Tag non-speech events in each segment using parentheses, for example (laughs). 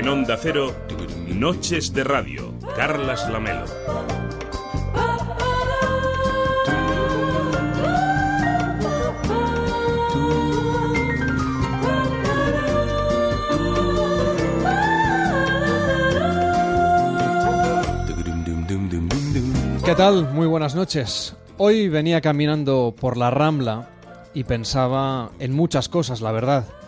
En Onda Cero, Noches de Radio, Carlas Lamelo. ¿Qué tal? Muy buenas noches. Hoy venía caminando por la Rambla y pensaba en muchas cosas, la verdad.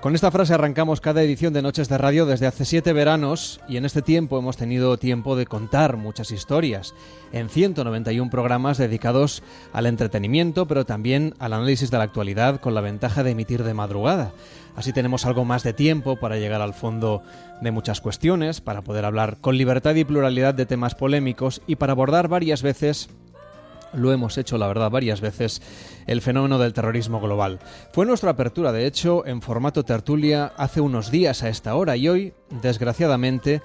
Con esta frase arrancamos cada edición de Noches de Radio desde hace siete veranos y en este tiempo hemos tenido tiempo de contar muchas historias en 191 programas dedicados al entretenimiento pero también al análisis de la actualidad con la ventaja de emitir de madrugada. Así tenemos algo más de tiempo para llegar al fondo de muchas cuestiones, para poder hablar con libertad y pluralidad de temas polémicos y para abordar varias veces lo hemos hecho, la verdad, varias veces, el fenómeno del terrorismo global. Fue nuestra apertura, de hecho, en formato tertulia hace unos días a esta hora y hoy, desgraciadamente,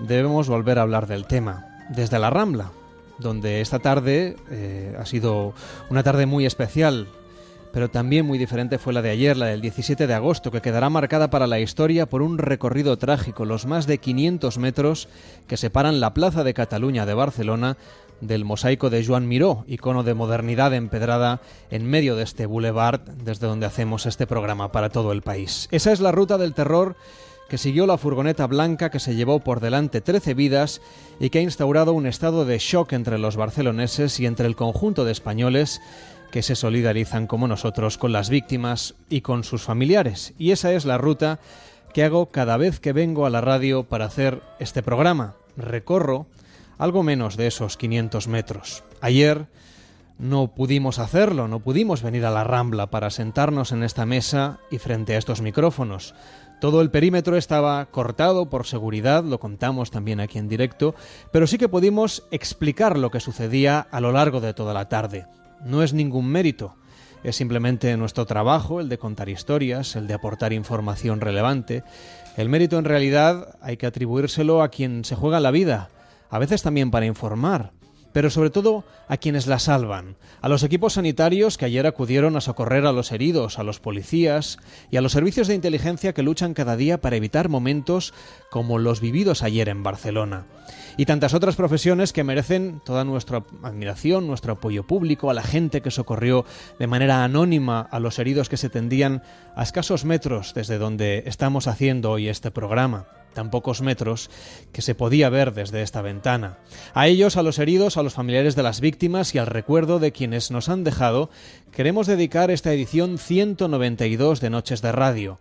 debemos volver a hablar del tema. Desde la Rambla, donde esta tarde eh, ha sido una tarde muy especial, pero también muy diferente fue la de ayer, la del 17 de agosto, que quedará marcada para la historia por un recorrido trágico, los más de 500 metros que separan la Plaza de Cataluña de Barcelona del mosaico de Joan Miró, icono de modernidad empedrada en medio de este boulevard desde donde hacemos este programa para todo el país. Esa es la ruta del terror que siguió la furgoneta blanca que se llevó por delante 13 vidas y que ha instaurado un estado de shock entre los barceloneses y entre el conjunto de españoles que se solidarizan como nosotros con las víctimas y con sus familiares. Y esa es la ruta que hago cada vez que vengo a la radio para hacer este programa. Recorro algo menos de esos 500 metros. Ayer no pudimos hacerlo, no pudimos venir a la Rambla para sentarnos en esta mesa y frente a estos micrófonos. Todo el perímetro estaba cortado por seguridad, lo contamos también aquí en directo, pero sí que pudimos explicar lo que sucedía a lo largo de toda la tarde. No es ningún mérito, es simplemente nuestro trabajo, el de contar historias, el de aportar información relevante. El mérito en realidad hay que atribuírselo a quien se juega la vida, a veces también para informar, pero sobre todo a quienes la salvan, a los equipos sanitarios que ayer acudieron a socorrer a los heridos, a los policías y a los servicios de inteligencia que luchan cada día para evitar momentos como los vividos ayer en Barcelona. Y tantas otras profesiones que merecen toda nuestra admiración, nuestro apoyo público, a la gente que socorrió de manera anónima a los heridos que se tendían a escasos metros desde donde estamos haciendo hoy este programa tan pocos metros que se podía ver desde esta ventana. A ellos, a los heridos, a los familiares de las víctimas y al recuerdo de quienes nos han dejado, queremos dedicar esta edición 192 de Noches de Radio.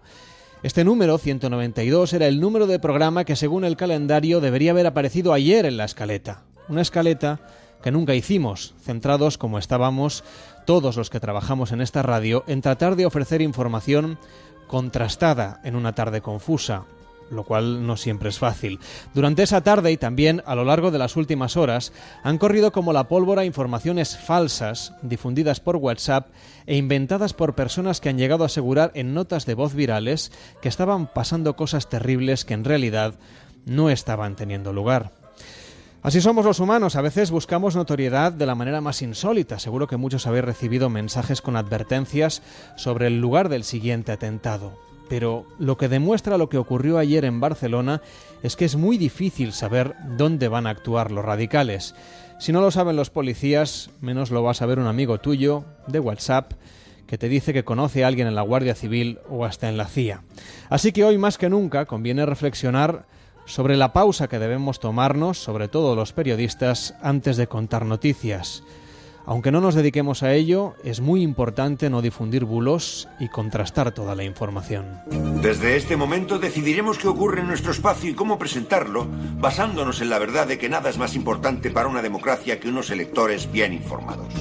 Este número, 192, era el número de programa que según el calendario debería haber aparecido ayer en la escaleta. Una escaleta que nunca hicimos, centrados como estábamos todos los que trabajamos en esta radio en tratar de ofrecer información contrastada en una tarde confusa, lo cual no siempre es fácil. Durante esa tarde y también a lo largo de las últimas horas han corrido como la pólvora informaciones falsas difundidas por WhatsApp e inventadas por personas que han llegado a asegurar en notas de voz virales que estaban pasando cosas terribles que en realidad no estaban teniendo lugar. Así somos los humanos, a veces buscamos notoriedad de la manera más insólita. Seguro que muchos habéis recibido mensajes con advertencias sobre el lugar del siguiente atentado pero lo que demuestra lo que ocurrió ayer en Barcelona es que es muy difícil saber dónde van a actuar los radicales. Si no lo saben los policías, menos lo va a saber un amigo tuyo de WhatsApp que te dice que conoce a alguien en la Guardia Civil o hasta en la CIA. Así que hoy más que nunca conviene reflexionar sobre la pausa que debemos tomarnos, sobre todo los periodistas, antes de contar noticias. Aunque no nos dediquemos a ello, es muy importante no difundir bulos y contrastar toda la información. Desde este momento decidiremos qué ocurre en nuestro espacio y cómo presentarlo, basándonos en la verdad de que nada es más importante para una democracia que unos electores bien informados.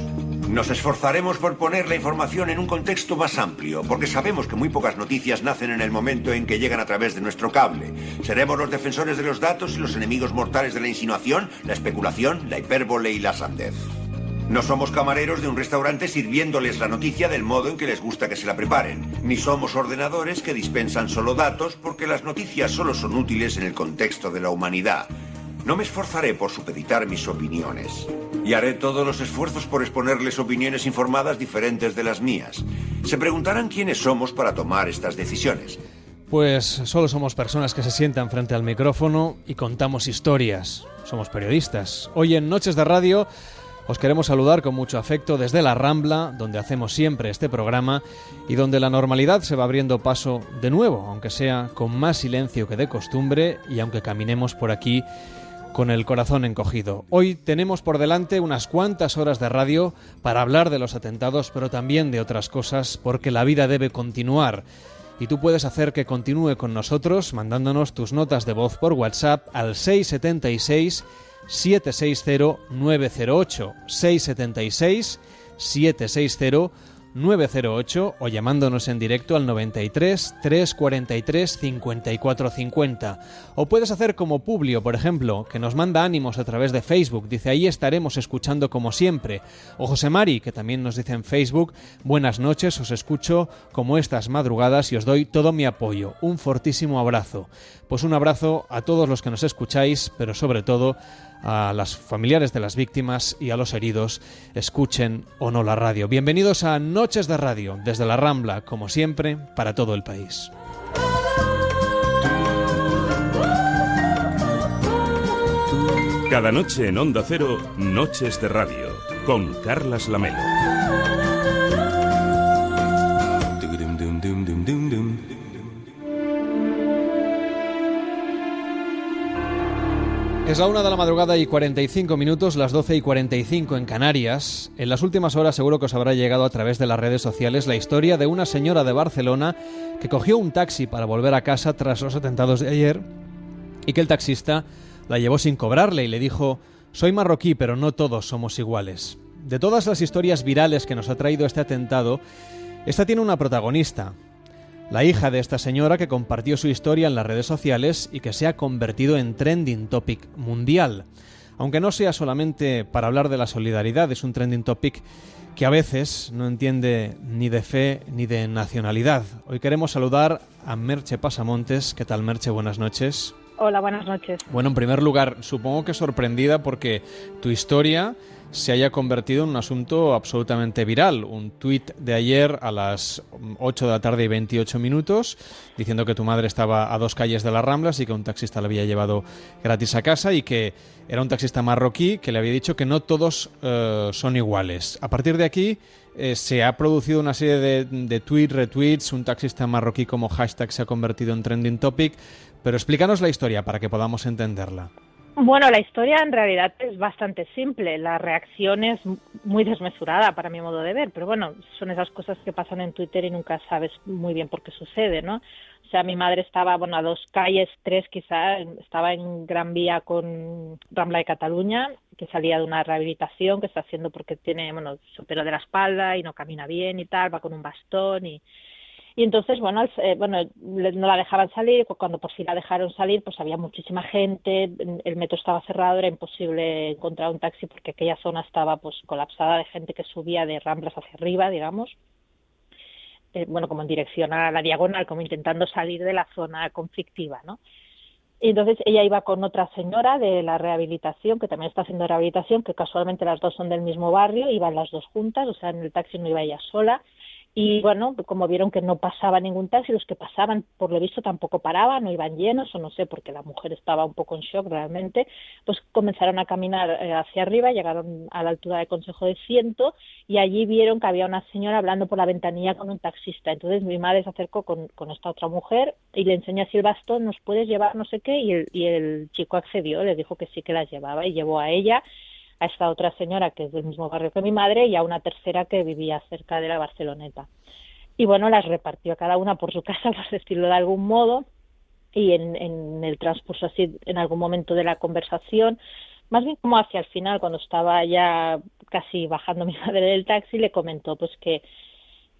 Nos esforzaremos por poner la información en un contexto más amplio, porque sabemos que muy pocas noticias nacen en el momento en que llegan a través de nuestro cable. Seremos los defensores de los datos y los enemigos mortales de la insinuación, la especulación, la hipérbole y la sandez. No somos camareros de un restaurante sirviéndoles la noticia del modo en que les gusta que se la preparen, ni somos ordenadores que dispensan solo datos porque las noticias solo son útiles en el contexto de la humanidad. No me esforzaré por supeditar mis opiniones. Y haré todos los esfuerzos por exponerles opiniones informadas diferentes de las mías. Se preguntarán quiénes somos para tomar estas decisiones. Pues solo somos personas que se sientan frente al micrófono y contamos historias. Somos periodistas. Hoy en Noches de Radio os queremos saludar con mucho afecto desde la Rambla, donde hacemos siempre este programa y donde la normalidad se va abriendo paso de nuevo, aunque sea con más silencio que de costumbre y aunque caminemos por aquí con el corazón encogido. Hoy tenemos por delante unas cuantas horas de radio para hablar de los atentados, pero también de otras cosas, porque la vida debe continuar y tú puedes hacer que continúe con nosotros mandándonos tus notas de voz por WhatsApp al 676 760 908 676 760 908 o llamándonos en directo al 93 343 54 50. O puedes hacer como Publio, por ejemplo, que nos manda ánimos a través de Facebook. Dice, ahí estaremos escuchando como siempre. O José Mari, que también nos dice en Facebook, buenas noches, os escucho como estas madrugadas y os doy todo mi apoyo. Un fortísimo abrazo. Pues un abrazo a todos los que nos escucháis, pero sobre todo a las familiares de las víctimas y a los heridos, escuchen o no la radio. Bienvenidos a Noches de Radio, desde la Rambla, como siempre, para todo el país. Cada noche en Onda Cero, Noches de Radio, con Carlas Lamelo. Es la una de la madrugada y 45 minutos, las 12 y 45 en Canarias. En las últimas horas seguro que os habrá llegado a través de las redes sociales la historia de una señora de Barcelona que cogió un taxi para volver a casa tras los atentados de ayer y que el taxista la llevó sin cobrarle y le dijo, soy marroquí pero no todos somos iguales. De todas las historias virales que nos ha traído este atentado, esta tiene una protagonista, la hija de esta señora que compartió su historia en las redes sociales y que se ha convertido en trending topic mundial. Aunque no sea solamente para hablar de la solidaridad, es un trending topic que a veces no entiende ni de fe ni de nacionalidad. Hoy queremos saludar a Merche Pasamontes. ¿Qué tal, Merche? Buenas noches. Hola, buenas noches. Bueno, en primer lugar, supongo que sorprendida porque tu historia se haya convertido en un asunto absolutamente viral. Un tuit de ayer a las 8 de la tarde y 28 minutos diciendo que tu madre estaba a dos calles de las Ramblas y que un taxista la había llevado gratis a casa y que era un taxista marroquí que le había dicho que no todos eh, son iguales. A partir de aquí eh, se ha producido una serie de, de tweets, retweets, un taxista marroquí como hashtag se ha convertido en trending topic, pero explícanos la historia para que podamos entenderla. Bueno, la historia en realidad es bastante simple. La reacción es muy desmesurada para mi modo de ver, pero bueno, son esas cosas que pasan en Twitter y nunca sabes muy bien por qué sucede, ¿no? O sea, mi madre estaba, bueno, a dos calles, tres quizá, estaba en Gran Vía con Rambla de Cataluña, que salía de una rehabilitación que está haciendo porque tiene, bueno, se de la espalda y no camina bien y tal, va con un bastón y y entonces, bueno, eh, bueno, no la dejaban salir, cuando por fin la dejaron salir, pues había muchísima gente, el metro estaba cerrado, era imposible encontrar un taxi porque aquella zona estaba pues colapsada de gente que subía de Ramblas hacia arriba, digamos. Eh, bueno, como en dirección a la diagonal, como intentando salir de la zona conflictiva, ¿no? Y entonces ella iba con otra señora de la rehabilitación, que también está haciendo rehabilitación, que casualmente las dos son del mismo barrio, iban las dos juntas, o sea, en el taxi no iba ella sola, y bueno, como vieron que no pasaba ningún taxi, los que pasaban, por lo visto, tampoco paraban, no iban llenos, o no sé, porque la mujer estaba un poco en shock realmente, pues comenzaron a caminar eh, hacia arriba, llegaron a la altura del Consejo de Ciento, y allí vieron que había una señora hablando por la ventanilla con un taxista. Entonces mi madre se acercó con, con esta otra mujer y le enseñó así el bastón, ¿nos puedes llevar no sé qué? Y el, y el chico accedió, le dijo que sí que las llevaba y llevó a ella a esta otra señora que es del mismo barrio que mi madre y a una tercera que vivía cerca de la Barceloneta. Y bueno, las repartió a cada una por su (laughs) casa, por decirlo de algún modo, y en, en el transcurso así, en algún momento de la conversación, más bien como hacia el final, cuando estaba ya casi bajando (laughs) mi madre del taxi, le comentó pues que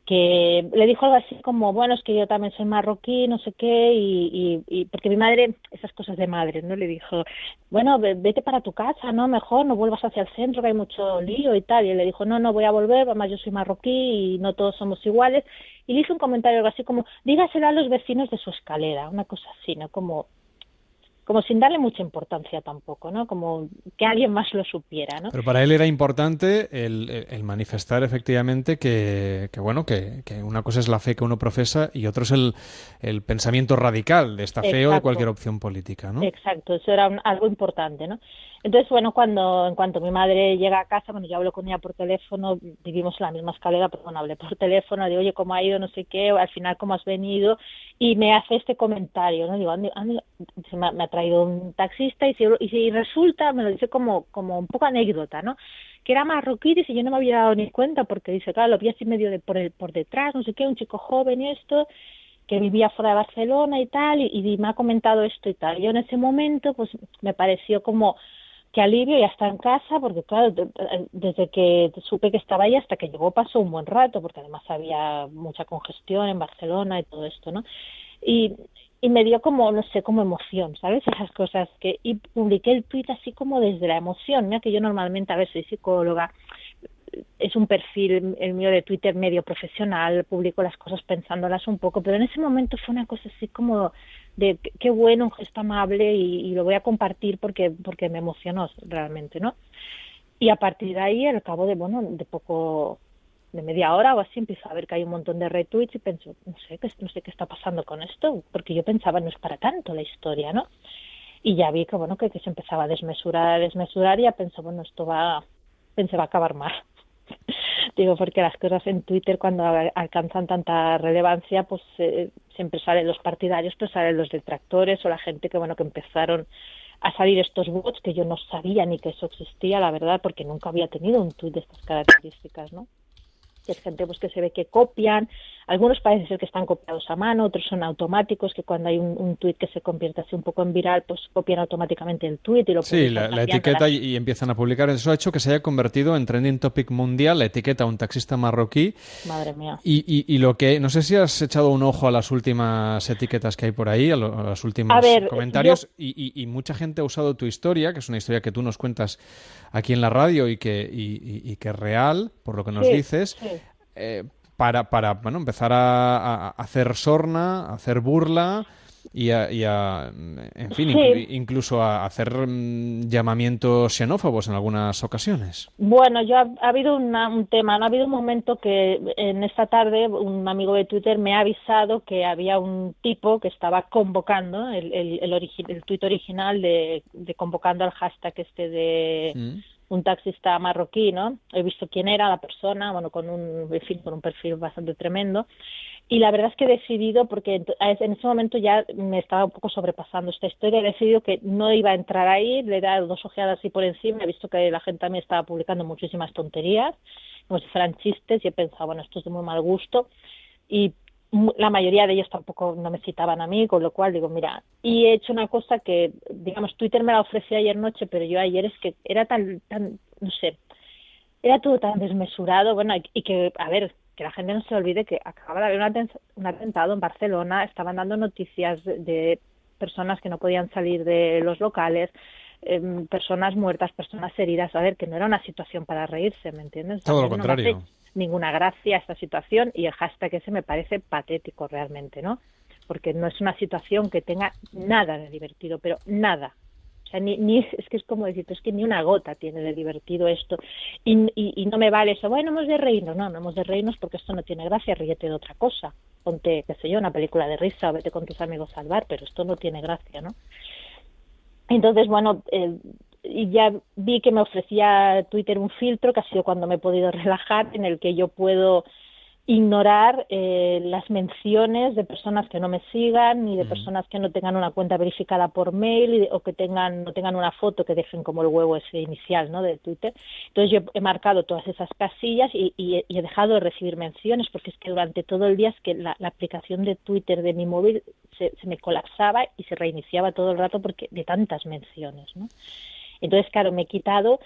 que le dijo algo así como, bueno, es que yo también soy marroquí, no sé qué, y, y, porque mi madre, esas cosas de madre, ¿no? Le dijo, bueno, vete para tu casa, ¿no? Mejor no vuelvas hacia el centro, que hay mucho lío y tal. Y él le dijo, no, no voy a volver, además yo soy marroquí y no todos somos iguales. Y le hizo un comentario algo así como, dígaselo a los vecinos de su escalera, una cosa así, ¿no? Como, como sin darle mucha importancia tampoco, ¿no? Como que alguien más lo supiera, ¿no? Pero para él era importante el, manifestar efectivamente que, bueno, que, una cosa es la fe que uno profesa y otro es el, el pensamiento radical de esta fe o de cualquier opción política, ¿no? Exacto, eso era algo importante, ¿no? Entonces, bueno, cuando en cuanto mi madre llega a casa, bueno, yo hablo con ella por teléfono, vivimos en la misma escalera, pero bueno, hablé por teléfono, digo, oye, ¿cómo ha ido? No sé qué, al final, ¿cómo has venido? Y me hace este comentario, ¿no? Digo, me, ha traído un taxista y si, y resulta, me lo dice como, como un poco anécdota, ¿no? que era marroquí, y yo no me había dado ni cuenta, porque dice, claro, lo vi así medio de por, el, por detrás, no sé qué, un chico joven y esto, que vivía fuera de Barcelona y tal, y, y, me ha comentado esto y tal. Yo en ese momento, pues me pareció como que alivio ya está en casa, porque claro, desde que supe que estaba ahí hasta que llegó pasó un buen rato, porque además había mucha congestión en Barcelona y todo esto, ¿no? Y, y me dio como, no sé, como emoción, ¿sabes? (laughs) Esas cosas que, y publiqué el tweet así como desde la emoción, ¿no? Que yo normalmente, a ver, soy psicóloga, es un perfil el mío de Twitter medio profesional, publico las cosas pensándolas un poco, pero en ese momento fue una cosa así como de qué bueno, un gesto amable y, lo voy a compartir porque, porque me emocionó realmente, ¿no? Y a partir de ahí, al cabo de, bueno, de poco, de media hora o así, empiezo a ver que hay un montón de retweets y pienso, no sé, no sé qué está pasando con esto, porque yo pensaba, no es para tanto la historia, ¿no? Y ya vi que, bueno, que, se empezaba a desmesurar, a desmesurar y ya pensé, bueno, esto va, pensé, va a acabar mal. (laughs) Digo, porque las cosas en Twitter cuando alcanzan tanta relevancia, pues eh, siempre salen los partidarios, pues salen los detractores o la gente que, bueno, que empezaron a salir estos bots que yo no sabía ni que eso existía, la verdad, porque nunca había tenido un tweet de estas características, ¿no? Que es gente pues, que se ve que copian, algunos parece ser que están copiados a mano, otros son automáticos, que cuando hay un, un tuit que se convierte así un poco en viral, pues copian automáticamente el tuit y lo Sí, la, etiqueta y, empiezan a publicar. Eso ha hecho que se haya convertido en trending topic mundial, la etiqueta a un taxista marroquí. Madre mía. Y, y, lo que, no sé si has echado un ojo a las últimas etiquetas que hay por ahí, a, los últimos comentarios, y, mucha gente ha usado tu historia, que es una historia que tú nos cuentas aquí en la radio y que, y, que es real, por lo que nos dices, eh, para, para bueno, empezar a, hacer sorna, a hacer burla y a, en fin, incluso a hacer mm, llamamientos xenófobos en algunas ocasiones. Bueno, yo ha, habido un tema, no ha habido un momento que en esta tarde un amigo de Twitter me ha avisado que había un tipo que estaba convocando el, el, el, el tuit original de, convocando al hashtag este de... Mm un taxista marroquí, ¿no? He visto quién era la persona, bueno, con un, perfil, con un perfil bastante tremendo. Y la verdad es que he decidido, porque en ese momento ya me estaba un poco sobrepasando esta historia, he decidido que no iba a entrar ahí, le he dado dos ojeadas así por encima, he visto que la gente también estaba publicando muchísimas tonterías, como si fueran chistes, y he pensado, bueno, esto es de muy mal gusto. Y la mayoría de ellos tampoco no me citaban a mí, con lo cual digo, mira, y he hecho una cosa que, digamos, Twitter me la ofreció ayer noche, pero yo ayer es que era tan, tan, no sé, era todo tan desmesurado, bueno, y, que, a ver, que la gente no se olvide que acaba de haber un, atentado en Barcelona, estaban dando noticias de, personas que no podían salir de los locales, em, personas muertas, personas heridas, a ver, que no era una situación para reírse, ¿me entiendes? Todo lo contrario ninguna gracia esta situación y el hashtag ese me parece patético realmente, ¿no? Porque no es una situación que tenga nada de divertido, pero nada. O sea, ni, ni es que es como decir, es que ni una gota tiene de divertido esto. Y, y, no me vale eso, bueno, hemos de reírnos. No, no hemos de reírnos porque esto no tiene gracia, ríete de otra cosa. Ponte, qué sé yo, una película de risa o vete con tus amigos al bar, pero esto no tiene gracia, ¿no? Entonces, bueno, eh, y ya vi que me ofrecía Twitter un filtro, que ha sido cuando me he podido relajar, en el que yo puedo ignorar eh, las menciones de personas que no me sigan ni de personas que no tengan una cuenta verificada por mail o que tengan no tengan una foto que dejen como el huevo ese inicial ¿no? de Twitter entonces yo he marcado todas esas casillas y, y, he dejado de recibir menciones porque es que durante todo el día es que la, aplicación de Twitter de mi móvil se, se, me colapsaba y se reiniciaba todo el rato porque de tantas menciones ¿no? Entonces, claro, me he quitado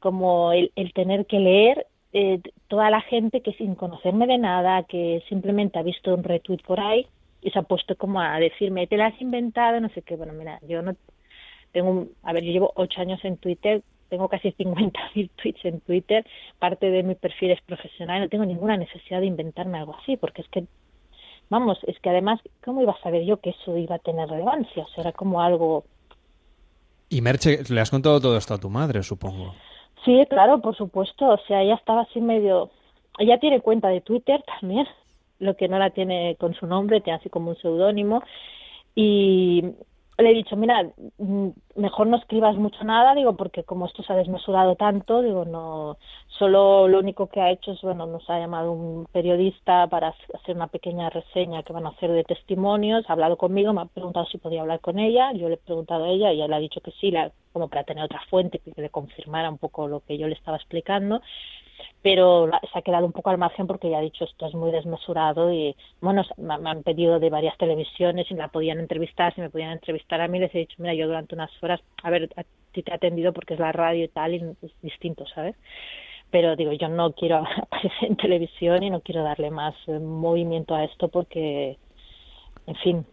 como el, tener que leer eh, toda la gente que sin conocerme de nada, que simplemente ha visto un retweet por ahí y se ha puesto como a decirme, te la has inventado, no sé qué. Bueno, mira, yo no tengo, a ver, yo llevo ocho años en Twitter, tengo casi 50.000 (laughs) tweets en Twitter, parte de mi perfil es profesional, no tengo ninguna necesidad de inventarme algo así, porque es que, vamos, es que además, ¿cómo iba a saber yo que eso iba a tener relevancia? O sea, era como algo Y Merche, le has contado todo esto a tu madre, supongo. Sí, claro, por supuesto. O sea, ella estaba así medio... Ella tiene cuenta de Twitter también, lo que no la tiene con su nombre, tiene así como un seudónimo. Y le he dicho, mira, mm, mejor no escribas mucho nada, digo, porque como esto se ha desmesurado tanto, digo, no, solo lo único que ha hecho es, bueno, nos ha llamado un periodista para hacer una pequeña reseña que van a hacer de testimonios, ha hablado conmigo, me ha preguntado si podía hablar con ella, yo le he preguntado a ella y ella le ha dicho que sí, la, como para tener otra fuente que le confirmara un poco lo que yo le estaba explicando, pero se ha quedado un poco al margen porque ya ha dicho esto es muy desmesurado y bueno me, han pedido de varias televisiones si la podían entrevistar si me podían entrevistar a mí les he dicho mira yo durante unas horas a ver a ti te he atendido porque es la radio y tal y es distinto sabes pero digo yo no quiero (laughs) aparecer en televisión y no quiero darle más eh, movimiento a esto porque en fin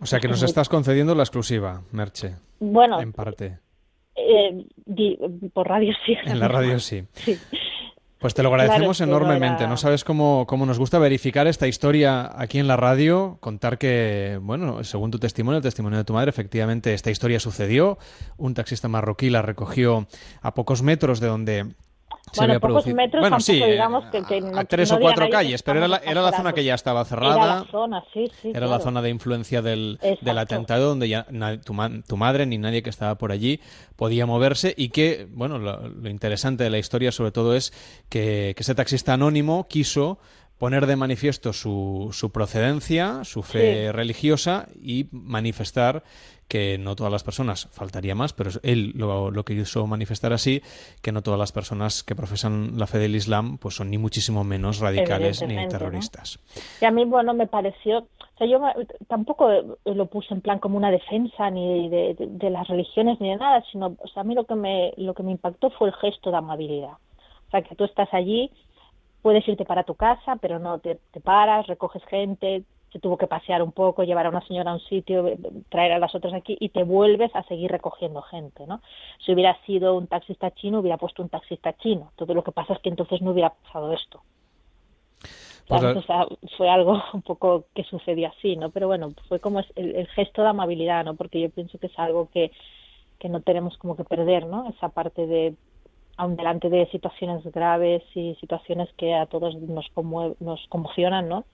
o sea que nos (laughs) estás concediendo la exclusiva Merche bueno en parte eh, por radio sí en la radio sí. (laughs) sí. Pues te lo agradecemos enormemente. No, sabes cómo, cómo, nos gusta verificar esta historia aquí en la radio, contar que, bueno, según tu testimonio, el testimonio de tu madre, efectivamente esta historia sucedió. Un taxista marroquí la recogió a pocos metros de donde bueno, pocos metros, bueno, sí, digamos que, a tres o cuatro calles, pero era la, era la zona que ya estaba cerrada. Era la zona, sí, sí. Era la zona de influencia del, del atentado donde ya tu, tu, madre ni nadie que estaba por allí podía moverse y que, bueno, lo, interesante de la historia sobre todo es que, que ese taxista anónimo quiso poner de manifiesto su, su procedencia, su fe religiosa y manifestar que no todas las personas, faltaría más, pero él lo, lo quiso manifestar así, que no todas las personas que profesan la fe del Islam pues son ni muchísimo menos radicales ni terroristas. Y a mí, bueno, me pareció, o sea, yo tampoco lo puse en plan como una defensa ni de, de, las religiones ni de nada, sino, o sea, a mí lo que me, lo que me impactó fue el gesto de amabilidad. O sea, que tú estás allí, puedes irte para tu casa, pero no te, te paras, recoges gente, se tuvo que pasear un poco, llevar a una señora a un sitio, traer a las otras aquí y te vuelves a seguir recogiendo gente, ¿no? Si hubiera sido un taxista chino, hubiera puesto un taxista chino. Todo lo que pasa es que entonces no hubiera pasado esto. Pues o sea, fue algo (laughs) un poco que sucedió así, ¿no? Pero bueno, fue como el, el, gesto de amabilidad, ¿no? Porque yo pienso que es algo que, que no tenemos como que perder, ¿no? Esa parte de, aun delante de situaciones graves y situaciones que a todos nos, nos conmocionan, ¿no?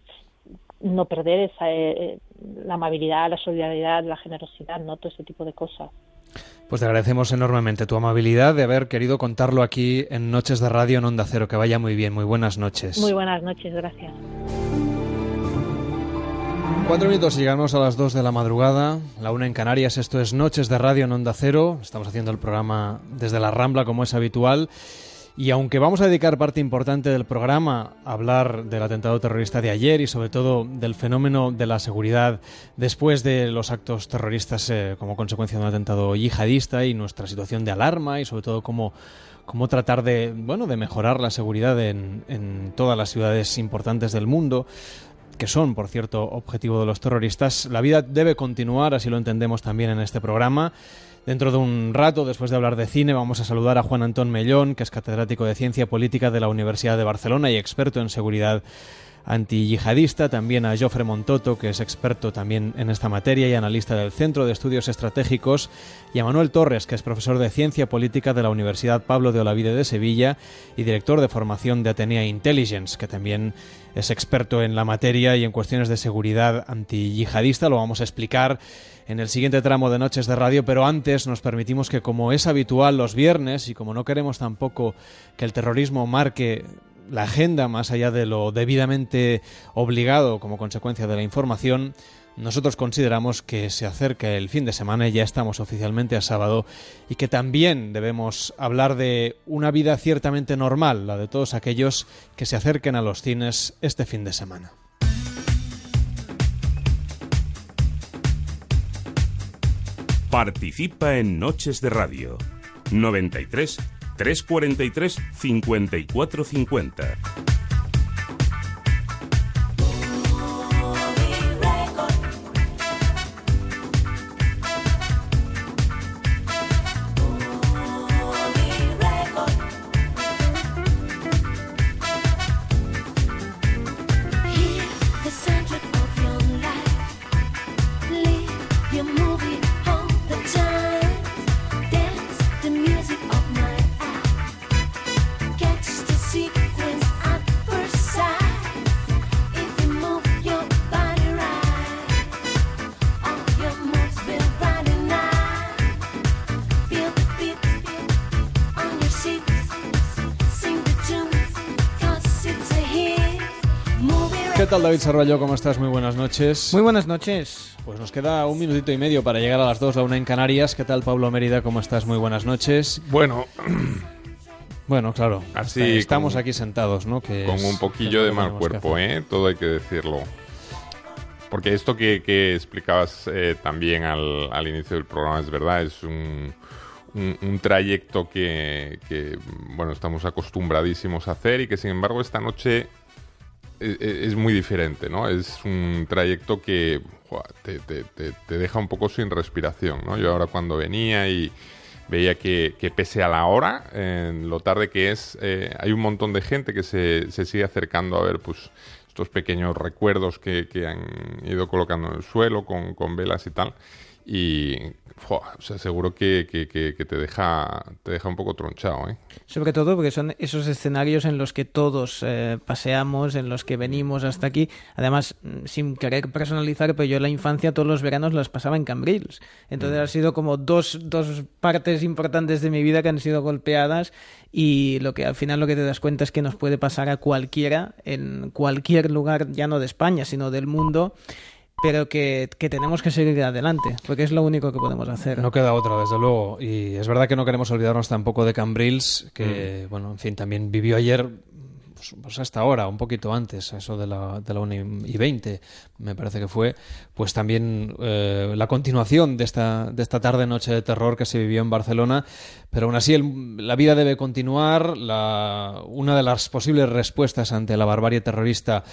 no perder esa, eh, la amabilidad, la solidaridad, la generosidad, ¿no? Todo ese tipo de cosas. Pues te agradecemos enormemente tu amabilidad de haber querido contarlo aquí en Noches de Radio en Onda Cero. Que vaya muy bien. Muy buenas noches. Muy buenas noches, gracias. Cuatro minutos y llegamos a las dos de la madrugada, la una en Canarias. Esto es Noches de Radio en Onda Cero. Estamos haciendo el programa desde la Rambla, como es habitual. Y aunque vamos a dedicar parte importante del programa a hablar del atentado terrorista de ayer y sobre todo del fenómeno de la seguridad después de los actos terroristas eh, como consecuencia de un atentado yihadista y nuestra situación de alarma y sobre todo cómo, cómo tratar de, bueno, de mejorar la seguridad en, en todas las ciudades importantes del mundo, que son, por cierto, objetivo de los terroristas, la vida debe continuar, así lo entendemos también en este programa. Dentro de un rato, después de hablar de cine, vamos a saludar a Juan Antón Mellón, que es catedrático de Ciencia Política de la Universidad de Barcelona y experto en seguridad antiyihadista, también a Jofre Montoto, que es experto también en esta materia y analista del Centro de Estudios Estratégicos, y a Manuel Torres, que es profesor de Ciencia Política de la Universidad Pablo de Olavide de Sevilla y director de formación de Atenea Intelligence, que también es experto en la materia y en cuestiones de seguridad antiyihadista. Lo vamos a explicar en el siguiente tramo de Noches de Radio, pero antes nos permitimos que, como es habitual los viernes y como no queremos tampoco que el terrorismo marque la agenda más allá de lo debidamente obligado como consecuencia de la información, nosotros consideramos que se acerca el fin de semana y ya estamos oficialmente a sábado y que también debemos hablar de una vida ciertamente normal, la de todos aquellos que se acerquen a los cines este fin de semana. Participa en Noches de Radio 93 343 5450. David? ¿Cómo estás? Muy buenas noches. Muy buenas noches. Pues nos queda un minutito y medio para llegar a las 2, la una en Canarias. ¿Qué tal Pablo Mérida? ¿Cómo estás? Muy buenas noches. Bueno, Bueno, claro. Así, está- estamos con- aquí sentados, ¿no? Que con es- un poquillo lo de mal cuerpo. ¿eh? Todo hay que decirlo. Porque esto que, que explicabas eh, también al, al inicio del programa es verdad, es un, un- un trayecto que, que, bueno, estamos acostumbradísimos a hacer y que sin embargo esta noche es, es muy diferente, ¿no? Es un trayecto que te, deja un poco sin respiración, ¿no? Yo ahora cuando venía y veía que, pese a la hora, en lo tarde que es, eh, hay un montón de gente que se, se sigue acercando a ver, pues, estos pequeños recuerdos que, que han ido colocando en el suelo con, con velas y tal. Y. o sea, seguro que, que- que- que te deja te deja un poco tronchado, ¿eh? Sobre todo porque son esos escenarios en los que todos eh, paseamos, en los que venimos hasta aquí. Además, mm, sin querer personalizar, pero yo en la infancia todos los veranos las pasaba en Cambrils. Entonces ha sido como dos, dos partes importantes de mi vida que han sido golpeadas y lo que al final lo que te das cuenta es que nos puede pasar a cualquiera en cualquier lugar, ya no de España, sino del mundo. Pero que, que tenemos que seguir adelante, porque es lo único que podemos hacer. No queda otra, desde luego. Y es verdad que no queremos olvidarnos tampoco de Cambrils, que, Mm. bueno, en fin, también vivió ayer, pues, pues hasta ahora, un poquito antes, eso de la, de la 1 y 20, me parece que fue, pues también eh, la continuación de esta, de esta tarde-noche de terror que se vivió en Barcelona. Pero aún así, el- la vida debe continuar. La, una de las posibles respuestas ante la barbarie terrorista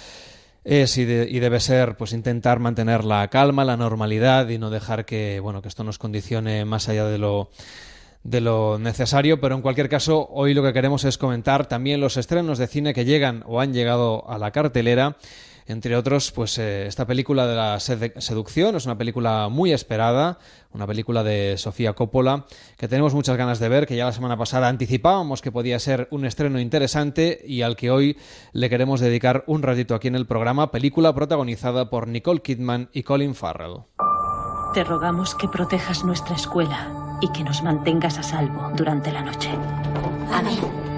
es y, de- y debe ser pues intentar mantener la calma, la normalidad y no dejar que bueno que esto nos condicione más allá de lo de lo necesario, pero en cualquier caso hoy lo que queremos es comentar también los estrenos de cine que llegan o han llegado a la cartelera. Entre otros, pues eh, esta película de la sed- seducción es una película muy esperada, una película de Sofía Coppola que tenemos muchas ganas de ver, que ya la semana pasada anticipábamos que podía ser un estreno interesante y al que hoy le queremos dedicar un ratito aquí en el programa, película protagonizada por Nicole Kidman y Colin Farrell. Te rogamos que protejas nuestra escuela y que nos mantengas a salvo durante la noche. Amén.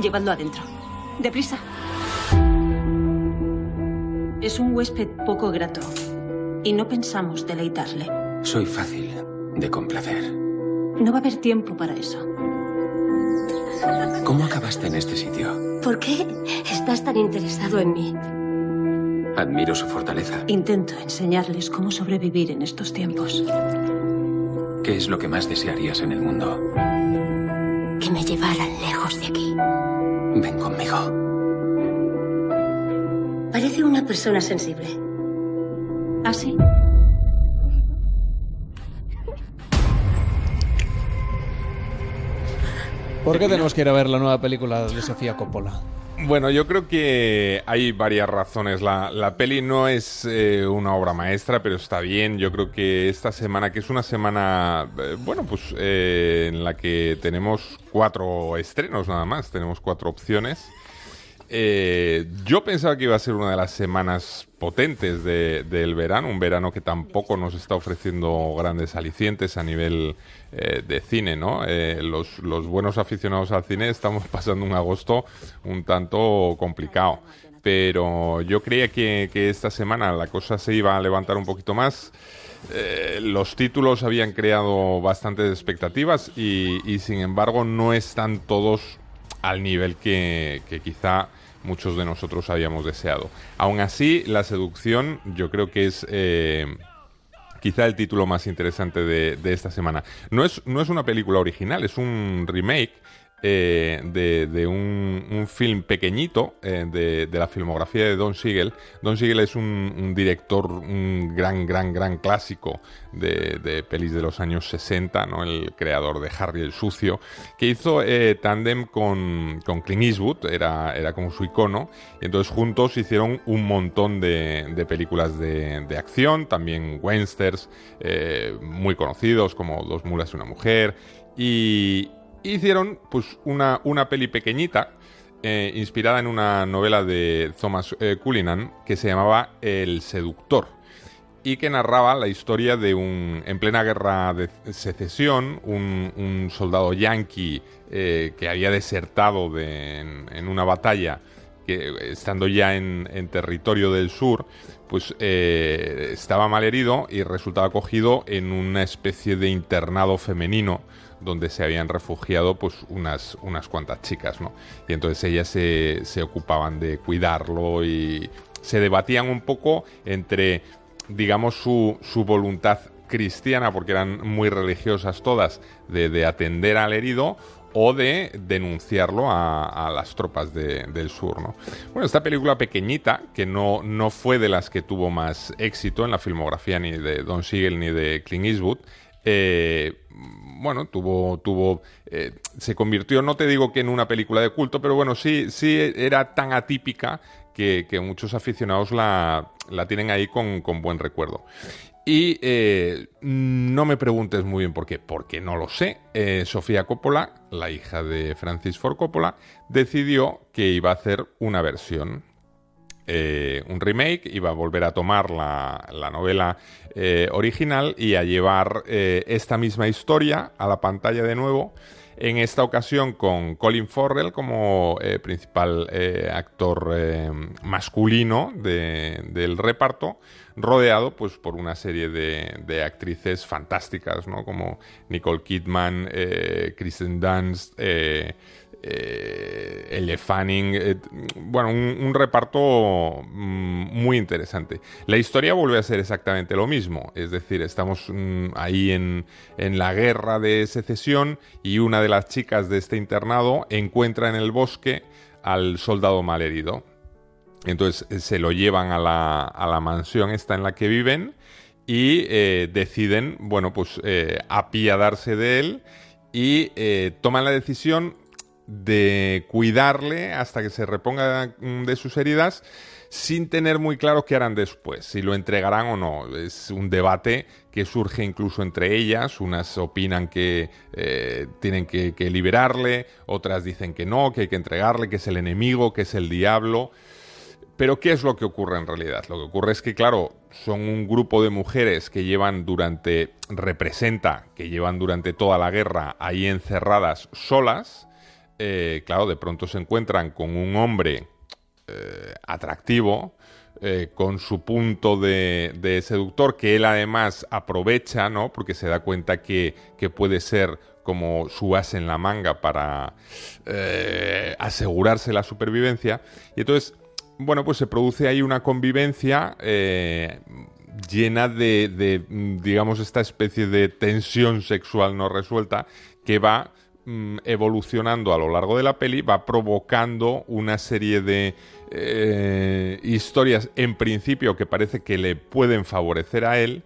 Llevadlo adentro. Deprisa. Es un huésped poco grato y no pensamos deleitarle. Soy fácil de complacer. No va a haber tiempo para eso. ¿Cómo acabaste en este sitio? ¿Por qué estás tan interesado en mí? Admiro su fortaleza. Intento enseñarles cómo sobrevivir en estos tiempos. ¿Qué es lo que más desearías en el mundo? Que me llevaran lejos de aquí. Ven conmigo. Parece una persona sensible. ¿Así? ¿Por qué tenemos que ir a ver la nueva película de Sofía Coppola? Bueno, yo creo que hay varias razones. La, la peli no es eh, una obra maestra, pero está bien. Yo creo que esta semana, que es una semana, eh, bueno, pues eh, en la que tenemos cuatro estrenos nada más, tenemos cuatro opciones. Eh, yo pensaba que iba a ser una de las semanas potentes de- del verano, un verano que tampoco nos está ofreciendo grandes alicientes a nivel eh, de cine, ¿no? Eh, los, buenos aficionados al cine estamos (laughs) pasando un agosto un tanto complicado, pero yo creía que, esta semana la cosa se iba a levantar un poquito más. Los títulos habían creado bastantes expectativas y, sin embargo no están todos al nivel que quizá muchos de nosotros habíamos deseado. Aún así, La seducción yo creo que es eh, quizá el título más interesante de, de esta semana. No es, no es una película original, es un remake eh, de, un, un film pequeñito eh, de, de la filmografía de Don Siegel. Don Siegel es un, un director, un gran, gran, gran clásico de, de pelis de los años 60, ¿no? el creador de Harry el Sucio, que hizo eh, tándem con, con Clint Eastwood, era, era como su icono, y entonces juntos hicieron un montón de, de películas de, de acción, también westerns eh, muy conocidos como Dos mulas y una mujer, y hicieron pues una, una peli pequeñita eh, inspirada en una novela de Thomas eh, Cullinan que se llamaba El seductor. y que narraba la historia de un, en plena guerra de secesión, un, soldado yanqui eh, que había desertado de, en, una batalla, que estando ya en, en territorio del sur, pues eh, estaba mal herido y resultaba acogido en una especie de internado femenino donde se habían refugiado pues unas, unas cuantas chicas, ¿no? Y entonces ellas se, se ocupaban de cuidarlo y se debatían un poco entre digamos, su, su voluntad cristiana, porque eran muy religiosas todas, de, de atender al herido o de denunciarlo a, las tropas de, del sur. ¿no? Bueno, esta película pequeñita, que no, no fue de las que tuvo más éxito en la filmografía ni de Don Siegel ni de Clint Eastwood, eh, bueno, tuvo, tuvo, eh, se convirtió, no te digo que en una película de culto, pero bueno, sí, sí era tan atípica que, muchos aficionados la, la tienen ahí con, con buen recuerdo. Y eh, no me preguntes muy bien por qué, porque no lo sé. Eh, Sofía Coppola, la hija de Francis Ford Coppola, decidió que iba a hacer una versión, eh, un remake, iba a volver a tomar la, la novela eh, original y a llevar eh, esta misma historia a la pantalla de nuevo en esta ocasión con Colin Farrell como principal actor masculino de, del reparto, rodeado pues por una serie de, actrices fantásticas. Como Nicole Kidman, Kristen Dunst, eh, Fanning, eh, bueno, un, reparto mm, muy interesante. La historia vuelve a ser exactamente lo mismo, es decir, estamos mm, ahí en, en, la guerra de secesión y una de las chicas de este internado encuentra en el bosque al soldado malherido. Entonces eh, se lo llevan a la, a la mansión esta en la que viven y eh, deciden, bueno, pues apiadarse de él y toman la decisión de cuidarle hasta que se reponga mm, de sus heridas sin tener muy claro qué harán después, si lo entregarán o no. Es un debate que surge incluso entre ellas. Unas opinan que eh, tienen que, que, liberarle, otras dicen que no, que hay que entregarle, que es el enemigo, que es el diablo. Pero ¿qué es lo que ocurre en realidad? Lo que ocurre es que, claro, son un grupo de mujeres que llevan durante, representa, que llevan durante toda la guerra ahí encerradas solas, eh, claro, de pronto se encuentran con un hombre eh, atractivo, eh, con su punto de, seductor, que él además aprovecha, ¿no? Porque se da cuenta que, que puede ser como su as en la manga para asegurarse la supervivencia. Y entonces, bueno, pues se produce ahí una convivencia llena de, digamos, esta especie de tensión sexual no resuelta que va Mm, evolucionando a lo largo de la peli, va provocando una serie de eh, historias en principio que parece que le pueden favorecer a él,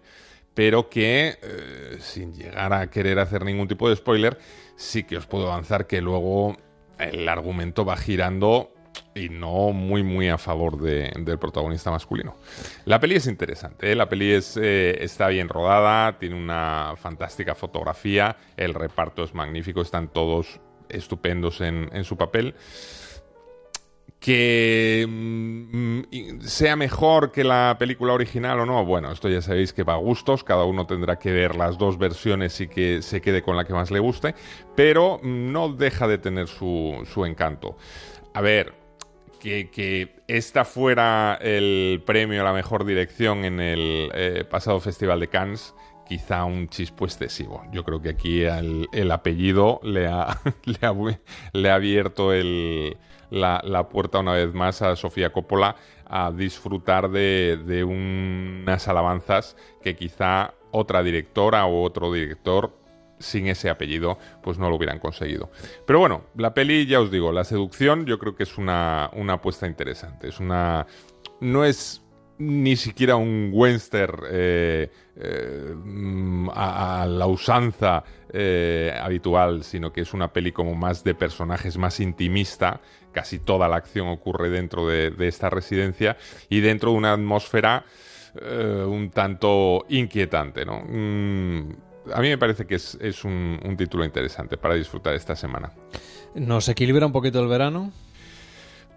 pero que, eh, sin llegar a querer hacer ningún tipo de spoiler, sí que os puedo avanzar que luego el argumento va girando y no muy muy a favor de, del protagonista masculino. La peli es interesante, ¿eh? la peli es, eh, está bien rodada, tiene una fantástica fotografía, el reparto es magnífico, están todos estupendos en, en su papel. Que mm, sea mejor que la película original o no, bueno, esto ya sabéis que va a gustos, cada uno tendrá que ver las dos versiones y que se quede con la que más le guste, pero no deja de tener su, su encanto. A ver, que, que, esta fuera el premio a la mejor dirección en el eh, pasado Festival de Cannes, quizá un chispo excesivo. Yo creo que aquí el, el apellido le ha, (laughs) le, ha, le ha, abierto el, la, la, puerta una vez más a Sofía Coppola a disfrutar de, de unas alabanzas que quizá otra directora o otro director sin ese apellido, pues no lo hubieran conseguido. Pero bueno, la peli, ya os digo, la seducción yo creo que es una, una apuesta interesante. Es una... No es ni siquiera un western eh, eh, a, la usanza eh, habitual, sino que es una peli como más de personajes, más intimista. Casi toda la acción ocurre dentro de, de esta residencia y dentro de una atmósfera eh, un tanto inquietante, ¿no? Mm, a mí me parece que es, es un, un, título interesante para disfrutar esta semana. ¿Nos equilibra un poquito el verano?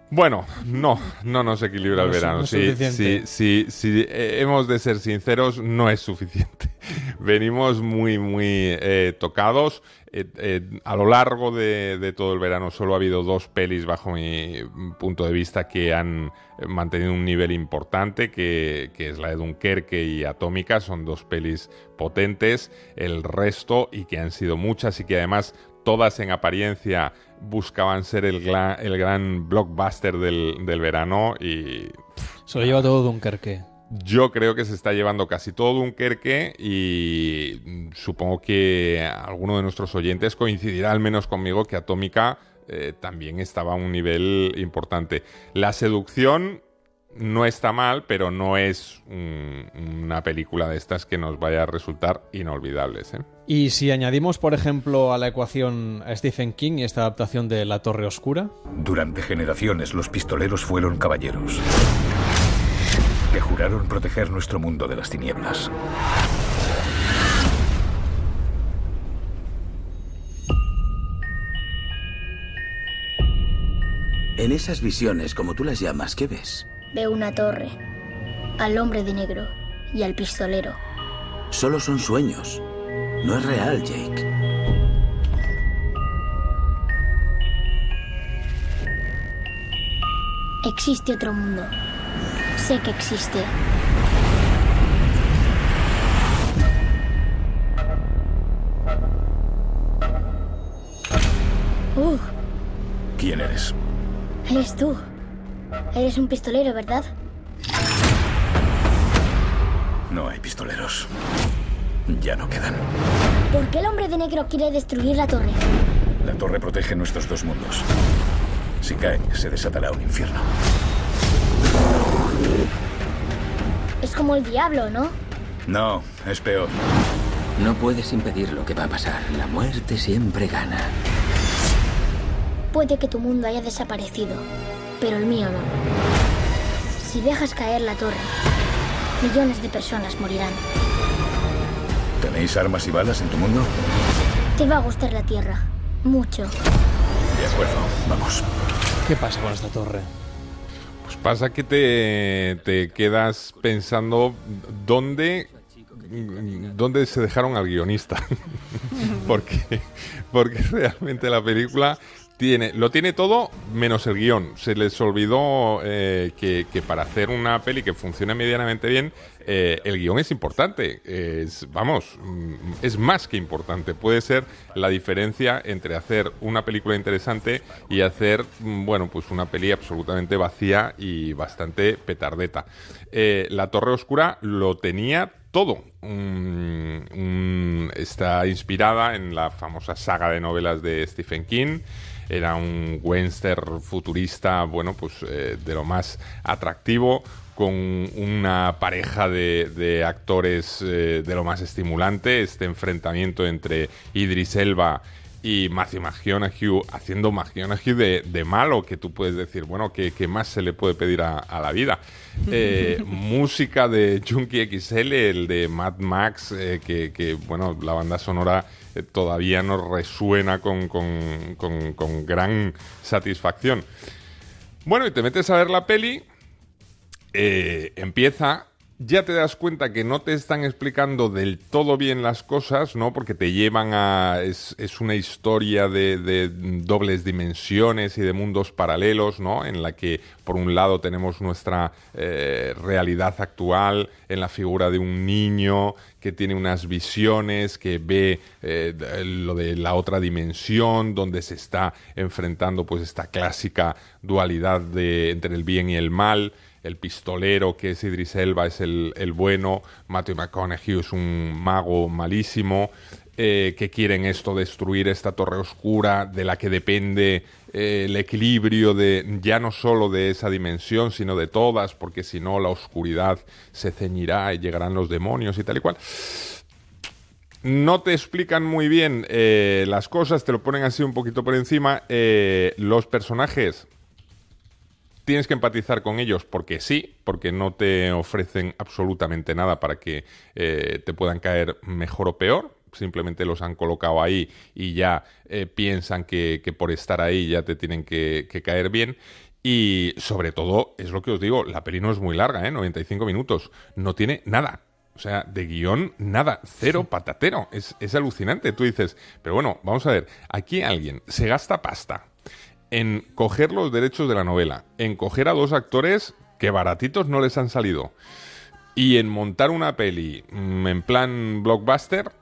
Bueno, no, no nos equilibra el No verano. no sí, sí, eh, hemos de ser sinceros, no es suficiente. (laughs) Venimos muy, muy eh, tocados. Eh, eh, a lo largo de, de todo el verano solo ha habido dos pelis, bajo mi punto de vista, que han mantenido un nivel importante, que, que es la de Dunkerque y Atómica. Son dos pelis potentes. El resto, y que han sido muchas, y que además todas en apariencia buscaban ser el, gla- el gran blockbuster del, del verano y Se lo lleva todo Dunkerque. yo creo que se está llevando casi todo Dunkerque y supongo que alguno de nuestros oyentes coincidirá al menos conmigo que Atómica eh, también estaba a un nivel importante. La seducción no está mal, pero no es una película de estas que nos vaya a resultar inolvidables. ¿eh? Y si añadimos, por ejemplo, a la ecuación a Stephen King y esta adaptación de La Torre Oscura, Durante generaciones los pistoleros fueron caballeros que juraron proteger nuestro mundo de las tinieblas. En esas visiones, como tú las llamas, ¿qué ves? Veo una torre, al hombre de negro y al pistolero. Solo son sueños. No es real, Jake. Existe otro mundo. Sé que existe. Uh, ¿Quién eres? eres tú. Eres un pistolero, ¿verdad? No hay pistoleros. Ya no quedan. ¿Por qué el hombre de negro quiere destruir la torre? La torre protege nuestros dos mundos. Si cae, se desatará un infierno. Es como el diablo, ¿no? No, es peor. No puedes impedir lo que va a pasar. La muerte siempre gana. Puede que tu mundo haya desaparecido, pero el mío no. Si dejas caer la torre, millones de personas morirán. ¿Tenéis armas y balas en tu mundo? Te va a gustar la tierra. Mucho. De acuerdo, vamos. ¿qué pasa con esta torre? Pues pasa que te, te quedas pensando dónde, dónde se dejaron al guionista. (laughs) porque, porque realmente la película tiene, lo tiene todo menos el guion. Se les olvidó eh, que, para hacer una peli que funcione medianamente bien, eh, el guion es importante. Es, vamos, mm, es más que importante. Puede ser la diferencia entre hacer una película interesante y hacer, mm, bueno, pues una peli absolutamente vacía y bastante petardeta. Eh, la Torre Oscura lo tenía todo. Mm, está inspirada en la famosa saga de novelas de Stephen King. Era un western futurista, bueno, pues eh, de lo más atractivo, con una pareja de, de actores eh, de lo más estimulante. Este enfrentamiento entre Idris Elba y Matthew McConaughey haciendo McConaughey de, de malo, que tú puedes decir, bueno, ¿qué, qué más se le puede pedir a, a la vida? (laughs) Eh, música de Junkie XL, el de Mad Max, eh, que, que, bueno, la banda sonora eh, todavía nos resuena con, con, con, con gran satisfacción. Bueno, y te metes a ver la peli, eh, empieza, ya te das cuenta que no te están explicando del todo bien las cosas, ¿no? Porque te llevan a... es, una historia de, de dobles dimensiones y de mundos paralelos, ¿no? En la que, por un lado, tenemos nuestra eh, realidad actual en la figura de un niño que tiene unas visiones, que ve eh, lo de la otra dimensión, donde se está enfrentando pues esta clásica dualidad de, entre el bien y el mal el pistolero que es Idris Elba es el, el bueno, Matthew McConaughey es un mago malísimo, eh, que quieren esto, destruir esta torre oscura de la que depende eh, el equilibrio de ya no solo de esa dimensión, sino de todas, porque si no la oscuridad se ceñirá y llegarán los demonios y tal y cual. No te explican muy bien eh, las cosas, te lo ponen así un poquito por encima. Los personajes tienes que empatizar con ellos porque sí, porque no te ofrecen absolutamente nada para que eh, te puedan caer mejor o peor. Simplemente los han colocado ahí y ya eh, piensan que, que, por estar ahí ya te tienen que, que caer bien. Y sobre todo, es lo que os digo, la peli no es muy larga, ¿eh? 95 minutos. No tiene nada. O sea, de guion, nada, cero patatero. Es, es alucinante. Tú dices, pero bueno, vamos a ver, aquí alguien se gasta pasta en coger los derechos de la novela, en coger a dos actores que baratitos no les han salido, y en montar una peli mm, en plan blockbuster,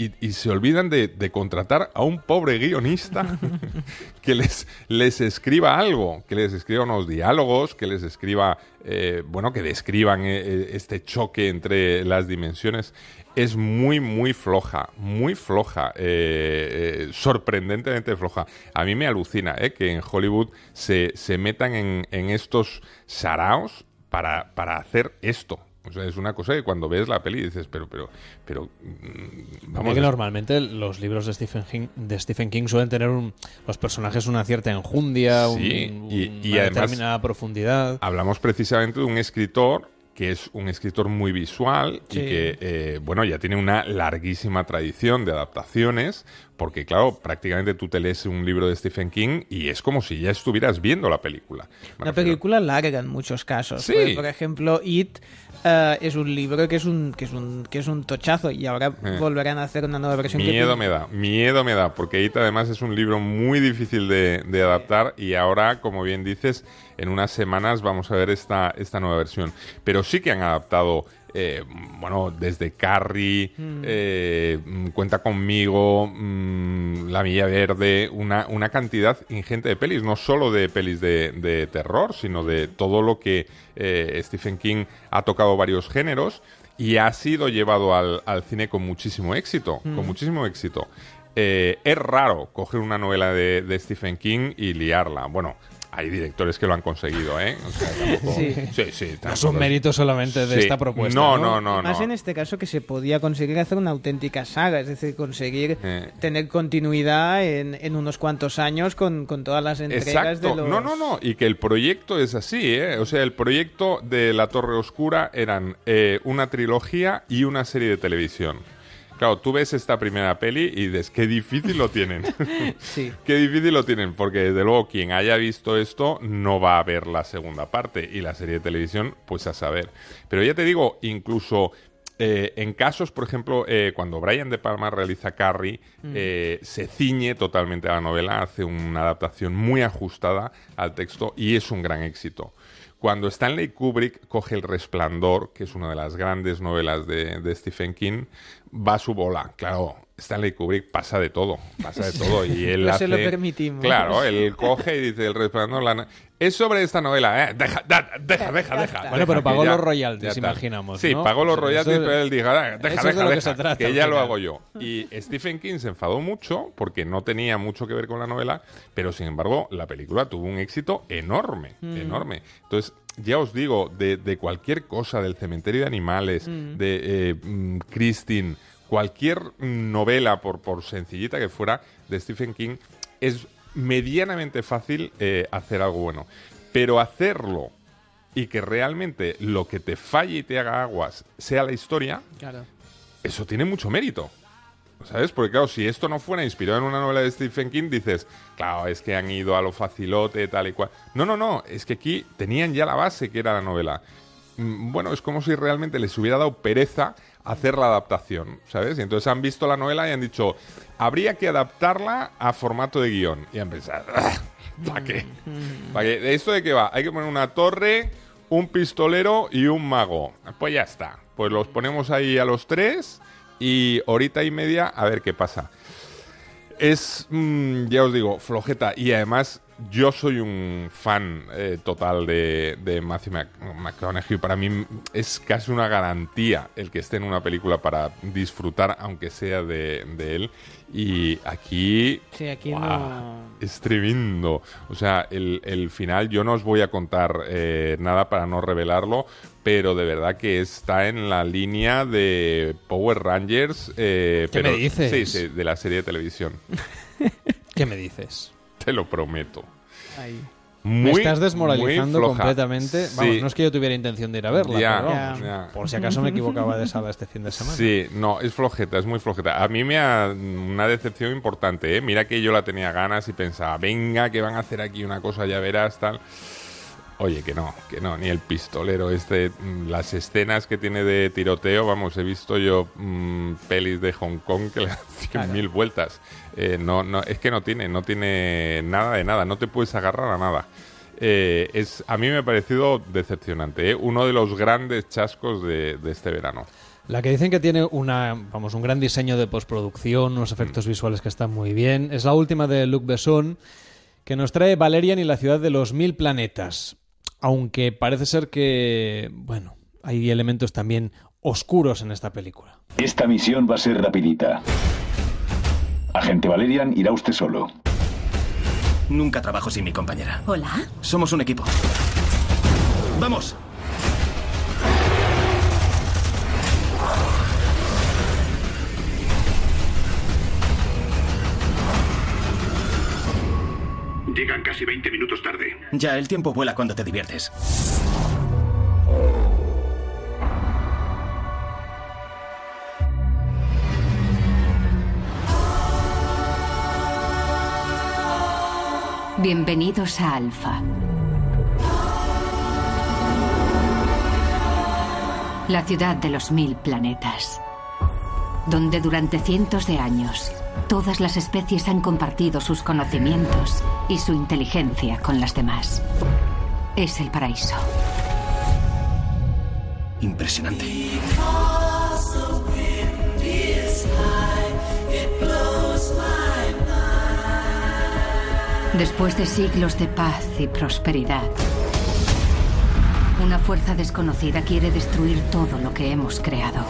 y, y se olvidan de, de contratar a un pobre guionista (laughs) que les, les escriba algo, que les escriba unos diálogos, que les escriba, eh, bueno, que describan eh, eh, este choque entre las dimensiones. Es muy, muy floja, muy floja, eh, eh, sorprendentemente floja. A mí me alucina eh, que en Hollywood se, se metan en, en estos saraos para, para hacer esto. O sea, es una cosa que cuando ves la peli dices, pero, pero, pero, mm, Vamos que normalmente los libros de Stephen King, de Stephen King suelen tener un, los personajes una cierta enjundia, un- y, una y además determinada profundidad. hablamos precisamente de un escritor que es un escritor muy visual Sí. y que, eh, bueno, ya tiene una larguísima tradición de adaptaciones, porque, claro, prácticamente tú te lees un libro de Stephen King y es como si ya estuvieras viendo la película. Me Una refiero. película larga en muchos casos. Sí. Por ejemplo, It eh, es un libro que es un, que es un, que es un tochazo y ahora Eh. volverán a hacer una nueva versión. Miedo me da, miedo me da, porque It además es un libro muy difícil de, de adaptar y ahora, como bien dices, en unas semanas vamos a ver esta, esta nueva versión. Pero sí que han adaptado, eh, bueno, desde Carrie, Mm. eh, mm, Cuenta conmigo, mm, La Milla Verde, una, una cantidad ingente de pelis, no solo de pelis de, de terror, sino de todo lo que eh, Stephen King ha tocado varios géneros y ha sido llevado al, al cine con muchísimo éxito, Mm. con muchísimo éxito. Eh, es raro coger una novela de, de Stephen King y liarla. Bueno, hay directores que lo han conseguido, ¿eh? O sea, tampoco- Sí. sí, sí, No es tampoco- un mérito solamente de Sí. esta propuesta. No, No, no, no, Más no. en este caso que se podía conseguir hacer una auténtica saga, es decir, conseguir Eh. tener continuidad en, en unos cuantos años con, con todas las entregas Exacto. de los... No, no, no. Y que el proyecto es así, ¿eh? O sea, el proyecto de La Torre Oscura eran eh, una trilogía y una serie de televisión. Claro, tú ves esta primera peli y dices, qué difícil lo tienen. (laughs) Sí. (laughs) Qué difícil lo tienen, porque desde luego quien haya visto esto no va a ver la segunda parte y la serie de televisión, pues a saber. Pero ya te digo, incluso eh, en casos, por ejemplo, eh, cuando Brian De Palma realiza Carrie, Mm. eh, se ciñe totalmente a la novela, hace una adaptación muy ajustada al texto y es un gran éxito. Cuando Stanley Kubrick coge El Resplandor, que es una de las grandes novelas de, Stephen King, va a su bola. Claro, Stanley Kubrick pasa de todo, pasa de todo. Y él No hace... se lo permitimos. Claro, él coge y dice El Resplandor... la Es sobre esta novela, ¿eh? Deja, da- deja, deja, deja. Bueno, deja, pero pagó ya- los ya royalties, imaginamos, Sí, ¿no? pagó los royalties, eso- pero él dijo, "Ah, deja, deja, de que deja, se trata que al ya lo final". hago yo. Y Stephen King se enfadó mucho porque no tenía mucho que ver con la novela, pero sin embargo la película tuvo un éxito enorme, Mm. enorme. Entonces, ya os digo, de, de cualquier cosa, del cementerio de animales, Mm. de eh, mm, Christine, cualquier novela, por, por sencillita que fuera, de Stephen King, es medianamente fácil eh, hacer algo bueno. Pero hacerlo y que realmente lo que te falle y te haga aguas sea la historia, Claro. eso tiene mucho mérito. ¿Sabes? Porque claro, si esto no fuera inspirado en una novela de Stephen King, dices, claro, es que han ido a lo facilote, tal y cual. No, no, no, es que aquí tenían ya la base que era la novela. Mm, Bueno, es como si realmente les hubiera dado pereza hacer la adaptación, ¿sabes? Y entonces han visto la novela y han dicho, habría que adaptarla a formato de guion. Y han pensado, ¿para qué? ¿Para qué? ¿De esto de qué va? Hay que poner una torre, un pistolero y un mago. Pues ya está. Pues los ponemos ahí a los tres y horita y media a ver qué pasa. Es, mm, ya os digo, flojeta. Y además, yo soy un fan eh, total de, de Matthew Mc- McConaughey. Para mí es casi una garantía el que esté en una película para disfrutar, aunque sea de, de él. Y aquí... Sí, aquí ¡guau! no... Es tremendo. O sea, el, el final, yo no os voy a contar eh, nada para no revelarlo, pero de verdad que está en la línea de Power Rangers. eh, ¿Qué pero, me dices? Sí, sí, de la serie de televisión. (laughs) ¿Qué me dices? (laughs) Te lo prometo. Ahí. Me estás desmoralizando completamente. Vamos, no es que yo tuviera intención de ir a verla, Ya, pero vamos, ya. por si acaso me equivocaba de sala este fin de semana. Sí, no, es flojeta, es muy flojeta. A mí me ha una decepción importante, ¿eh? Mira que yo la tenía ganas y pensaba, venga, que van a hacer aquí una cosa, ya verás, tal. Oye, que no, que no, ni el pistolero este, mm, las escenas que tiene de tiroteo, vamos, he visto yo mm, pelis de Hong Kong que le dan (laughs) cien mil vueltas. Eh, no, no, es que no tiene, no tiene nada de nada, no te puedes agarrar a nada. Eh, es, a mí me ha parecido decepcionante, ¿eh? uno de los grandes chascos de, de este verano. La que dicen que tiene una, vamos, un gran diseño de postproducción, unos efectos visuales que están muy bien, es la última de Luc Besson, que nos trae Valerian y la ciudad de los mil planetas. Aunque parece ser que, bueno, hay elementos también oscuros en esta película. Esta misión va a ser rapidita. Agente Valerian, irá usted solo. Nunca trabajo sin mi compañera. Hola. Somos un equipo. ¡Vamos! Llegan casi 20 minutos tarde. Ya, el tiempo vuela cuando te diviertes. Bienvenidos a Alfa. La ciudad de los mil planetas. Donde durante cientos de años todas las especies han compartido sus conocimientos y su inteligencia con las demás. Es el paraíso. Impresionante. Después de siglos de paz y prosperidad, una fuerza desconocida quiere destruir todo lo que hemos creado.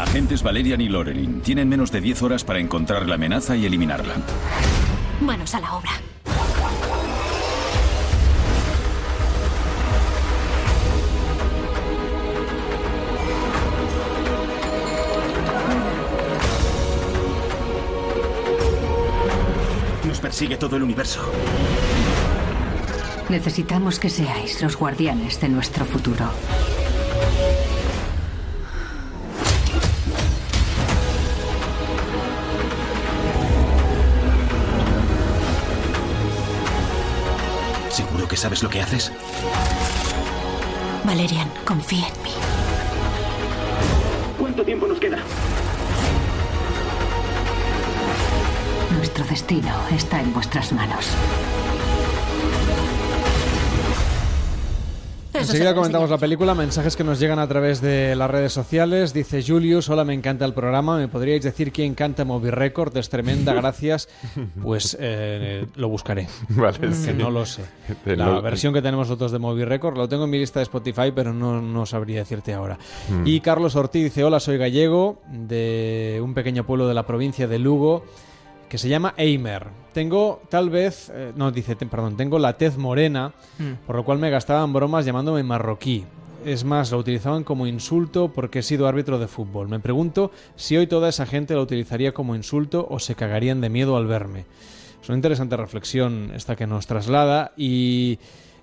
Agentes Valerian y Lorelin tienen menos de 10 horas para encontrar la amenaza y eliminarla. Manos a la obra. Nos persigue todo el universo. Necesitamos que seáis los guardianes de nuestro futuro. Sabes lo que haces? Valerian, confía en mí. ¿Cuánto tiempo nos queda? Nuestro destino está en vuestras manos. Enseguida comentamos la película, mensajes que nos llegan a través de las redes sociales. Dice Julius, hola, me encanta el programa. ¿Me podríais decir quién canta Movie Record? Es tremenda, gracias. (laughs) Pues eh, lo buscaré. (laughs) Vale, que sí. no lo sé. (laughs) La lo- versión que tenemos nosotros de Movie Record lo tengo en mi lista de Spotify, pero no, no sabría decirte ahora. Mm. Y Carlos Ortiz dice, hola, soy gallego, de un pequeño pueblo de la provincia de Lugo que se llama Eimer. Tengo tal vez, eh, no, dice, te- perdón, tengo la tez morena, Mm. por lo cual me gastaban bromas llamándome marroquí. Es más, lo utilizaban como insulto porque he sido árbitro de fútbol. Me pregunto si hoy toda esa gente lo utilizaría como insulto o se cagarían de miedo al verme. Es una interesante reflexión esta que nos traslada y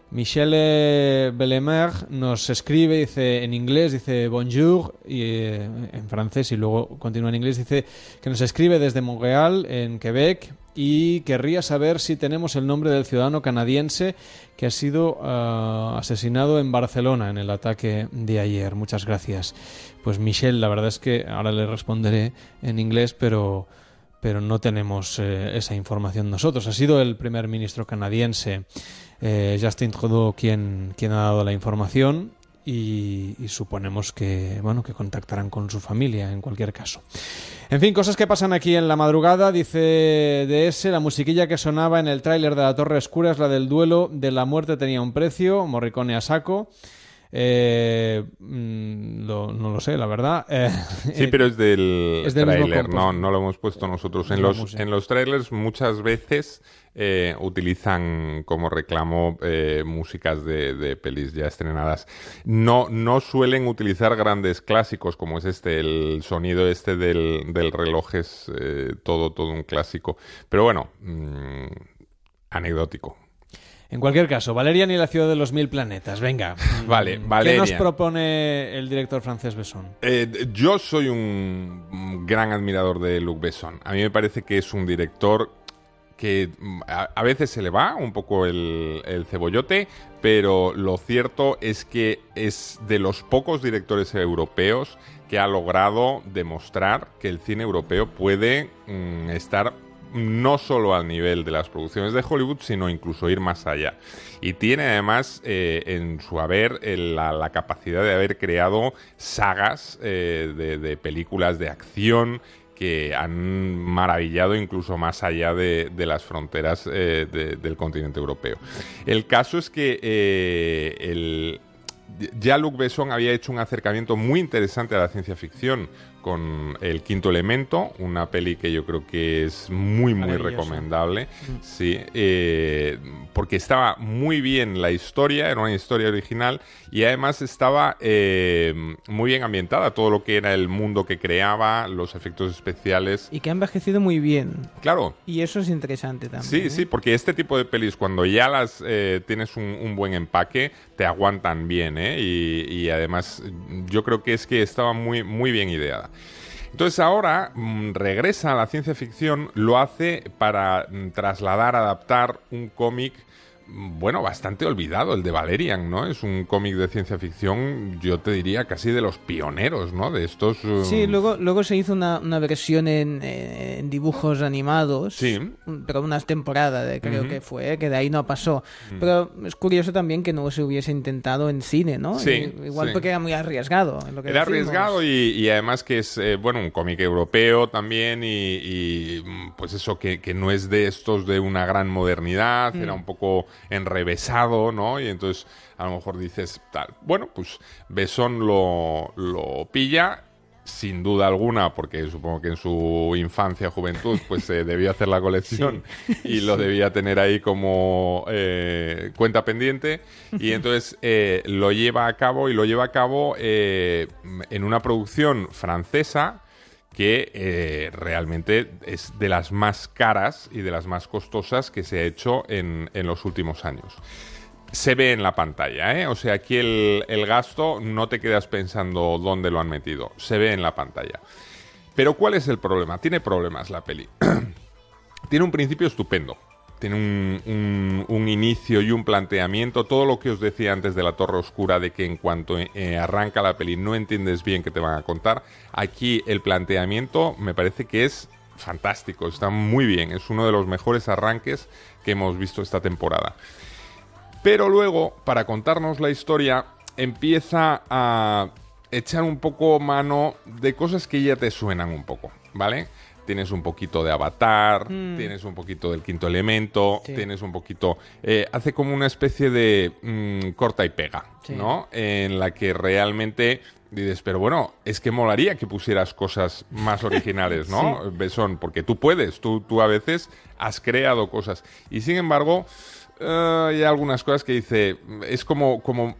Michelle Bellemer nos escribe, dice en inglés, dice bonjour y eh, en francés y luego continúa en inglés, dice que nos escribe desde Montreal, en Quebec, y querría saber si tenemos el nombre del ciudadano canadiense que ha sido ah, asesinado en Barcelona en el ataque de ayer. Muchas gracias. Pues Michelle, la verdad es que ahora le responderé en inglés, pero pero no tenemos eh, esa información nosotros. Ha sido el primer ministro canadiense eh, Justin Trudeau quien, quien ha dado la información y, suponemos que bueno que contactarán con su familia en cualquier caso. En fin, cosas que pasan aquí en la madrugada, dice DS, la musiquilla que sonaba en el tráiler de La Torre Oscura es la del duelo de la muerte tenía un precio, Morricone a saco. Eh, mm, lo- no lo sé, la verdad. (laughs) Eh, Sí, pero es del, es del mismo tráiler, no, no lo hemos puesto nosotros. En los, en los trailers muchas veces eh, utilizan como reclamo eh, músicas de, de pelis ya estrenadas. No, no suelen utilizar grandes clásicos como es este, el sonido este del, del reloj es eh, todo, todo un clásico. Pero bueno, mm, anecdótico. En cualquier caso, Valerian y la ciudad de los mil planetas. Venga. (laughs) Vale, ¿Qué Valerian. nos propone el director francés Besson? Eh, yo soy un gran admirador de Luc Besson. A mí me parece que es un director que mm, a, a veces se le va un poco el, el cebollote, pero lo cierto es que es de los pocos directores europeos que ha logrado demostrar que el cine europeo puede mm, estar no solo al nivel de las producciones de Hollywood, sino incluso ir más allá. Y tiene además eh, en su haber la, la capacidad de haber creado sagas eh, de, películas de acción que han maravillado incluso más allá de, de las fronteras eh, de- del continente europeo. El caso es que el, ya Luc Besson había hecho un acercamiento muy interesante a la ciencia ficción con El Quinto Elemento, una peli que yo creo que es muy, muy recomendable. Sí, eh, porque estaba muy bien la historia, era una historia original y además estaba eh, muy bien ambientada, todo lo que era el mundo que creaba, los efectos especiales. Y que ha envejecido muy bien. Claro, Y eso es interesante también. Sí, ¿eh? sí, porque este tipo de pelis, cuando ya las tienes un, un buen empaque, te aguantan bien, ¿eh? Y, y además, yo creo que es que estaba muy, muy bien ideada. Entonces ahora mm, regresa a la ciencia ficción, lo hace para mm, trasladar, adaptar un cómic, bueno, bastante olvidado, el de Valerian, ¿no? Es un cómic de ciencia ficción, yo te diría, casi de los pioneros, ¿no? De estos... um, Sí, luego, luego se hizo una, una versión en, eh, en dibujos animados. Sí. Pero unas temporadas, de- creo que fue, que de ahí no pasó. Mm. Pero es curioso también que no se hubiese intentado en cine, ¿no? Sí, Y- Igual sí. porque era muy arriesgado. en lo que Era decimos. arriesgado y, y además que es, eh, bueno, un cómic europeo también y, y, pues eso, que, que no es de estos de una gran modernidad, Mm. era un poco enrevesado, ¿no? Y entonces a lo mejor dices tal. Bueno, pues Besón lo, lo pilla. Sin duda alguna, porque supongo que en su infancia, juventud, pues se (laughs) debió hacer la colección y lo debía tener ahí como eh, cuenta pendiente. Y entonces eh, lo lleva a cabo y lo lleva a cabo eh, en una producción francesa que eh, realmente es de las más caras y de las más costosas que se ha hecho en, en los últimos años. Se ve en la pantalla, ¿eh? O sea, aquí el, el gasto no te quedas pensando dónde lo han metido, se ve en la pantalla. Pero ¿cuál es el problema? Tiene problemas la peli. (clears throat) Tiene un principio estupendo. Tiene un, un- inicio y un planteamiento. Todo lo que os decía antes de la Torre Oscura, de que en cuanto eh, arranca la peli no entiendes bien qué te van a contar. Aquí el planteamiento me parece que es fantástico. Está muy bien. Es uno de los mejores arranques que hemos visto esta temporada. Pero luego, para contarnos la historia, empieza a echar un poco mano de cosas que ya te suenan un poco, ¿vale? Tienes un poquito de Avatar, Mm. tienes un poquito del quinto elemento, Sí. tienes un poquito... eh, hace como una especie de mm, corta y pega, Sí. ¿no? En la que realmente dices, pero bueno, es que molaría que pusieras cosas más (laughs) originales, ¿no? Sí. Besón, porque tú puedes, tú, tú a veces has creado cosas. Y sin embargo, eh, hay algunas cosas que dice, es como, como eh,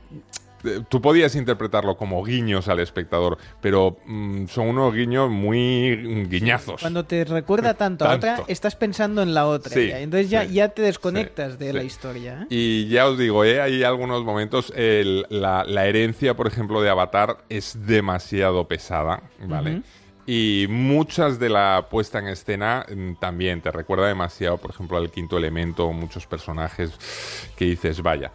tú podías interpretarlo como guiños al espectador, pero mm, son unos guiños muy guiñazos. Cuando te recuerda (laughs) tanto, a Tanto. otra, estás pensando en la otra. Sí, ya. Entonces ya, sí, ya te desconectas de la historia. ¿eh? Y ya os digo, ¿eh? hay algunos momentos, el- la, la herencia, por ejemplo, de Avatar es demasiado pesada, ¿vale? Y muchas de la puesta en escena mm, también te recuerda demasiado, por ejemplo, al quinto elemento, muchos personajes que dices, vaya.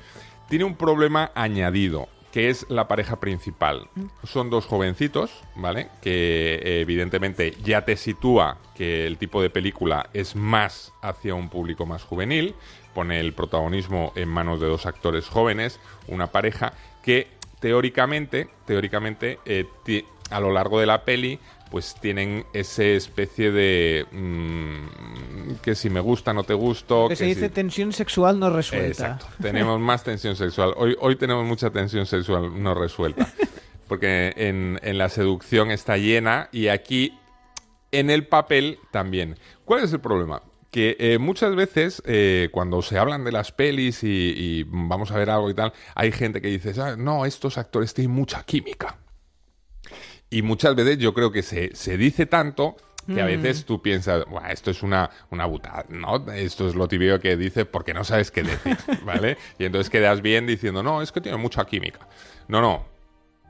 Tiene un problema añadido, que es la pareja principal. Son dos jovencitos, ¿vale? Que eh, evidentemente ya te sitúa que el tipo de película es más hacia un público más juvenil. Pone el protagonismo en manos de dos actores jóvenes, una pareja que teóricamente, teóricamente, eh, a lo largo de la peli, pues tienen ese especie de mm, que si me gusta no te gusto, que se dice si- tensión sexual no resuelta. Exacto. (laughs) Tenemos más tensión sexual. Hoy, hoy tenemos mucha tensión sexual no resuelta. (laughs) Porque en, en la seducción está llena y aquí en el papel también. ¿Cuál es el problema? Que eh, muchas veces eh, cuando se hablan de las pelis y, y vamos a ver algo y tal, hay gente que dice, "Ah, no, estos actores tienen mucha química. Y muchas veces yo creo que se, se dice tanto que a Mm. veces tú piensas, "Buah, esto es una, una butada, ¿no? Esto es lo típico que dice porque no sabes qué decir, (laughs) ¿vale? Y entonces quedas bien diciendo, no, es que tiene mucha química. No, no,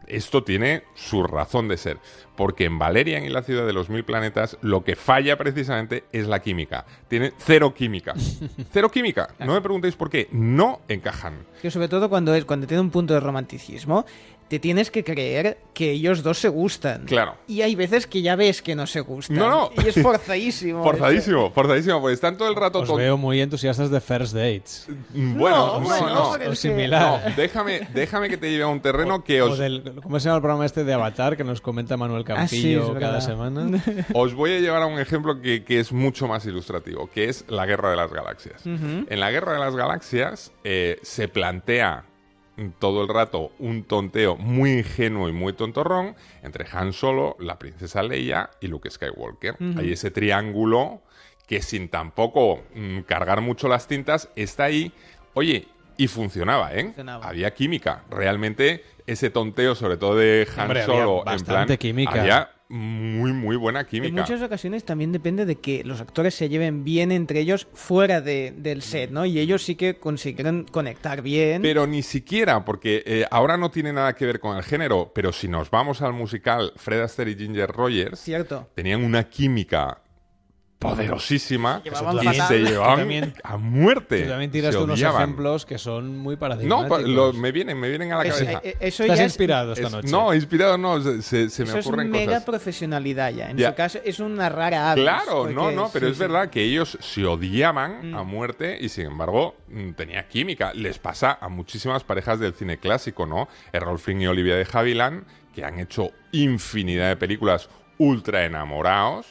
esto tiene su razón de ser. Porque en Valerian y la ciudad de los mil planetas lo que falla precisamente es la química. Tiene cero química. (laughs) cero química. No me preguntéis por qué. No encajan. Que sobre todo cuando es cuando tiene un punto de romanticismo, te tienes que creer que ellos dos se gustan. Claro. Y hay veces que ya ves que no se gustan. No, no. Y es forzadísimo. (laughs) Forzadísimo, forzadísimo. Pues están todo el rato Os ton- veo muy entusiastas de first dates. Bueno, No, no, bueno, no. O similar. No, déjame, déjame que te lleve a un terreno que O os, del- ¿Cómo se llama el programa este de Avatar que nos comenta Manuel Ah, sí, Campillo cada semana? (laughs) Os voy a llevar a un ejemplo que, que es mucho más ilustrativo, que es la Guerra de las Galaxias. En la Guerra de las Galaxias eh, se plantea todo el rato un tonteo muy ingenuo y muy tontorrón entre Han Solo, la princesa Leia y Luke Skywalker. Hay ese triángulo que sin tampoco mm, cargar mucho las tintas está ahí. Oye, y funcionaba, ¿eh? Funcionaba. Había química. Realmente ese tonteo, sobre todo de Han Hombre, había Solo, en plan, química. había muy, muy buena En química. muchas ocasiones también depende de que los actores se lleven bien entre ellos fuera de- del set, ¿no? Y ellos sí que consiguieron conectar bien. Pero ni siquiera, porque eh, ahora no tiene nada que ver con el género, pero si nos vamos al musical Fred Astaire y Ginger Rogers, Cierto. tenían una química poderosísima y fatal. se llevaban también- a muerte. Tú también tiras unos odiaban. ejemplos que son muy No, paradigmáticos. pa- lo- me vienen, me vienen a la Es- cabeza. eh, eh, eso Estás ya es- inspirado esta Es- noche. no, inspirado no, se, me Eso es ocurren mega cosas. profesionalidad ya. En Ya. su caso es una rara avis. Claro, no, no, pero sí, es sí. verdad que ellos se odiaban Mm. a muerte y sin embargo mm, tenía química. Les pasa a muchísimas parejas del cine clásico, ¿no? Errol Flynn y Olivia de Havilland, que han hecho infinidad de películas ultra enamorados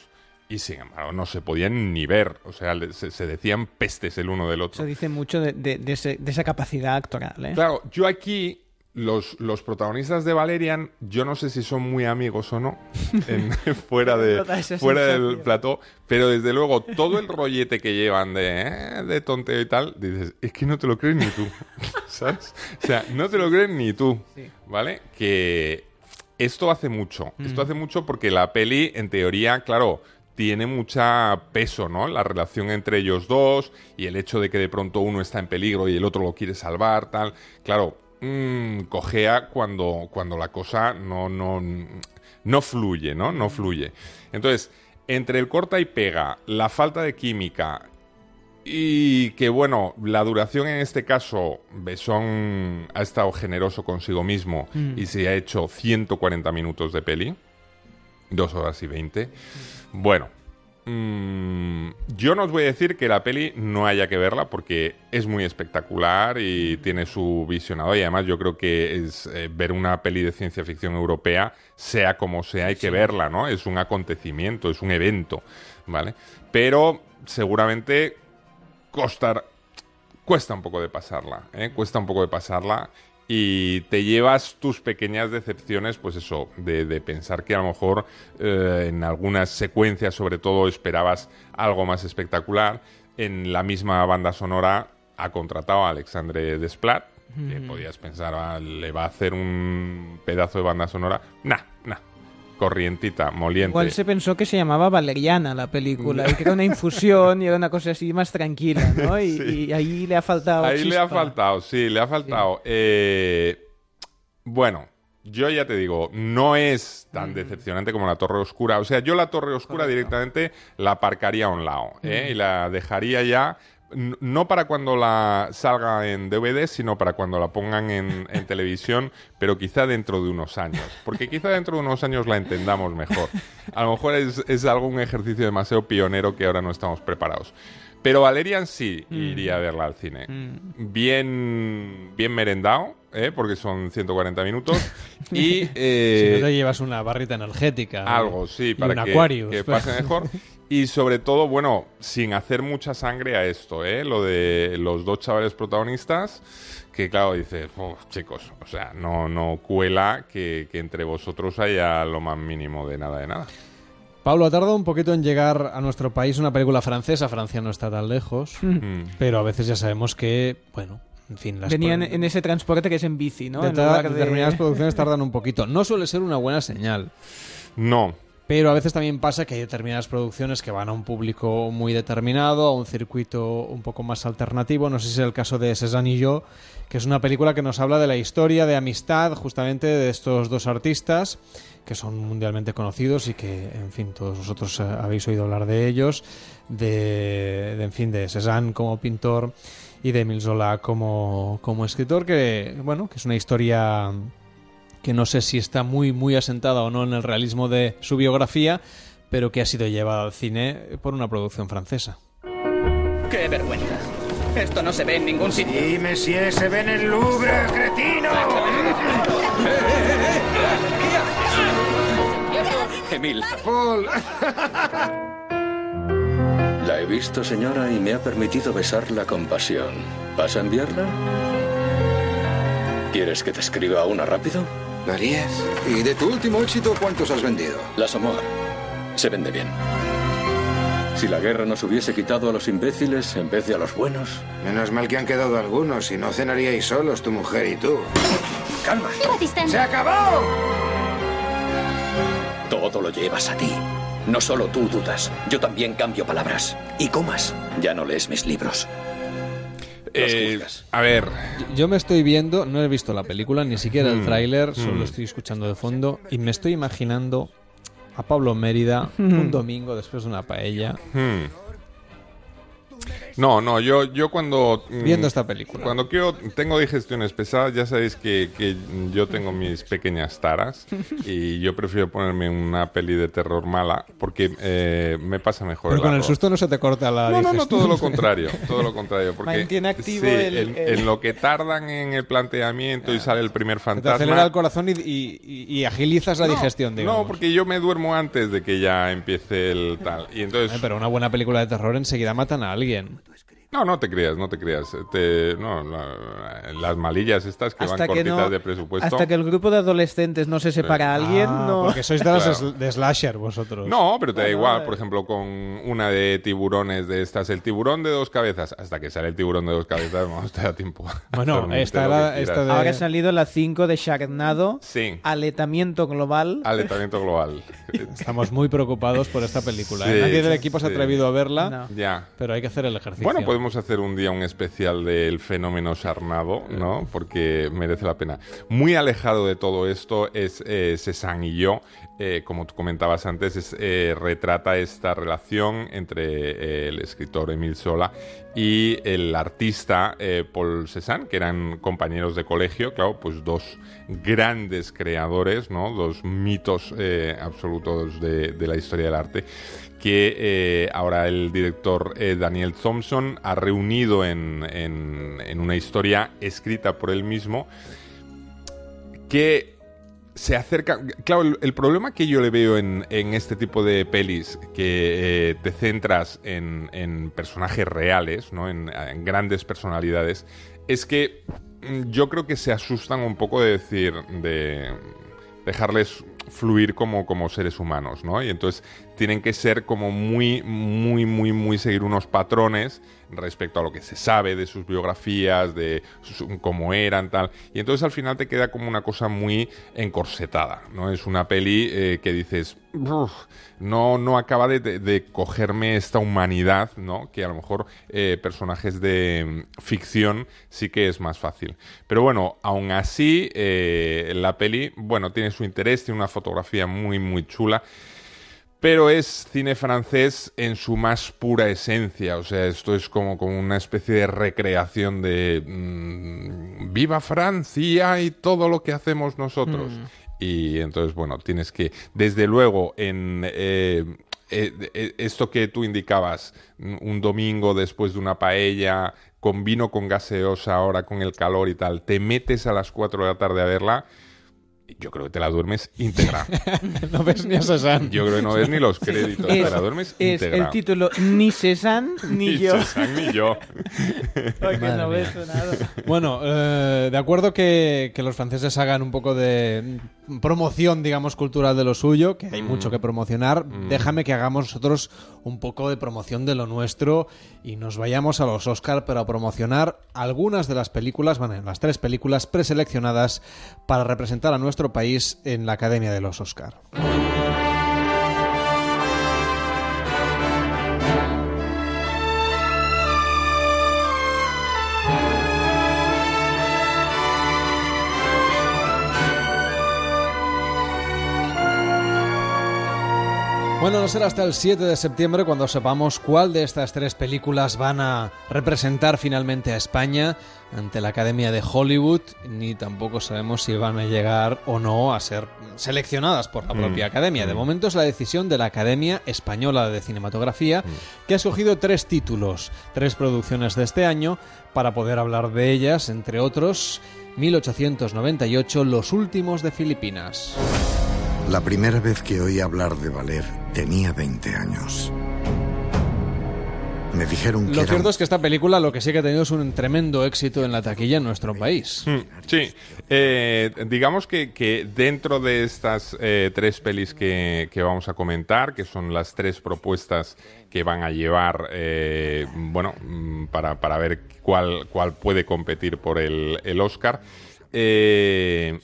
y sin embargo no se podían ni ver. O sea, se, se decían pestes el uno del otro. Eso dice mucho de, de- de ese- de esa capacidad actoral, ¿eh? Claro, yo aquí, los, los protagonistas de Valerian, yo no sé si son muy amigos o no, (laughs) en- fuera, de, fuera del plató, pero desde luego todo el rollete que llevan de, eh, de tonteo y tal, dices, es que no te lo crees ni tú, (laughs) ¿sabes? O sea, no te lo crees ni tú, ¿vale? Que esto hace mucho, esto Mm. hace mucho porque la peli, en teoría, claro, tiene mucha peso, ¿no? La relación entre ellos dos y el hecho de que de pronto uno está en peligro y el otro lo quiere salvar, tal. Claro, mm, cojea cuando, cuando la cosa no, no, no fluye, ¿no? No fluye. Entonces, entre el corta y pega, la falta de química y que bueno, la duración en este caso, Besón ha estado generoso consigo mismo Mm. y se ha hecho 140 minutos de peli, dos horas y 20. Bueno, mm, yo no os voy a decir que la peli no haya que verla porque es muy espectacular y tiene su visionado y además yo creo que es eh, ver una peli de ciencia ficción europea, sea como sea, hay que verla, ¿no? Es un acontecimiento, es un evento, ¿vale? Pero seguramente costar, cuesta un poco de pasarla, ¿eh? cuesta un poco de pasarla y te llevas tus pequeñas decepciones, pues eso, de, de pensar que a lo mejor eh, en algunas secuencias, sobre todo, esperabas algo más espectacular. En la misma banda sonora ha contratado a Alexandre Desplat, que podías pensar, ah, le va a hacer un pedazo de banda sonora. Nah, nah, corrientita, moliente. Igual se pensó que se llamaba Valeriana la película y que era una infusión y era una cosa así más tranquila, ¿no? (laughs) Y, Sí. y ahí le ha faltado. Ahí le ha faltado, sí, le ha faltado. Eh, bueno, yo ya te digo, no es tan decepcionante como la Torre Oscura. O sea, yo la Torre Oscura directamente la aparcaría a un lado ¿eh? y la dejaría ya. No para cuando la salga en DVD, sino para cuando la pongan en, en televisión, (laughs) pero quizá dentro de unos años. Porque quizá dentro de unos años la entendamos mejor. A lo mejor es, es algún ejercicio demasiado pionero que ahora no estamos preparados. Pero Valerian sí Mm. iría a verla al cine. Mm. Bien, bien merendado, ¿eh? porque son 140 minutos. (laughs) y si eh, no te llevas una barrita energética. algo, sí, para un que, Aquarius. que pase mejor. (laughs) Y sobre todo, bueno, sin hacer mucha sangre a esto, ¿eh? Lo de los dos chavales protagonistas, que claro, dices, "Oh, chicos, o sea, no, no cuela que, que entre vosotros haya lo más mínimo de nada de nada. Pablo, ha tardado un poquito en llegar a nuestro país una película francesa. Francia no está tan lejos. (laughs) Mm. Pero a veces ya sabemos que, bueno, en fin, las Venían en ese transporte que es en bici, ¿no? En deta- lugar de- determinadas producciones tardan un poquito. No suele ser una buena señal. No, Pero a veces también pasa que hay determinadas producciones que van a un público muy determinado, a un circuito un poco más alternativo. No sé si es el caso de Cézanne y yo, que es una película que nos habla de la historia de amistad justamente de estos dos artistas que son mundialmente conocidos y que, en fin, todos vosotros eh, habéis oído hablar de ellos, de, de, en fin, de Cézanne como pintor y de Emile Zola como, como escritor, que, bueno, que es una historia que no sé si está muy, muy asentada o no en el realismo de su biografía, pero que ha sido llevada al cine por una producción francesa. ¡Qué vergüenza! Esto no se ve en ningún sitio. Sí, Messier, se ve en el Louvre, cretino. Emil. Paul. La he visto, señora, y me ha permitido besarla con pasión. ¿Vas a enviarla? ¿Quieres que te escriba una rápido? ¿Lo harías? ¿Y de tu último éxito cuántos has vendido? La Samoa. Se vende bien. Si la guerra nos hubiese quitado a los imbéciles en vez de a los buenos. Menos mal que han quedado algunos, si no cenaríais solos tu mujer y tú. Calma. ¡Se acabó! Todo lo llevas a ti. No solo tú dudas, yo también cambio palabras. Y comas. Ya no lees mis libros. Eh, a ver. Yo me estoy viendo, no he visto la película, ni siquiera el Mm, tráiler, solo mm. estoy escuchando de fondo y me estoy imaginando a Pablo Mérida Mm. (laughs) un domingo después de una paella Hmm. No, no, yo, yo cuando... mm, Viendo esta película. Cuando quiero, tengo digestiones pesadas, ya sabéis que, que yo tengo mis pequeñas taras (laughs) y yo prefiero ponerme una peli de terror mala porque eh, me pasa mejor Pero el con el susto no se te corta la No, no, no, digestión. todo lo contrario, todo lo contrario. Porque, Mantiene activo sí, el- en, el- en lo que tardan en el planteamiento y sale el primer Te fantasma. acelera el corazón y, y- agilizas la No, digestión, digamos. No, porque yo me duermo antes de que ya empiece el tal. Y entonces... Pero una buena película de terror enseguida matan a alguien. bien. No, no te creas, no te creas. Te- no, la- las malillas estas que Hasta van que, cortitas no, de presupuesto. hasta que el grupo de adolescentes no se separa a alguien, Ah, no. Porque sois de Claro. de slasher vosotros. No, pero te da igual, por ejemplo, con una de tiburones de estas, el tiburón de dos cabezas, hasta que sale el tiburón de dos cabezas, vamos, te da tiempo. (laughs) Bueno, esta esta de- Ahora ha salido la 5 de Sharknado, Sí, aletamiento global. aletamiento global. (laughs) Estamos muy preocupados por esta película. ¿eh? Nadie del equipo se ha atrevido a verla, No. Ya. pero hay que hacer el ejercicio. Bueno, podemos hacer un día un especial del fenómeno Sarnado, ¿no? Porque merece la pena. Muy alejado de todo esto es eh, Cézanne y yo. Eh, como tú comentabas antes, es, eh, retrata esta relación entre eh, el escritor Emile Sola y el artista Paul Cézanne, que eran compañeros de colegio, claro, pues dos grandes creadores, ¿no? Dos mitos absolutos de, la historia del arte que ahora el director Daniel Thompson ha reunido en- en una historia escrita por él mismo que se acerca... Claro, el, problema que yo le veo en, en este tipo de pelis, que eh, te centras en, en personajes reales, ¿no? en, en grandes personalidades, es que mm, yo creo que se asustan un poco de decir, de dejarles fluir como, como seres humanos, ¿no? Y entonces tienen que ser como muy, muy, muy, muy seguir unos patrones respecto a lo que se sabe de sus biografías, de cómo eran, tal. Y entonces al final te queda como una cosa muy encorsetada, ¿no? Es una peli eh, que dices, "Uf, no, no acaba de cogerme esta humanidad, ¿no? Que a lo mejor eh, personajes de mm, ficción sí que es más fácil. Pero bueno, aún así, eh, la peli, bueno, tiene su interés, tiene una fotografía muy, muy chula. Pero es cine francés en su más pura esencia. O sea, esto es como, como una especie de recreación de mm, viva Francia y todo lo que hacemos nosotros. Y entonces, bueno, tienes que, desde luego, en eh, eh, eh, esto que tú indicabas, mm, un domingo después de una paella, con vino con gaseosa, ahora con el calor y tal, te metes a las 4 de la tarde a verla. Yo creo que te la duermes íntegra. (laughs) no ves ni a Cézanne. Yo creo que no ves ni los créditos, te la duermes es íntegra. el título Ni Cézanne (laughs) ni, Ni yo. Ni yo. (laughs) No ves nada. Bueno, eh, de acuerdo que, que los franceses hagan un poco de promoción, digamos, cultural de lo suyo, que hay Mm. mucho que promocionar, Mm. déjame que hagamos nosotros un poco de promoción de lo nuestro y nos vayamos a los Oscar para promocionar algunas de las películas, bueno, las tres películas preseleccionadas para representar a nuestro país en la Academia de los Oscar. Bueno, no será hasta el 7 de septiembre cuando sepamos cuál de estas tres películas van a representar finalmente a España ante la Academia de Hollywood, ni tampoco sabemos si van a llegar o no a ser seleccionadas por la propia Mm, Academia. De mm. momento es la decisión de la Academia Española de Cinematografía, que ha escogido tres títulos, tres producciones de este año, para poder hablar de ellas, entre otros, 1898, Los Últimos de Filipinas. La primera vez que oí hablar de Valer tenía 20 años. Me dijeron que Lo cierto un- es que esta película lo que sí que ha tenido es un tremendo éxito en la taquilla en nuestro país. Mm, Sí, Eh, digamos que, que dentro de estas eh, tres pelis que, que vamos a comentar, que son las tres propuestas que van a llevar, eh, bueno, mm, para, para ver cuál, cuál puede competir por el, el Oscar, eh,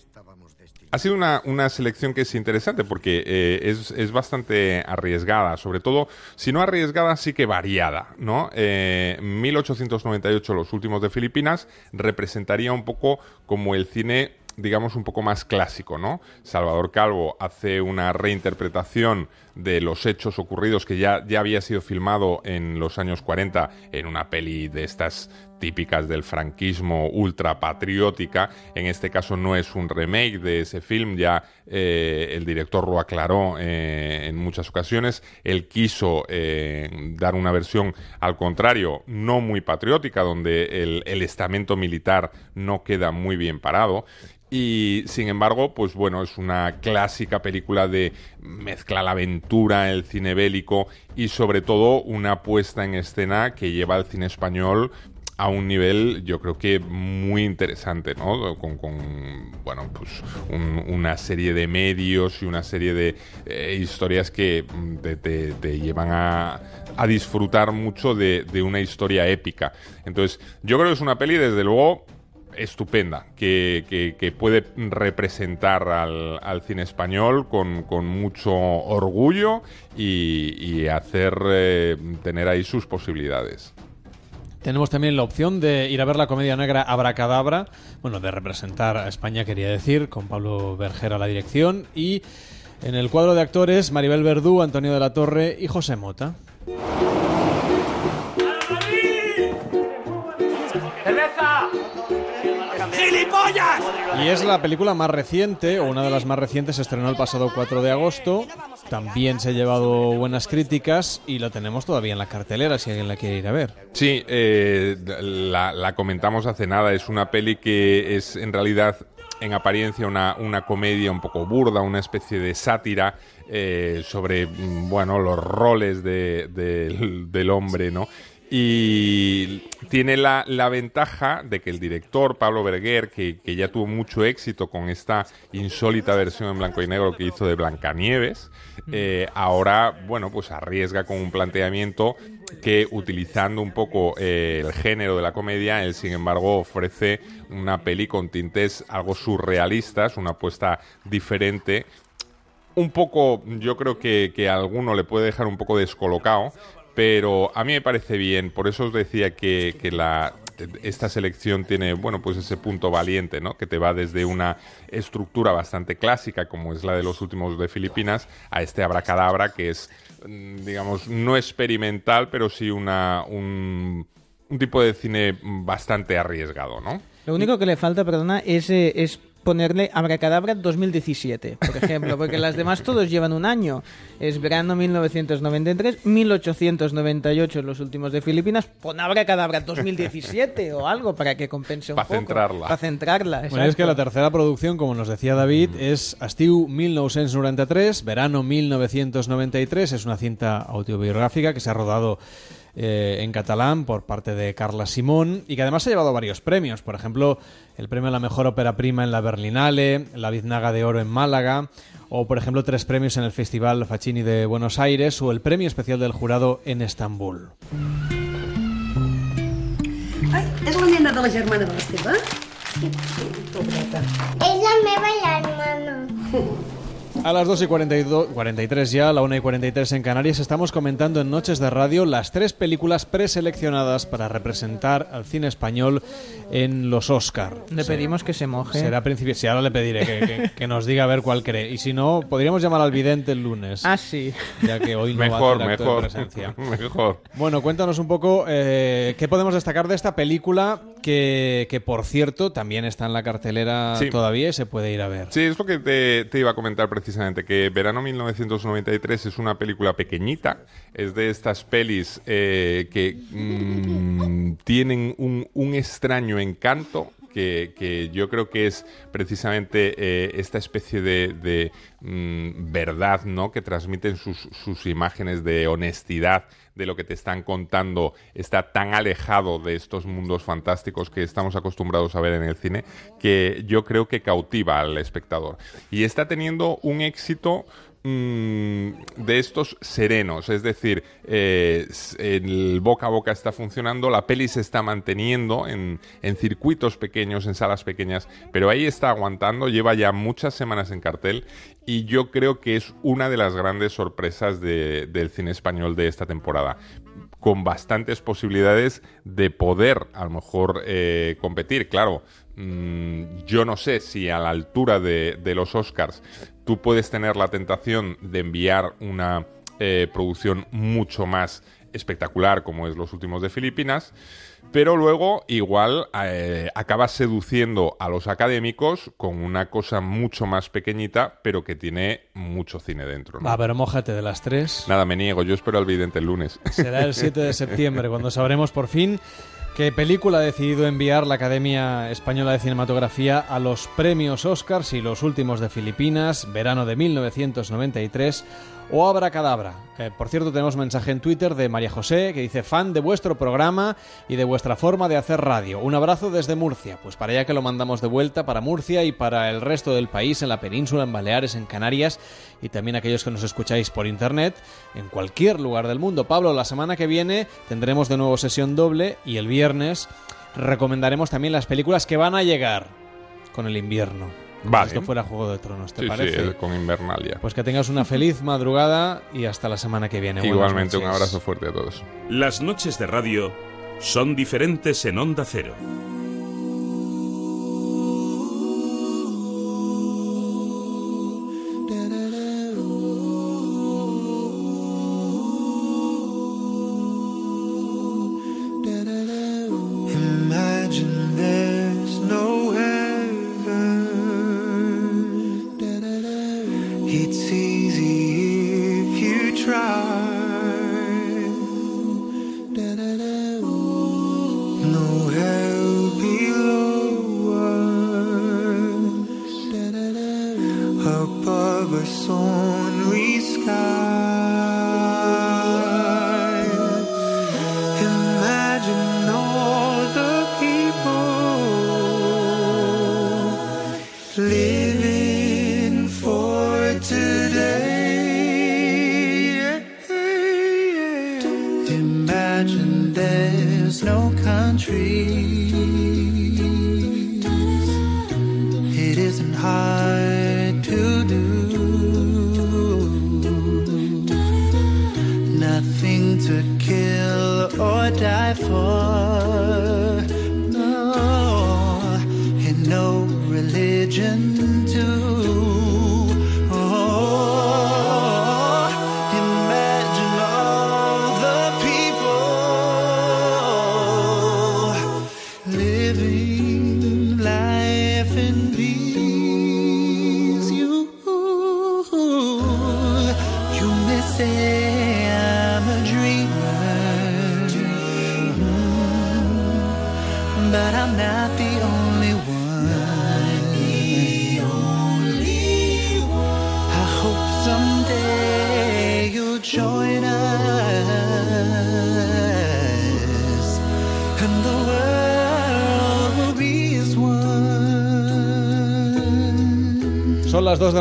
ha sido una, una selección que es interesante porque eh, es, es bastante arriesgada, sobre todo, si no arriesgada, sí que variada, ¿no? Eh, 1898, Los Últimos de Filipinas, representaría un poco como el cine digamos, un poco más clásico, ¿no? Salvador Calvo hace una reinterpretación de los hechos ocurridos que ya, ya había sido filmado en los años 40 en una peli de estas típicas del franquismo ultra patriótica. En este caso no es un remake de ese film, ya eh, el director lo aclaró eh, en muchas ocasiones. Él quiso eh, dar una versión al contrario, no muy patriótica, donde el estamento militar no queda muy bien parado. Y sin embargo, pues bueno, es una clásica película de mezcla la aventura, el cine bélico y sobre todo una puesta en escena que lleva al cine español a un nivel, yo creo que muy interesante, ¿no? Con, con, bueno, pues un- una serie de medios y una serie de eh, historias que mm, te, te- llevan a, a disfrutar mucho de, de una historia épica. Entonces, yo creo que es una peli, desde luego, estupenda, que, que- que puede representar al, al cine español con, con mucho orgullo y, y hacer eh, tener ahí sus posibilidades. Tenemos también la opción de ir a ver la comedia negra Abracadabra, bueno, de representar a España, quería decir, con Pablo Berger a la dirección, y en el cuadro de actores Maribel Verdú, Antonio de la Torre y José Mota. Y es la película más reciente, o una de las más recientes, se estrenó el pasado 4 de agosto. También se ha llevado buenas críticas y la tenemos todavía en la cartelera si alguien la quiere ir a ver. Sí, eh, la, comentamos hace nada. Es una peli que es en realidad, en apariencia, una, una comedia un poco burda, una especie de sátira eh, sobre, mm, bueno, los roles de- del hombre, ¿no? Y tiene la, la ventaja de que el director, Pablo Berger, que, que ya tuvo mucho éxito con esta insólita versión en blanco y negro que hizo de Blancanieves, eh, ahora, bueno, pues arriesga con un planteamiento que utilizando un poco eh, el género de la comedia, él sin embargo ofrece una peli con tintes algo surrealistas, una apuesta diferente un poco, yo creo que, que a alguno le puede dejar un poco descolocado, pero a mí me parece bien. Por eso os decía que, que la, esta selección tiene, bueno, pues ese punto valiente, ¿no? Que te va desde una estructura bastante clásica, como es la de los últimos de Filipinas, a este abracadabra que es, mm, digamos, no experimental, pero sí una, un, tipo de cine bastante arriesgado, ¿no? Lo único que le falta, perdona, es, eh, es ponerle Abracadabra 2017, por ejemplo, porque las demás todos llevan un año. Es verano 1993, 1898 los últimos de Filipinas, pon Abracadabra 2017 o algo para que compense un Pa' poco. centrarla. Para centrarla, Bueno, es que la tercera producción, como nos decía David, es Estiu 1993, verano 1993. Es una cinta autobiográfica que se ha rodado eh, en catalán por parte de Carla Simón y que además ha llevado varios premios. Por ejemplo, el premio a la mejor ópera prima en la Berlinale, la Biznaga de Oro en Málaga, o por ejemplo tres premios en el Festival Facchini de Buenos Aires o el premio especial del jurado en Estambul. Ai, és la nena de la germana de l'Esteve? Sí, pobreta. És la meva germana. (laughs) A las 2 y 42, 43 ya, la 1 y 43 en Canarias, estamos comentando en Noches de Radio las tres películas preseleccionadas para representar al cine español en los Oscar. Le pedimos que se moje. Será principio, si ahora le pediré que, que- que nos diga a ver cuál cree. Y si no, podríamos llamar al vidente el lunes. Ah, sí. Ya que hoy no Mejor, va a hacer acto de mejor. presencia. (laughs) Mejor. Bueno, cuéntanos un poco eh, qué podemos destacar de esta película que, que, por cierto, también está en la cartelera Sí. todavía y se puede ir a ver. Sí, es lo que te, te iba a comentar precisamente, que Verano 1993 es una película pequeñita, es de estas pelis eh, que mm, tienen un, extraño encanto. Que, que yo creo que es precisamente eh, esta especie de, de, mm, verdad ¿no? que transmiten sus, sus imágenes de honestidad de lo que te están contando está tan alejado de estos mundos fantásticos que estamos acostumbrados a ver en el cine que yo creo que cautiva al espectador. Y está teniendo un éxito mm, de estos serenos, es decir, eh, el boca a boca está funcionando, la peli se está manteniendo en, en circuitos pequeños, en salas pequeñas, pero ahí está aguantando, lleva ya muchas semanas en cartel y yo creo que es una de las grandes sorpresas de- del cine español de esta temporada con bastantes posibilidades de poder a lo mejor eh, competir. Claro, mm, yo no sé si a la altura de, de los Oscars tú puedes tener la tentación de enviar una eh, producción mucho más espectacular como es Los Últimos de Filipinas, pero luego igual eh, acabas seduciendo a los académicos con una cosa mucho más pequeñita, pero que tiene mucho cine dentro. ¿no? Va, pero mójate de las tres. Nada, me niego, yo espero al vidente el lunes. Será el 7 de septiembre cuando sabremos por fin qué película ha decidido enviar la Academia Española de Cinematografía a los premios Oscars y los últimos de Filipinas, verano de 1993 o Abracadabra. Eh, por cierto, tenemos mensaje en Twitter de María José que dice fan de vuestro programa y de vuestra forma de hacer radio. Un abrazo desde Murcia. Pues para allá que lo mandamos de vuelta para Murcia y para el resto del país, en la península, en Baleares, en Canarias y también aquellos que nos escucháis por internet en cualquier lugar del mundo. Pablo, la semana que viene tendremos de nuevo sesión doble y el viernes recomendaremos también las películas que van a llegar con el invierno. Vale. Si esto fuera Juego de Tronos, ¿te Sí, sí, parece? eh, con Invernalia. Pues que tengas una feliz madrugada y hasta la semana que viene. Igualmente, un abrazo fuerte a todos. Las noches de radio son diferentes en Onda Cero.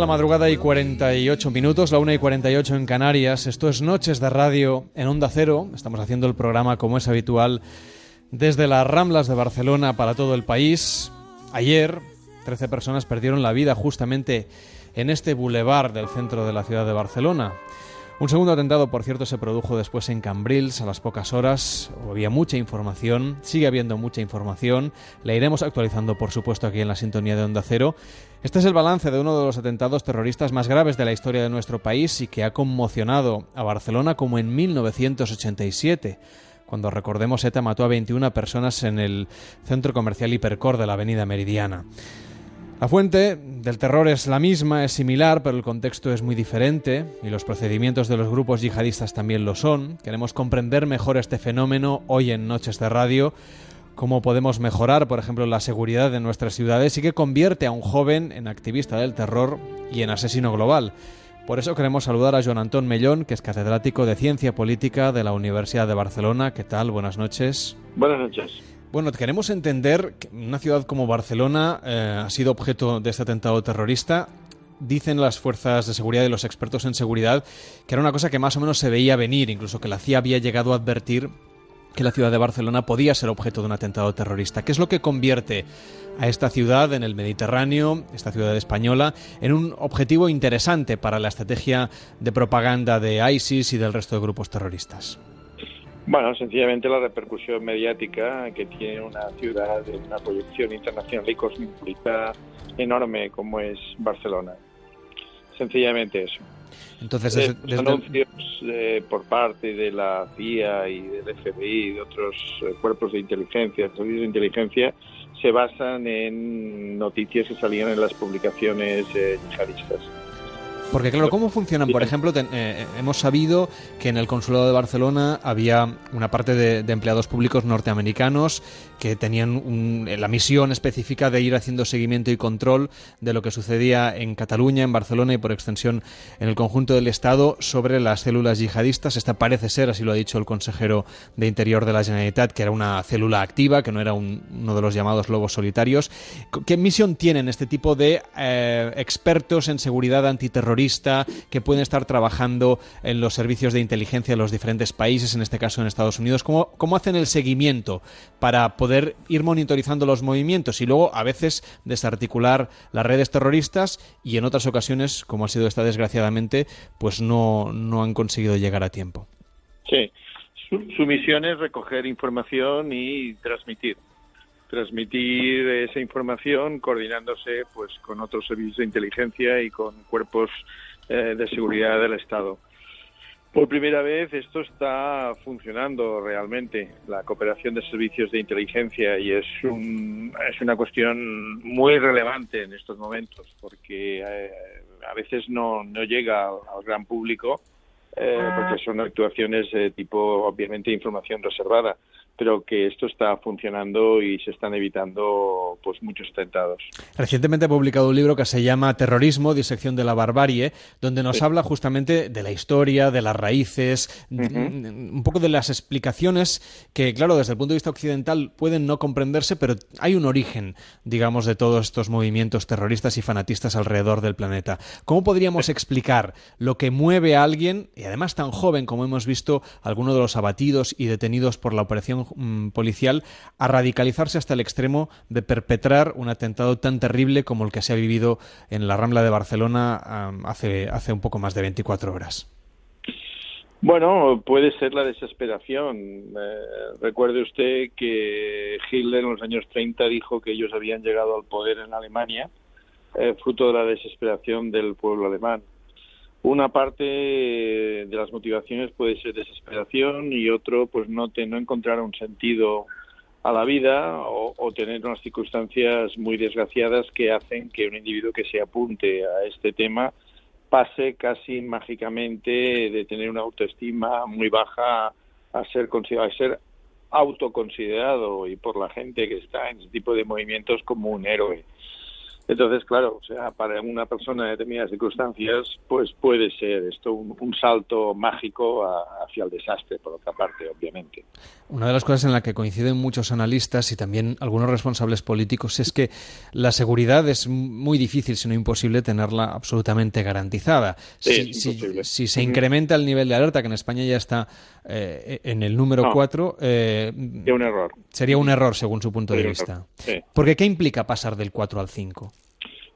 Madrugada y 48 minutos, la 1 y 48 en Canarias. Esto es Noches de Radio en Onda Cero. Estamos haciendo el programa como es habitual desde las Ramblas de Barcelona para todo el país. Ayer, 13 personas perdieron la vida justamente en este bulevar del centro de la ciudad de Barcelona. Un segundo atentado, por cierto, se produjo después en Cambrils a las pocas horas. Había mucha información, sigue habiendo mucha información. La iremos actualizando, por supuesto, aquí en la sintonía de Onda Cero. Este es el balance de uno de los atentados terroristas más graves de la historia de nuestro país y que ha conmocionado a Barcelona como en 1987 cuando recordemos ETA mató a 21 personas en el centro comercial Hipercor de la Avenida Meridiana. La fuente del terror es la misma, es similar, pero el contexto es muy diferente y los procedimientos de los grupos yihadistas también lo son. Queremos comprender mejor este fenómeno hoy en Noches de Radio, cómo podemos mejorar, por ejemplo, la seguridad de nuestras ciudades y qué convierte a un joven en activista del terror y en asesino global. Por eso queremos saludar a Joan Antón Mellón, que es catedrático de Ciencia Política de la Universidad de Barcelona. ¿Qué tal? Buenas noches. Buenas noches. Bueno, queremos entender que una ciudad como Barcelona eh, ha sido objeto de este atentado terrorista. Dicen las fuerzas de seguridad y los expertos en seguridad que era una cosa que más o menos se veía venir, incluso que la CIA había llegado a advertir que la ciudad de Barcelona podía ser objeto de un atentado terrorista. ¿Qué es lo que convierte a esta ciudad en el Mediterráneo, esta ciudad española, en un objetivo interesante para la estrategia de propaganda de ISIS y del resto de grupos terroristas? Bueno, sencillamente la repercusión mediática que tiene una ciudad de una proyección internacional y cosmopolita enorme como es Barcelona. Sencillamente eso. Entonces, Eh, desde- los desde- anuncios eh, por parte de la CIA y del FBI y de otros eh, cuerpos de inteligencia, servicios de inteligencia, se basan en noticias que salían en las publicaciones eh, yihadistas. Porque claro, ¿cómo funcionan? Por ejemplo, ten- eh, hemos sabido que en el consulado de Barcelona había una parte de, de empleados públicos norteamericanos que tenían un- la misión específica de ir haciendo seguimiento y control de lo que sucedía en Cataluña, en Barcelona y por extensión en el conjunto del Estado sobre las células yihadistas. Esta parece ser, así lo ha dicho el consejero de Interior de la Generalitat, que era una célula activa, que no era un- uno de los llamados lobos solitarios. ¿Qué misión tienen este tipo de eh, expertos en seguridad antiterrorista que pueden estar trabajando en los servicios de inteligencia de los diferentes países, en este caso en Estados Unidos? ¿Cómo, cómo hacen el seguimiento para poder ir monitorizando los movimientos y luego a veces desarticular las redes terroristas y en otras ocasiones, como ha sido esta desgraciadamente, pues no, no han conseguido llegar a tiempo? Sí, su, su misión es recoger información y transmitir. Transmitir esa información coordinándose pues con otros servicios de inteligencia y con cuerpos eh, de seguridad del Estado. Por primera vez esto está funcionando realmente, la cooperación de servicios de inteligencia, y es, un, es una cuestión muy relevante en estos momentos, porque eh, a veces no, no llega al, gran público, eh, porque son actuaciones de tipo, obviamente, información reservada, pero que esto está funcionando y se están evitando pues muchos atentados. Recientemente ha publicado un libro que se llama Terrorismo, disección de la barbarie, donde nos habla justamente de la historia, de las raíces, un poco de las explicaciones que, claro, desde el punto de vista occidental pueden no comprenderse, pero hay un origen, digamos, de todos estos movimientos terroristas y fanatistas alrededor del planeta. ¿Cómo podríamos explicar lo que mueve a alguien, y además tan joven como hemos visto algunos de los abatidos y detenidos por la operación policial, a radicalizarse hasta el extremo de perpetrar un atentado tan terrible como el que se ha vivido en la Rambla de Barcelona hace, hace un poco más de 24 horas? Bueno, puede ser la desesperación. Eh, recuerde usted que Hitler en los años 30 dijo que ellos habían llegado al poder en Alemania, eh, fruto de la desesperación del pueblo alemán. Una parte de las motivaciones puede ser desesperación y otro, pues no, te, no encontrar un sentido a la vida o, o tener unas circunstancias muy desgraciadas que hacen que un individuo que se apunte a este tema pase casi mágicamente de tener una autoestima muy baja a ser a ser autoconsiderado y por la gente que está en ese tipo de movimientos como un héroe. Entonces, claro, o sea, para una persona en determinadas circunstancias, pues puede ser esto un, un salto mágico a- hacia el desastre, por otra parte, obviamente. Una de las cosas en la que coinciden muchos analistas y también algunos responsables políticos es que la seguridad es muy difícil, si no imposible, tenerla absolutamente garantizada. Sí, si, si- imposible. si se incrementa el nivel de alerta, que en España ya está eh, en el número No. 4, Sería un error. sería un error según su punto de Sería vista. sí. Porque ¿qué implica pasar del 4 al 5?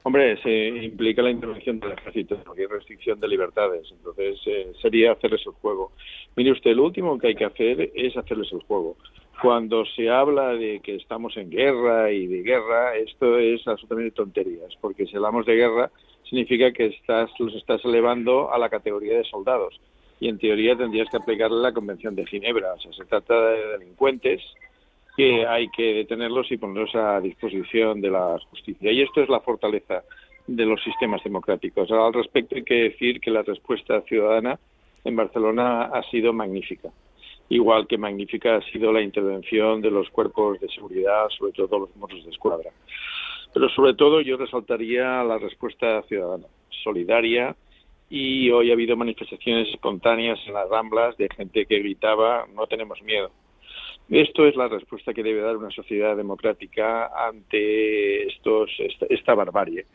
Hombre, se implica la intervención del ejército, porque hay restricción de libertades, entonces eh, sería hacerles el juego. Mire usted, lo último que hay que hacer es hacerles el juego. Cuando se habla de que estamos en guerra y de guerra, esto es absolutamente tonterías, porque si hablamos de guerra significa que estás, los estás elevando a la categoría de soldados y en teoría tendrías que aplicarle la Convención de Ginebra. O sea, se trata de delincuentes que hay que detenerlos y ponerlos a disposición de la justicia. Y esto es la fortaleza de los sistemas democráticos. Al respecto hay que decir que la respuesta ciudadana en Barcelona ha sido magnífica. Igual que magnífica ha sido la intervención de los cuerpos de seguridad, sobre todo los mozos de escuadra. Pero sobre todo yo resaltaría la respuesta ciudadana, solidaria, y hoy ha habido manifestaciones espontáneas en las ramblas de gente que gritaba no tenemos miedo. Esto es la respuesta que debe dar una sociedad democrática ante estos, esta, esta barbarie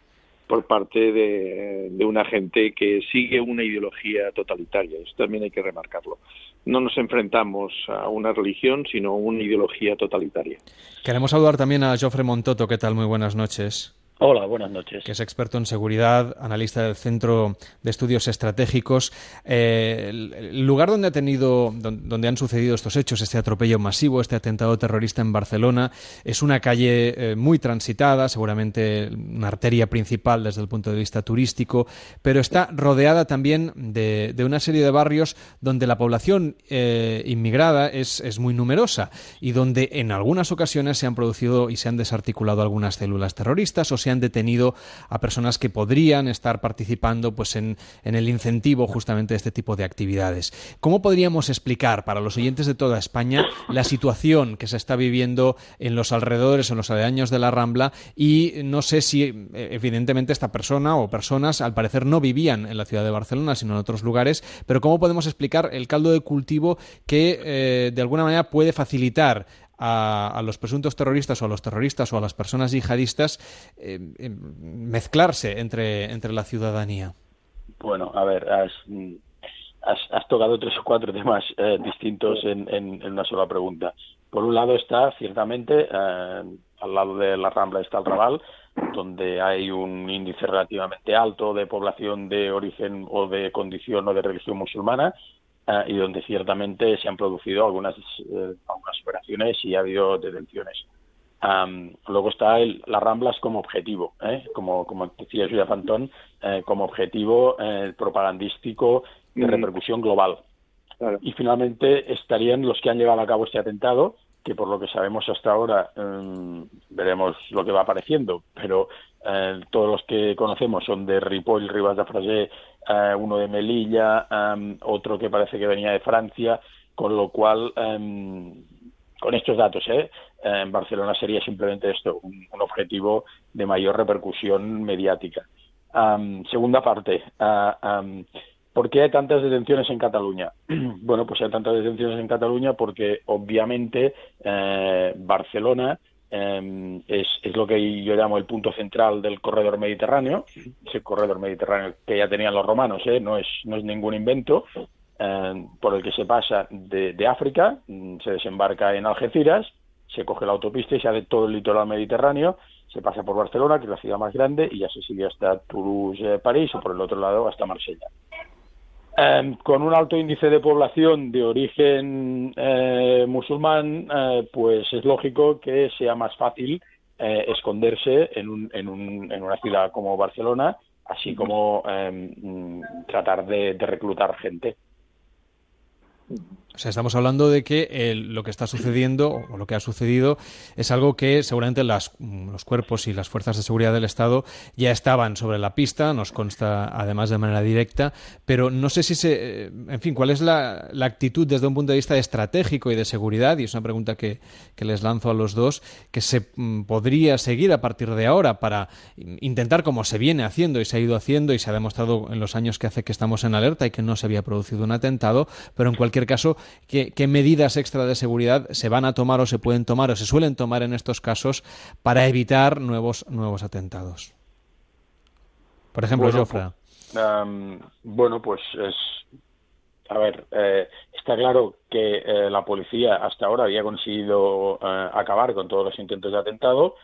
por parte de, una gente que sigue una ideología totalitaria. Eso también hay que remarcarlo. No nos enfrentamos a una religión, sino a una ideología totalitaria. Queremos saludar también a Jofre Montoto. ¿Qué tal? Muy buenas noches. Hola, buenas noches. Es experto en seguridad, analista del Centro de Estudios Estratégicos. Eh, el lugar donde ha tenido, donde han sucedido estos hechos, este atropello masivo, este atentado terrorista en Barcelona, es una calle eh, muy transitada, seguramente una arteria principal desde el punto de vista turístico, pero está rodeada también de, de una serie de barrios donde la población eh, inmigrada es, es muy numerosa y donde en algunas ocasiones se han producido y se han desarticulado algunas células terroristas o se han detenido a personas que podrían estar participando pues, en, el incentivo justamente de este tipo de actividades. ¿Cómo podríamos explicar para los oyentes de toda España la situación que se está viviendo en los alrededores, en los aledaños de la Rambla? Y no sé si, evidentemente, esta persona o personas al parecer no vivían en la ciudad de Barcelona, sino en otros lugares, pero ¿cómo podemos explicar el caldo de cultivo que eh, de alguna manera puede facilitar a, a, los presuntos terroristas o a los terroristas o a las personas yihadistas eh, eh, mezclarse entre, entre la ciudadanía? Bueno, a ver, has, has, has tocado tres o cuatro temas eh, distintos en, en, una sola pregunta. Por un lado está, ciertamente, al lado de la Rambla está el Raval, donde hay un índice relativamente alto de población de origen o de condición o de religión musulmana, Uh, y donde ciertamente se han producido algunas, eh, algunas operaciones y ha habido detenciones. Um, luego está el, las Ramblas como objetivo, ¿eh? como, como decía Julia Fantón, eh, como objetivo eh, propagandístico de mm. repercusión global. Claro. Y finalmente estarían los que han llevado a cabo este atentado, que por lo que sabemos hasta ahora um, veremos lo que va apareciendo, pero eh, todos los que conocemos son de Ripoll, Rivas de Fragé, eh, uno de Melilla, um, otro que parece que venía de Francia, con lo cual, um, con estos datos, ¿eh? en Barcelona sería simplemente esto, un, objetivo de mayor repercusión mediática. Segunda parte, uh, ¿por qué hay tantas detenciones en Cataluña? (clears throat) bueno, pues hay tantas detenciones en Cataluña porque obviamente eh, Barcelona eh, es, lo que yo llamo el punto central del corredor mediterráneo, ese corredor mediterráneo que ya tenían los romanos, ¿eh? no, es, no es ningún invento, eh, por el que se pasa de, de, África, se desembarca en Algeciras, se coge la autopista y se hace todo el litoral mediterráneo, se pasa por Barcelona, que es la ciudad más grande, y ya se sigue hasta Toulouse, eh, París, o por el otro lado hasta Marsella. Eh, con un alto índice de población de origen eh, musulmán, eh, pues es lógico que sea más fácil eh, esconderse en, un, en, un, en, una ciudad como Barcelona, así como em, tratar de, de reclutar gente. O sea, estamos hablando de que eh, lo que está sucediendo o lo que ha sucedido es algo que seguramente las, los cuerpos y las fuerzas de seguridad del Estado ya estaban sobre la pista, nos consta además de manera directa, pero no sé si se. En fin, ¿cuál es la, la actitud desde un punto de vista estratégico y de seguridad? Y es una pregunta que, que les lanzo a los dos, que se mm, podría seguir a partir de ahora para intentar, como se viene haciendo y se ha ido haciendo y se ha demostrado en los años que hace que estamos en alerta y que no se había producido un atentado, pero en cualquier caso qué, qué, medidas extra de seguridad se van a tomar o se pueden tomar o se suelen tomar en estos casos para evitar nuevos, nuevos atentados. Por ejemplo, bueno, Jofra. Um, bueno, pues es. A ver, eh, está claro que eh, la policía hasta ahora había conseguido eh, acabar con todos los intentos de atentado.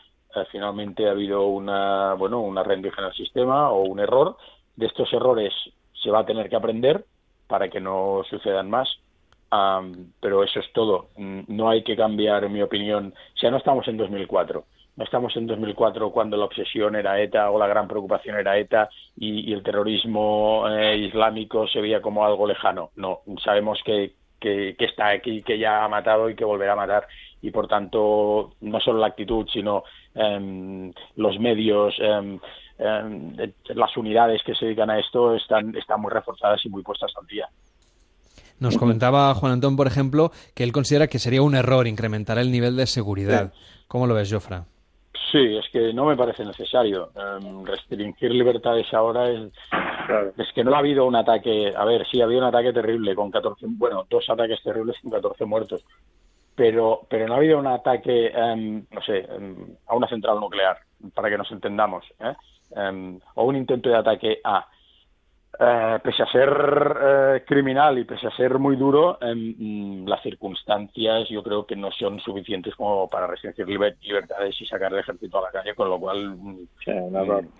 finalmente ha habido una, bueno, una rendición al sistema o un error. De estos errores se va a tener que aprender para que no sucedan más. Am, pero eso es todo. Mm, No hay que cambiar, mi opinión. O sea, no estamos en 2004. No estamos en 2004 cuando la obsesión era ETA o la gran preocupación era ETA y, el terrorismo eh, islámico se veía como algo lejano. No, sabemos que, que, que está aquí, que ya ha matado y que volverá a matar. Y por tanto, no solo la actitud, sino em, los medios, eh, las unidades que se dedican a esto están, están muy reforzadas y muy puestas al día. Nos comentaba Juan Antón, por ejemplo, que él considera que sería un error incrementar el nivel de seguridad. ¿Cómo lo ves, Jofra? Sí, es que no me parece necesario. Em, restringir libertades ahora es, es que no ha habido un ataque. A ver, sí, ha habido un ataque terrible con 14, bueno, dos ataques terribles con 14 muertos. Pero, pero no ha habido un ataque, em, no sé, em, a una central nuclear, para que nos entendamos, ¿eh? O un intento de ataque a. Eh, pese a ser eh, criminal y pese a ser muy duro, mm, las circunstancias yo creo que no son suficientes como para restringir liber- libertades y sacar el ejército a la calle, con lo cual mm, mm,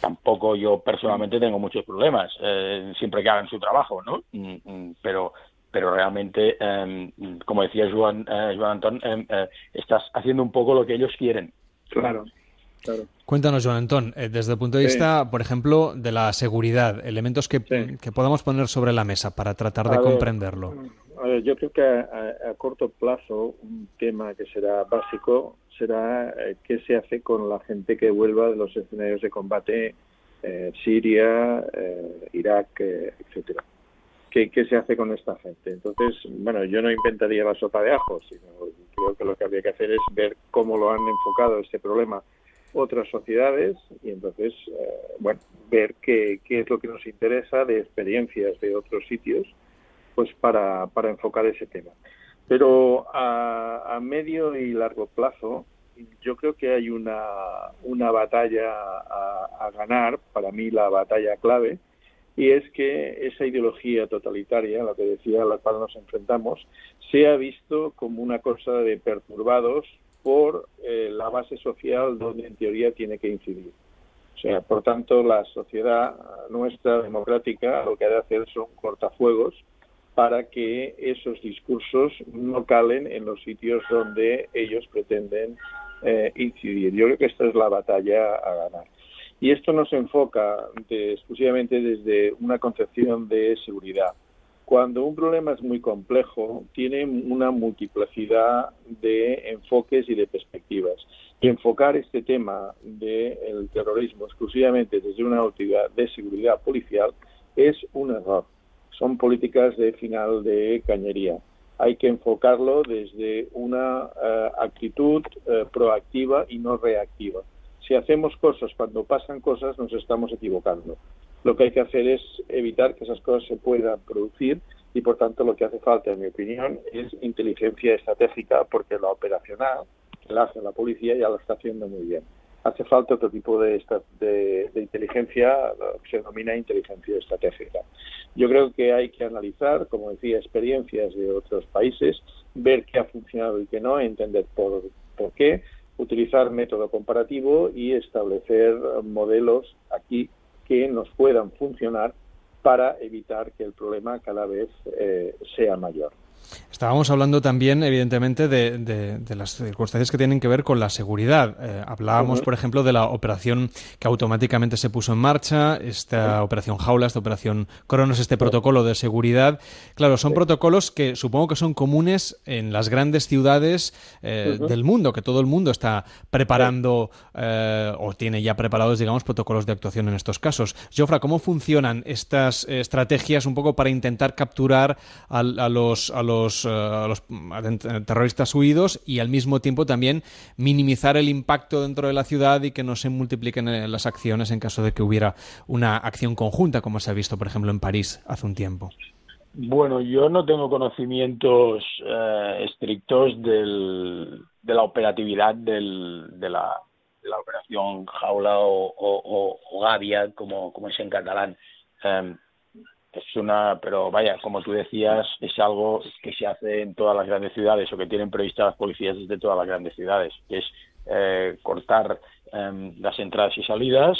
tampoco yo personalmente tengo muchos problemas, eh, siempre que hagan su trabajo, ¿no? Pero pero realmente, em, como decía Joan, eh, Joan Antón, em, eh, estás haciendo un poco lo que ellos quieren. Claro, claro. Cuéntanos, Joan Antón, eh, desde el punto de Sí. vista, por ejemplo, de la seguridad, elementos que, que podamos poner sobre la mesa para tratar de A ver, comprenderlo. A ver, yo creo que a, a- a corto plazo un tema que será básico será eh, qué se hace con la gente que vuelva de los escenarios de combate eh, Siria, eh, Irak, etcétera. ¿Qué, ¿Qué se hace con esta gente? Entonces, bueno, yo no inventaría la sopa de ajo, sino creo que lo que habría que hacer es ver cómo lo han enfocado este problema otras sociedades y entonces, eh, bueno, ver qué, qué es lo que nos interesa de experiencias de otros sitios pues para, para enfocar ese tema. Pero a, a medio y largo plazo, yo creo que hay una, una batalla a, a ganar, para mí la batalla clave, y es que esa ideología totalitaria, lo que decía, a la cual nos enfrentamos, se ha visto como una cosa de perturbados por eh, la base social donde en teoría tiene que incidir. O sea, por tanto, la sociedad nuestra democrática lo que ha de hacer son cortafuegos para que esos discursos no calen en los sitios donde ellos pretenden eh, incidir. Yo creo que esta es la batalla a ganar. Y esto no se enfoca exclusivamente desde una concepción de seguridad. Cuando un problema es muy complejo, tiene una multiplicidad de enfoques y de perspectivas. Y enfocar este tema del terrorismo exclusivamente desde una óptica de seguridad policial es un error. Son políticas de final de cañería. Hay que enfocarlo desde una eh, actitud eh, proactiva y no reactiva. Si hacemos cosas cuando pasan cosas, nos estamos equivocando. Lo que hay que hacer es evitar que esas cosas se puedan producir y, por tanto, lo que hace falta, en mi opinión, es inteligencia estratégica, porque la operacional, la hace la policía, ya lo está haciendo muy bien. Hace falta otro tipo de, de, inteligencia, lo que se denomina inteligencia estratégica. Yo creo que hay que analizar, como decía, experiencias de otros países, ver qué ha funcionado y qué no, entender por, por qué, utilizar método comparativo y establecer modelos aquí que nos puedan funcionar para evitar que el problema cada vez eh, sea mayor. Estábamos hablando también, evidentemente, de, de- de las circunstancias que tienen que ver con la seguridad. Eh, hablábamos, por ejemplo, de la operación que automáticamente se puso en marcha, esta operación Jaula, esta operación Cronos, este protocolo de seguridad. Claro, son protocolos que supongo que son comunes en las grandes ciudades eh, del mundo, que todo el mundo está preparando eh, o tiene ya preparados, digamos, protocolos de actuación en estos casos. Jofra, ¿cómo funcionan estas eh, estrategias un poco para intentar capturar a, los, a los, eh, a los eh, terroristas huidos y al mismo tiempo también minimizar el impacto dentro de la ciudad y que no se multipliquen eh, las acciones en caso de que hubiera una acción conjunta, como se ha visto, por ejemplo, en París hace un tiempo? Bueno, yo no tengo conocimientos eh, estrictos del, de la operatividad del, de, la, operación Jaula o, o, Gavia, como, como es en catalán. Eh, es una, pero vaya, como tú decías, es algo que se hace en todas las grandes ciudades o que tienen previstas las policías desde todas las grandes ciudades, que es eh, cortar em, las entradas y salidas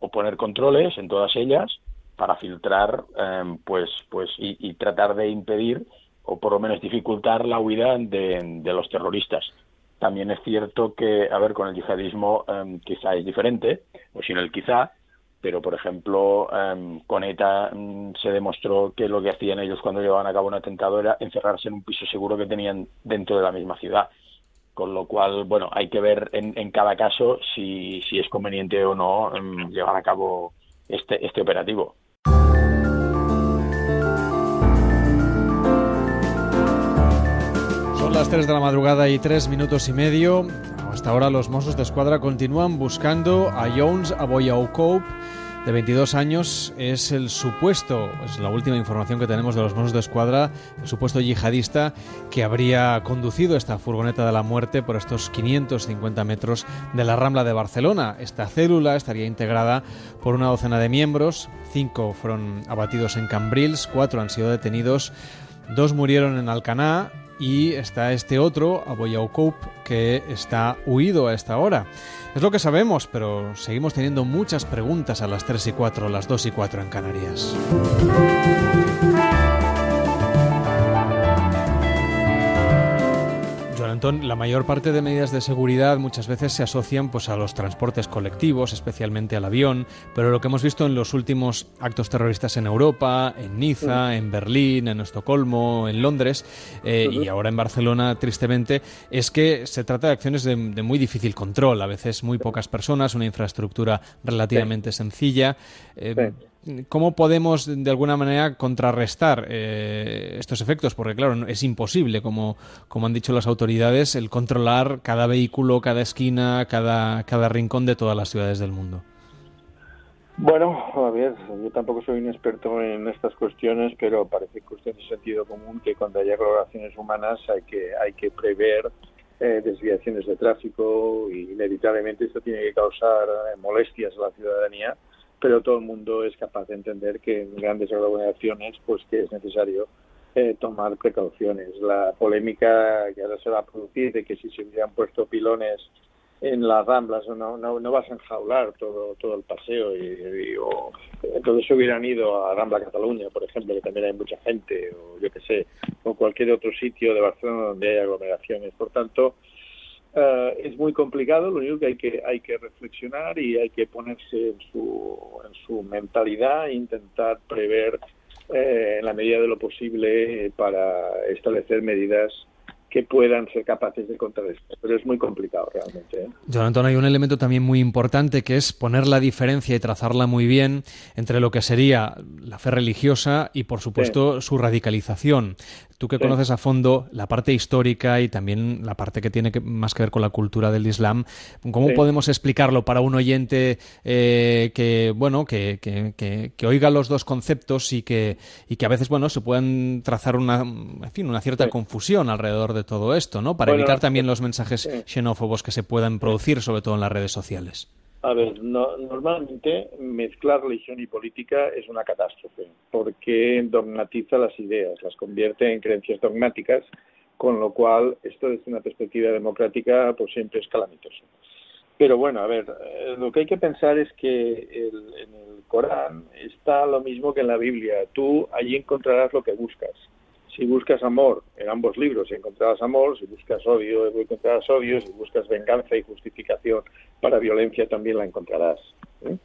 o poner controles en todas ellas para filtrar em, pues pues y, tratar de impedir o por lo menos dificultar la huida de, de los terroristas. También es cierto que, a ver, con el yihadismo em, quizá es diferente, o sin el quizá, pero por ejemplo, em, con ETA em, se demostró que lo que hacían ellos cuando llevaban a cabo un atentado era encerrarse en un piso seguro que tenían dentro de la misma ciudad. Con lo cual, bueno, hay que ver en, cada caso si, si es conveniente o no em, llevar a cabo este, este operativo. Son las 3 de la madrugada y 3 minutos y medio. Hasta ahora los Mossos de Escuadra continúan buscando a Jones Aboyaucope, de 22 años. Es el supuesto, es la última información que tenemos de los Mossos de Escuadra, el supuesto yihadista que habría conducido esta furgoneta de la muerte por estos 550 metros de la Rambla de Barcelona. Esta célula estaría integrada por una docena de miembros. Cinco fueron abatidos en Cambrils, cuatro han sido detenidos, dos murieron en Alcaná y está este otro, Aboyaucope, que está huido a esta hora. Es lo que sabemos, pero seguimos teniendo muchas preguntas a las 3 y 4, las 2 y 4 en Canarias. La mayor parte de medidas de seguridad muchas veces se asocian pues, a los transportes colectivos, especialmente al avión, pero lo que hemos visto en los últimos actos terroristas en Europa, en Niza, en Berlín, en Estocolmo, en Londres eh, y ahora en Barcelona, tristemente, es que se trata de acciones de, de muy difícil control, a veces muy pocas personas, una infraestructura relativamente sencilla. Eh, ¿Cómo podemos, de alguna manera, contrarrestar eh, estos efectos? Porque, claro, es imposible, como, como han dicho las autoridades, el controlar cada vehículo, cada esquina, cada, cada rincón de todas las ciudades del mundo. Bueno, a ver, yo tampoco soy un experto en estas cuestiones, pero parece cuestión de sentido común que cuando haya colaboraciones humanas hay que hay que prever eh, desviaciones de tráfico y inevitablemente esto tiene que causar eh, molestias a la ciudadanía, pero todo el mundo es capaz de entender que en grandes aglomeraciones pues que es necesario eh, tomar precauciones. La polémica que ahora se va a producir de que si se hubieran puesto pilones en las ramblas no, no, no vas a enjaular todo, todo el paseo y, entonces se hubieran ido a Rambla Cataluña, por ejemplo, que también hay mucha gente, o yo qué sé, o cualquier otro sitio de Barcelona donde hay aglomeraciones. Por tanto, eh, es muy complicado, lo único que hay que hay que reflexionar y hay que ponerse en su, en su mentalidad e intentar prever eh, en la medida de lo posible eh, para establecer medidas que puedan ser capaces de contrarrestar. Pero es muy complicado realmente. ¿eh? John Antón, hay un elemento también muy importante que es poner la diferencia y trazarla muy bien entre lo que sería la fe religiosa y, por supuesto, su radicalización. Tú que Sí. conoces a fondo la parte histórica y también la parte que tiene que- más que ver con la cultura del Islam, ¿cómo Sí. podemos explicarlo para un oyente eh, que, bueno, que, que- que- que oiga los dos conceptos y que, y que a veces, bueno, se puedan trazar una, en fin, una cierta confusión alrededor de todo esto, ¿no? Para Bueno, evitar también los mensajes xenófobos que se puedan producir, sobre todo en las redes sociales. A ver, no- normalmente mezclar religión y política es una catástrofe, porque dogmatiza las ideas, las convierte en creencias dogmáticas, con lo cual esto desde una perspectiva democrática pues siempre es calamitoso. Pero bueno, a ver, eh, lo que hay que pensar es que el- en el Corán está lo mismo que en la Biblia. Tú allí encontrarás lo que buscas. Si buscas amor en ambos libros encontrarás amor, si buscas odio encontrarás odio, si buscas venganza y justificación para violencia también la encontrarás. ¿eh?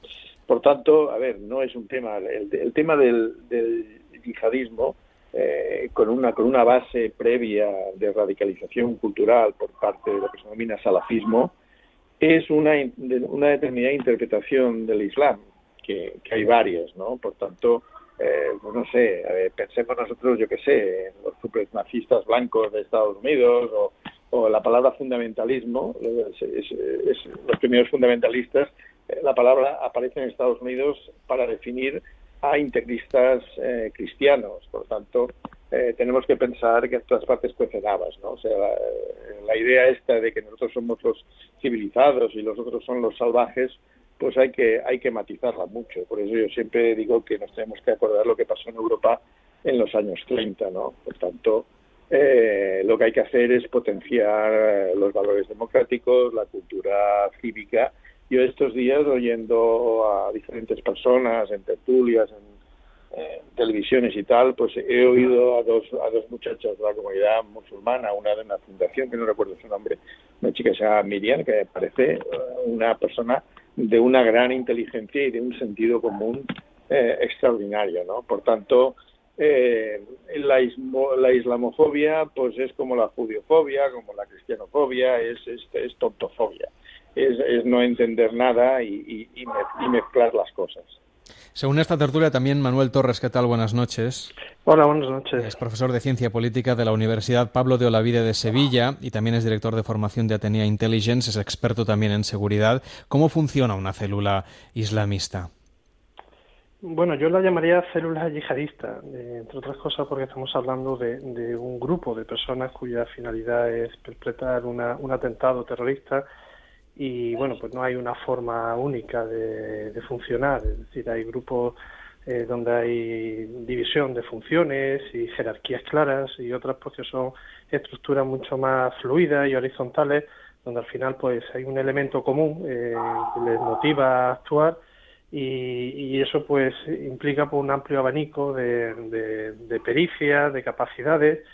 Por tanto, a ver, no es un tema, el, el tema del, del yihadismo eh, con una con una base previa de radicalización cultural por parte de lo que se denomina salafismo es una, una determinada interpretación del Islam, que, que hay varias, ¿no? Por tanto, eh, pues no sé, pensemos nosotros, yo qué sé, en los supremacistas blancos de Estados Unidos o, la palabra fundamentalismo, es- los primeros fundamentalistas, eh, la palabra aparece en Estados Unidos para definir a integristas eh, cristianos. Por tanto, eh, tenemos que pensar que en todas partes cuecen habas, ¿no? O sea, la, la idea esta de que nosotros somos los civilizados y los otros son los salvajes, pues hay que hay que matizarla mucho. Por eso yo siempre digo que nos tenemos que acordar lo que pasó en Europa en los años 30, ¿no? Por tanto, eh, lo que hay que hacer es potenciar eh, los valores democráticos, la cultura cívica. Yo estos días oyendo a diferentes personas en tertulias, en, televisiones y tal, pues he oído a dos, a dos muchachas de la comunidad musulmana, una de una fundación que no recuerdo su nombre, una chica que se llama Miriam, que parece eh, una persona de una gran inteligencia y de un sentido común eh, extraordinario, ¿no? Por tanto, eh, la, la, islamofobia pues es como la judiofobia, como la cristianofobia, es, es, es es, no entender nada y, mezclar las cosas. Según esta tertulia también Manuel Torres, ¿qué tal? Buenas noches. Hola, buenas noches. Es profesor de Ciencia Política de la Universidad Pablo de Olavide de Sevilla y también es director de formación de Atenea Intelligence, es experto también en seguridad. ¿Cómo funciona una célula islamista? Bueno, yo la llamaría célula yihadista, eh, entre otras cosas porque estamos hablando de, un grupo de personas cuya finalidad es perpetrar un atentado terrorista y bueno, pues no hay una forma única de, funcionar, es decir, hay grupos eh, donde hay división de funciones y jerarquías claras y otras pues que son estructuras mucho más fluidas y horizontales donde al final pues hay un elemento común eh, que les motiva a actuar y, eso pues implica pues, un amplio abanico de, de, de pericias, de capacidades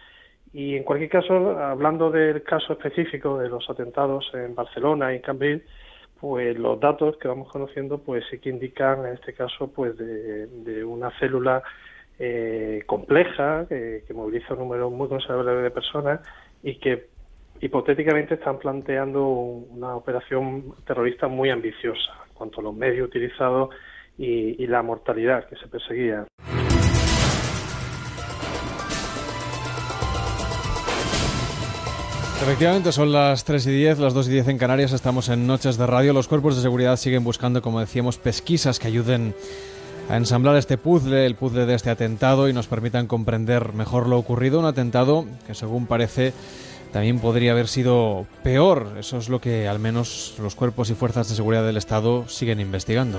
y en cualquier caso, hablando del caso específico de los atentados en Barcelona y en Cambrils, pues los datos que vamos conociendo pues sí que indican en este caso pues de, una célula eh, compleja que, moviliza un número muy considerable de personas y que hipotéticamente están planteando una operación terrorista muy ambiciosa en cuanto a los medios utilizados y, la mortalidad que se perseguía. Efectivamente, son las 3 y 10, las 2 y 10 en Canarias, estamos en Noches de Radio. Los cuerpos de seguridad siguen buscando, como decíamos, pesquisas que ayuden a ensamblar este puzzle, el puzzle de este atentado y nos permitan comprender mejor lo ocurrido. Un atentado que, según parece, también podría haber sido peor. Eso es lo que al menos los cuerpos y fuerzas de seguridad del Estado siguen investigando.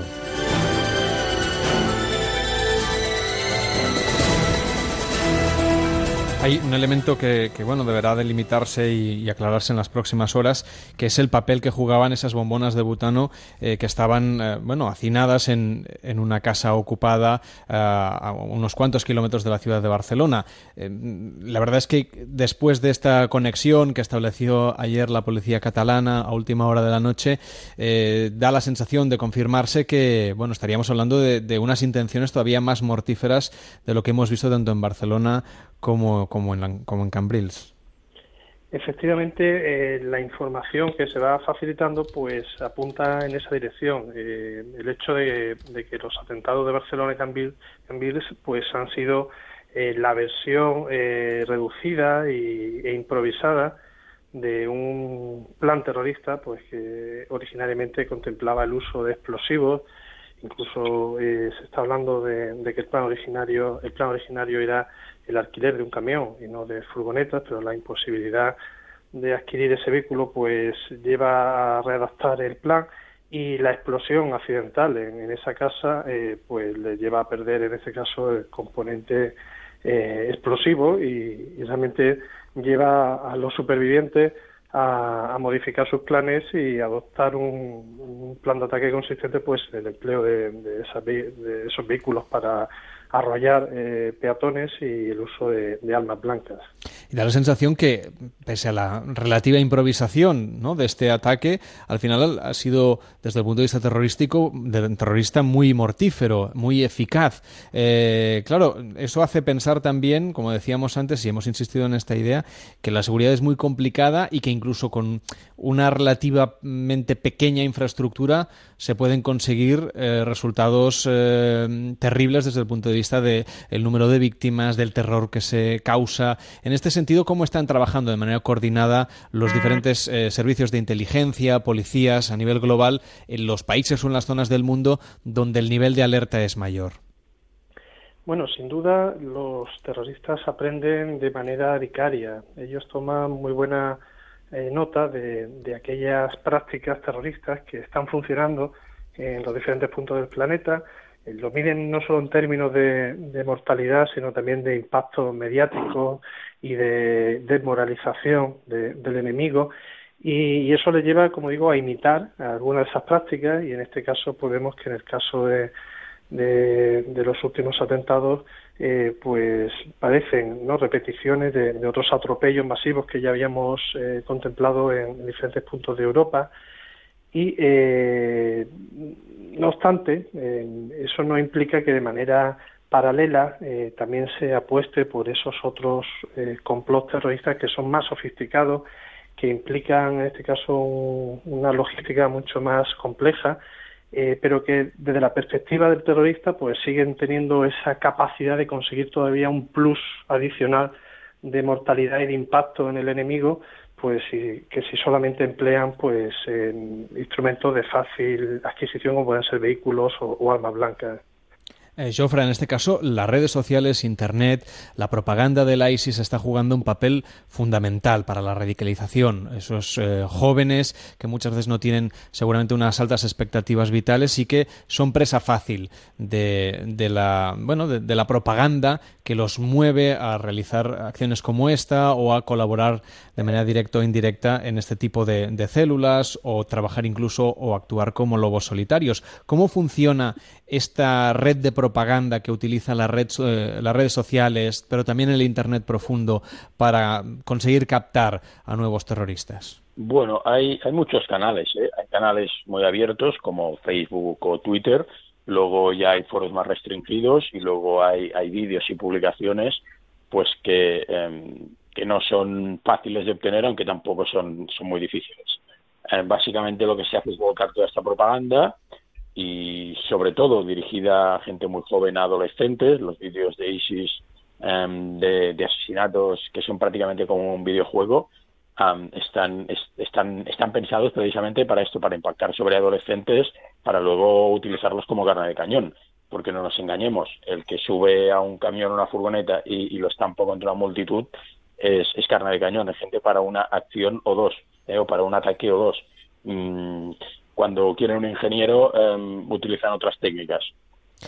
Hay un elemento que, bueno deberá delimitarse y, aclararse en las próximas horas, que es el papel que jugaban esas bombonas de butano eh, que estaban eh, bueno hacinadas en, en, una casa ocupada eh, a unos cuantos kilómetros de la ciudad de Barcelona. la verdad es que después de esta conexión que estableció ayer la policía catalana a última hora de la noche, da la sensación de confirmarse que bueno estaríamos hablando de, de unas intenciones todavía más mortíferas de lo que hemos visto tanto en Barcelona como, como, en, como en Cambrils. Efectivamente, eh, la información que se va facilitando pues apunta en esa dirección. Eh, el hecho de, que los atentados de Barcelona y Cambrils, pues han sido eh, la versión reducida y, e improvisada de un plan terrorista pues que originariamente contemplaba el uso de explosivos incluso se está hablando de, que el plan originario el plan originario era el alquiler de un camión y no de furgonetas, pero la imposibilidad de adquirir ese vehículo pues lleva a readaptar el plan y la explosión accidental en, esa casa eh, pues le lleva a perder en ese caso el componente eh, explosivo y, realmente lleva a los supervivientes a, modificar sus planes y adoptar un, plan de ataque consistente pues en el empleo de, de esos vehículos para arrollar eh, peatones y el uso de, armas blancas. Y da la sensación que, pese a la relativa improvisación ¿no? de este ataque, al final ha sido, desde el punto de vista terrorístico, de, terrorista muy mortífero, muy eficaz. Eh, claro, eso hace pensar también, como decíamos antes, y hemos insistido en esta idea, que la seguridad es muy complicada y que incluso con una relativamente pequeña infraestructura se pueden conseguir eh, resultados terribles desde el punto de vista del número de víctimas, del terror que se causa. En este sentido, ¿cómo están trabajando de manera coordinada los diferentes eh, servicios de inteligencia, policías a nivel global en los países o en las zonas del mundo donde el nivel de alerta es mayor? Bueno, sin duda los terroristas aprenden de manera vicaria. Ellos toman muy buena eh, nota de, de, aquellas prácticas terroristas que están funcionando en los diferentes puntos del planeta lo miden no solo en términos de, de mortalidad, sino también de impacto mediático y de desmoralización del enemigo. Y, eso le lleva, como digo, a imitar algunas de esas prácticas y en este caso podemos que en el caso de, de, los últimos atentados eh, pues parecen ¿no? repeticiones de, otros atropellos masivos que ya habíamos eh, contemplado en, diferentes puntos de Europa y eh, no obstante eso no implica que de manera paralela también se apueste por esos otros complots terroristas que son más sofisticados que implican en este caso una logística mucho más compleja eh, pero que desde la perspectiva del terrorista pues siguen teniendo esa capacidad de conseguir todavía un plus adicional de mortalidad y de impacto en el enemigo pues que si solamente emplean pues instrumentos de fácil adquisición como pueden ser vehículos o armas blancas. Eh, Jofra, en este caso, las redes sociales, Internet, la propaganda del ISIS está jugando un papel fundamental para la radicalización. Esos eh, jóvenes que muchas veces no tienen seguramente unas altas expectativas vitales y que son presa fácil de, la, bueno, de, la propaganda que los mueve a realizar acciones como esta o a colaborar de manera directa o indirecta en este tipo de, de células o trabajar incluso o actuar como lobos solitarios. ¿Cómo funciona esta red de propaganda que utiliza eh, las redes sociales, pero también el Internet profundo para conseguir captar a nuevos terroristas? Bueno, hay, hay muchos canales. ¿eh? Hay canales muy abiertos como Facebook o Twitter. Luego ya hay foros más restringidos y luego hay, hay vídeos y publicaciones pues que, em, que no son fáciles de obtener, aunque tampoco son, son muy difíciles. Eh, básicamente lo que se hace es volcar toda esta propaganda y sobre todo dirigida a gente muy joven, a adolescentes, los vídeos de ISIS em, de, asesinatos que son prácticamente como un videojuego, están, están, están pensados precisamente para esto, para impactar sobre adolescentes, para luego utilizarlos como carne de cañón. Porque no nos engañemos, el que sube a un camión o una furgoneta y, lo estampa contra una multitud es, es, carne de cañón, es gente para una acción o dos, eh, o para un ataque o dos. Mm, cuando quieren un ingeniero em, utilizan otras técnicas.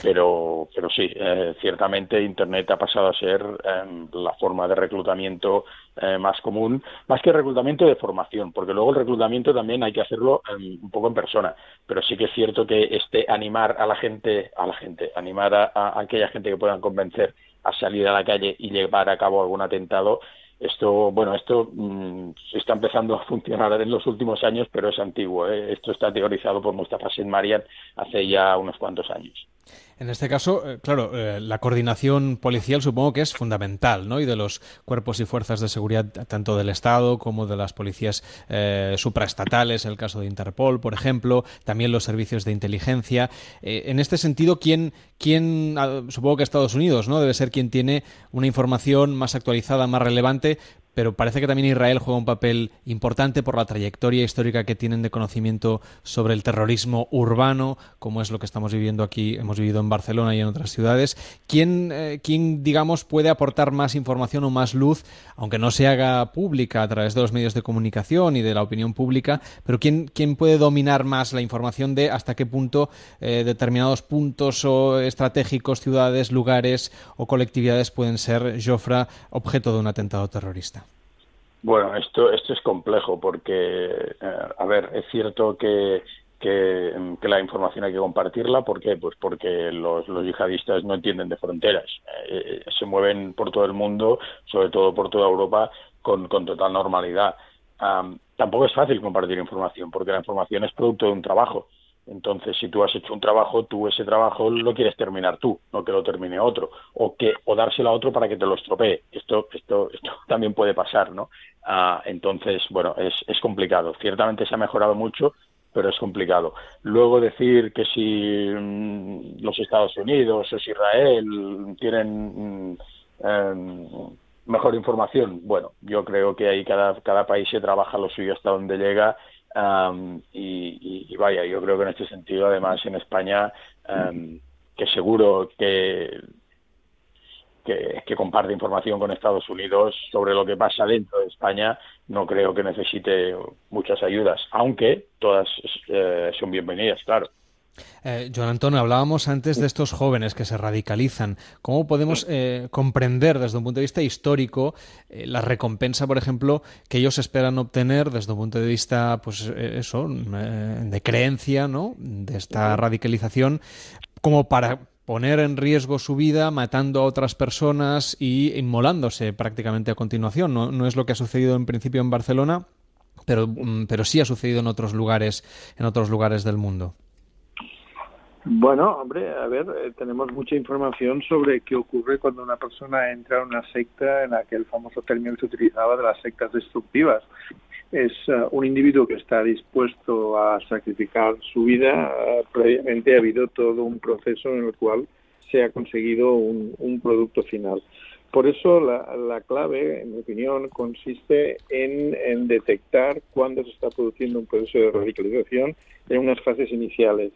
Pero, pero sí, eh, ciertamente Internet ha pasado a ser em, la forma de reclutamiento eh, más común, más que reclutamiento de formación, porque luego el reclutamiento también hay que hacerlo em, un poco en persona. Pero sí que es cierto que este animar a la gente, a la gente, animar a aquella gente que puedan convencer a salir a la calle y llevar a cabo algún atentado, esto, bueno, esto mm, está empezando a funcionar en los últimos años, pero es antiguo. ¿eh? Esto está teorizado por Mustafa Sen Marian hace ya unos cuantos años. En este caso, eh, claro, eh, la coordinación policial supongo que es fundamental, ¿no? Y de los cuerpos y fuerzas de seguridad tanto del Estado como de las policías eh, supraestatales, el caso de Interpol, por ejemplo, también los servicios de inteligencia. en este sentido, ¿quién, quién, ah, supongo que Estados Unidos, ¿no? Debe ser quien tiene una información más actualizada, más relevante, pero parece que también Israel juega un papel importante por la trayectoria histórica que tienen de conocimiento sobre el terrorismo urbano, como es lo que estamos viviendo aquí, hemos vivido en Barcelona y en otras ciudades. ¿Quién, eh, quién digamos, puede aportar más información o más luz, aunque no se haga pública a través de los medios de comunicación y de la opinión pública, pero quién, quién puede dominar más la información de hasta qué punto eh, determinados puntos o estratégicos, ciudades, lugares o colectividades pueden ser, Jofra, objeto de un atentado terrorista? Bueno, esto, esto es complejo porque, eh, a ver, es cierto que, que, la información hay que compartirla. ¿Por qué? Pues porque los, yihadistas no entienden de fronteras. Eh, se mueven por todo el mundo, sobre todo por toda Europa, con, con total normalidad. tampoco es fácil compartir información porque la información es producto de un trabajo. Entonces, si tú has hecho un trabajo, tú ese trabajo lo quieres terminar tú, no que lo termine otro, o que o dárselo a otro para que te lo estropee. Esto, esto, esto (laughs) también puede pasar, ¿no? Ah, entonces, bueno, es, es complicado. Ciertamente se ha mejorado mucho, pero es complicado. Luego decir que si mm, los Estados Unidos o Israel tienen mm, em, mejor información, bueno, yo creo que ahí cada, cada país se trabaja lo suyo hasta donde llega y, vaya, yo creo que en este sentido, además, en España, que seguro que, que, comparte información con Estados Unidos sobre lo que pasa dentro de España, no creo que necesite muchas ayudas, aunque todas eh, son bienvenidas, claro. Eh, Joan Antonio, hablábamos antes de estos jóvenes que se radicalizan. ¿Cómo podemos eh, comprender desde un punto de vista histórico eh, la recompensa, por ejemplo, que ellos esperan obtener desde un punto de vista, pues eh, eso, de creencia, ¿no? De esta radicalización, como para poner en riesgo su vida matando a otras personas y inmolándose prácticamente a continuación. No, no es lo que ha sucedido en principio en Barcelona, pero, mm, pero sí ha sucedido en otros lugares, en otros lugares del mundo. Bueno, hombre, a ver, eh, tenemos mucha información sobre qué ocurre cuando una persona entra en una secta en la que el famoso término que se utilizaba de las sectas destructivas. Es eh, un individuo que está dispuesto a sacrificar su vida. eh, previamente ha habido todo un proceso en el cual se ha conseguido un, producto final. Por eso la, la clave, en mi opinión, consiste en, en detectar cuándo se está produciendo un proceso de radicalización en unas fases iniciales.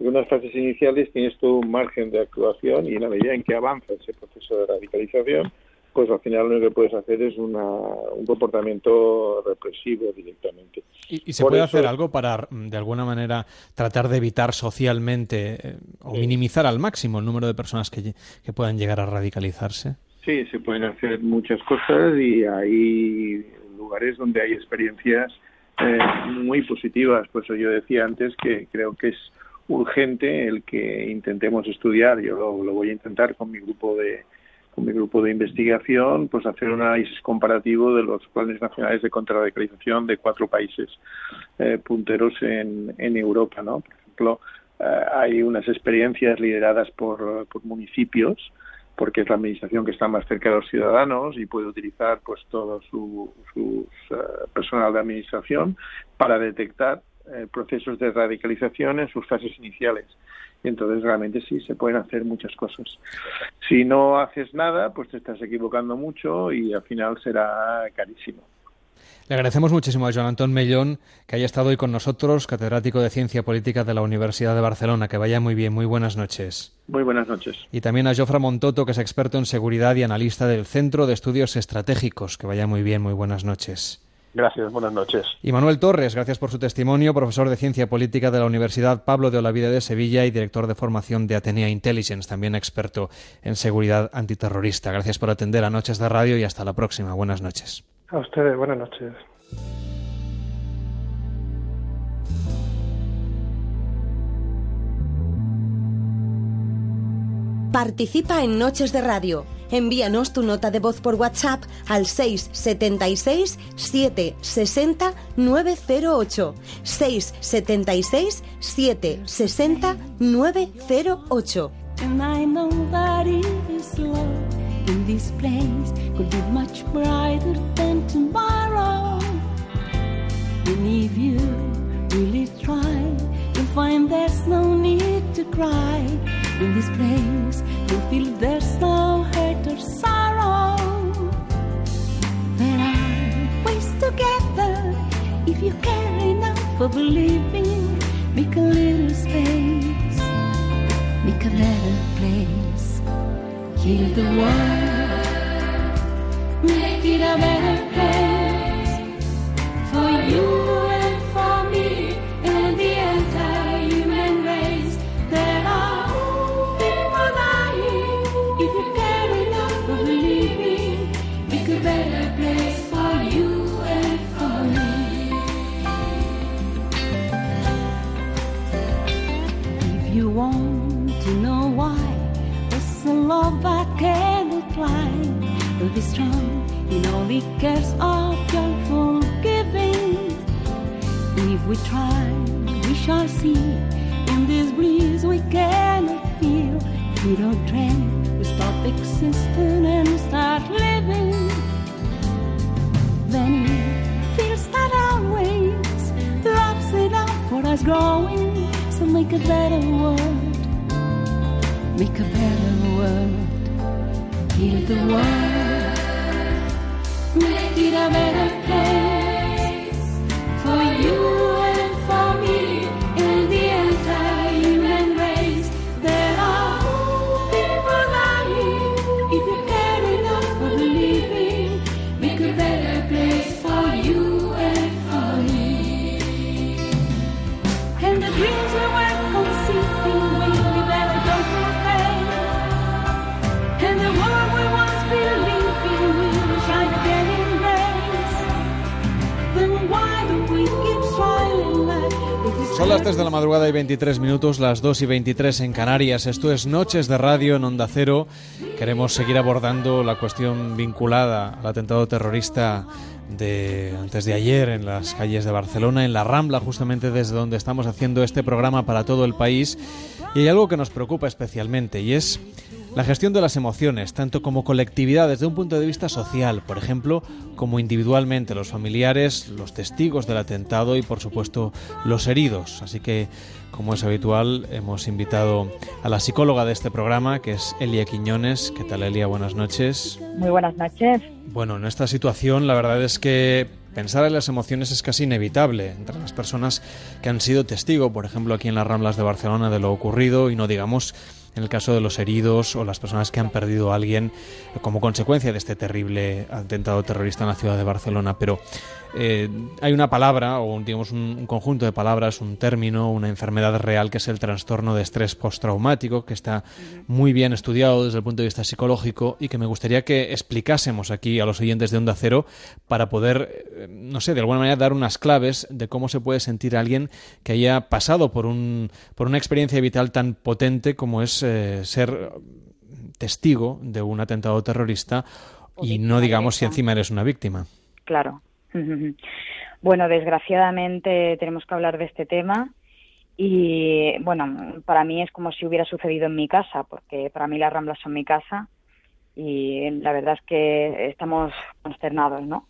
En unas fases iniciales tienes todo un margen de actuación y en la medida en que avanza ese proceso de radicalización, pues al final lo que puedes hacer es una, un comportamiento represivo directamente. ¿Y, y se Por puede eso- hacer algo para, mm, de alguna manera, tratar de evitar socialmente eh, o minimizar al máximo el número de personas que, que puedan llegar a radicalizarse? Sí, se pueden hacer muchas cosas y hay lugares donde hay experiencias eh, muy positivas. Por eso yo decía antes que creo que es urgente el que intentemos estudiar. Yo lo, voy a intentar con mi grupo de con mi grupo de investigación, pues hacer un análisis comparativo de los planes nacionales de contrarradicalización de cuatro países eh, punteros en, en Europa, ¿no? Por ejemplo, eh, hay unas experiencias lideradas por, por municipios porque es la administración que está más cerca de los ciudadanos y puede utilizar pues todo su, su eh, personal de administración para detectar eh, procesos de radicalización en sus fases iniciales. Y entonces realmente sí se pueden hacer muchas cosas. Si no haces nada, pues te estás equivocando mucho y al final será carísimo. Le agradecemos muchísimo a Joan Antón Mellón que haya estado hoy con nosotros, catedrático de Ciencia Política de la Universidad de Barcelona. Que vaya muy bien, muy buenas noches. Muy buenas noches. Y también a Jofra Montoto, que es experto en seguridad y analista del Centro de Estudios Estratégicos. Que vaya muy bien, muy buenas noches. Gracias, buenas noches. Y Manuel Torres, gracias por su testimonio, profesor de Ciencia Política de la Universidad Pablo de Olavide de Sevilla y director de formación de Atenea Intelligence, también experto en seguridad antiterrorista. Gracias por atender a Noches de Radio y hasta la próxima. Buenas noches. A ustedes, buenas noches. Participa en Noches de Radio. Envíanos tu nota de voz por WhatsApp al 676 760 908. 676 760 908. And I know that this love in this could be much brighter than tomorrow. And if you really try, you'll find there's no need to cry. In this place, you'll feel there's no hurt or sorrow. There are ways together if you care enough for believing. Make a little space make a better place. Heal the world, make it a better place for you love that cannot fly, will be strong in all the cares of your forgiving. If we try, we shall see. In this breeze we cannot feel. We don't dream, we stop existing and start living. Then it feels that always love's enough for us growing. So make a better world, make a better world, heal the world, make it a better place las 3 de la madrugada y 23 minutos, las 2 y 23 en Canarias. Esto es Noches de Radio en Onda Cero. Queremos seguir abordando la cuestión vinculada al atentado terrorista de antes de ayer en las calles de Barcelona, en la Rambla, justamente desde donde estamos haciendo este programa para todo el país. Y hay algo que nos preocupa especialmente y es la gestión de las emociones, tanto como colectividad desde un punto de vista social, por ejemplo, como individualmente, los familiares, los testigos del atentado y, por supuesto, los heridos. Así que, como es habitual, hemos invitado a la psicóloga de este programa, que es Elia Quiñones. ¿Qué tal, Elia? Buenas noches. Muy buenas noches. Bueno, en esta situación la verdad es que pensar en las emociones es casi inevitable entre las personas que han sido testigo, por ejemplo, aquí en las Ramblas de Barcelona, de lo ocurrido y no digamos en el caso de los heridos o las personas que han perdido a alguien como consecuencia de este terrible atentado terrorista en la ciudad de Barcelona. Pero eh, hay una palabra, o digamos un, conjunto de palabras, un término, una enfermedad real que es el trastorno de estrés postraumático, que está muy bien estudiado desde el punto de vista psicológico y que me gustaría que explicásemos aquí a los oyentes de Onda Cero para poder, eh, no sé, de alguna manera dar unas claves de cómo se puede sentir alguien que haya pasado por, un, por una experiencia vital tan potente como es eh, ser testigo de un atentado terrorista y no digamos si encima eres una víctima. Claro. Bueno, desgraciadamente tenemos que hablar de este tema y bueno, para mí es como si hubiera sucedido en mi casa, porque para mí las Ramblas son mi casa y la verdad es que estamos consternados, ¿no?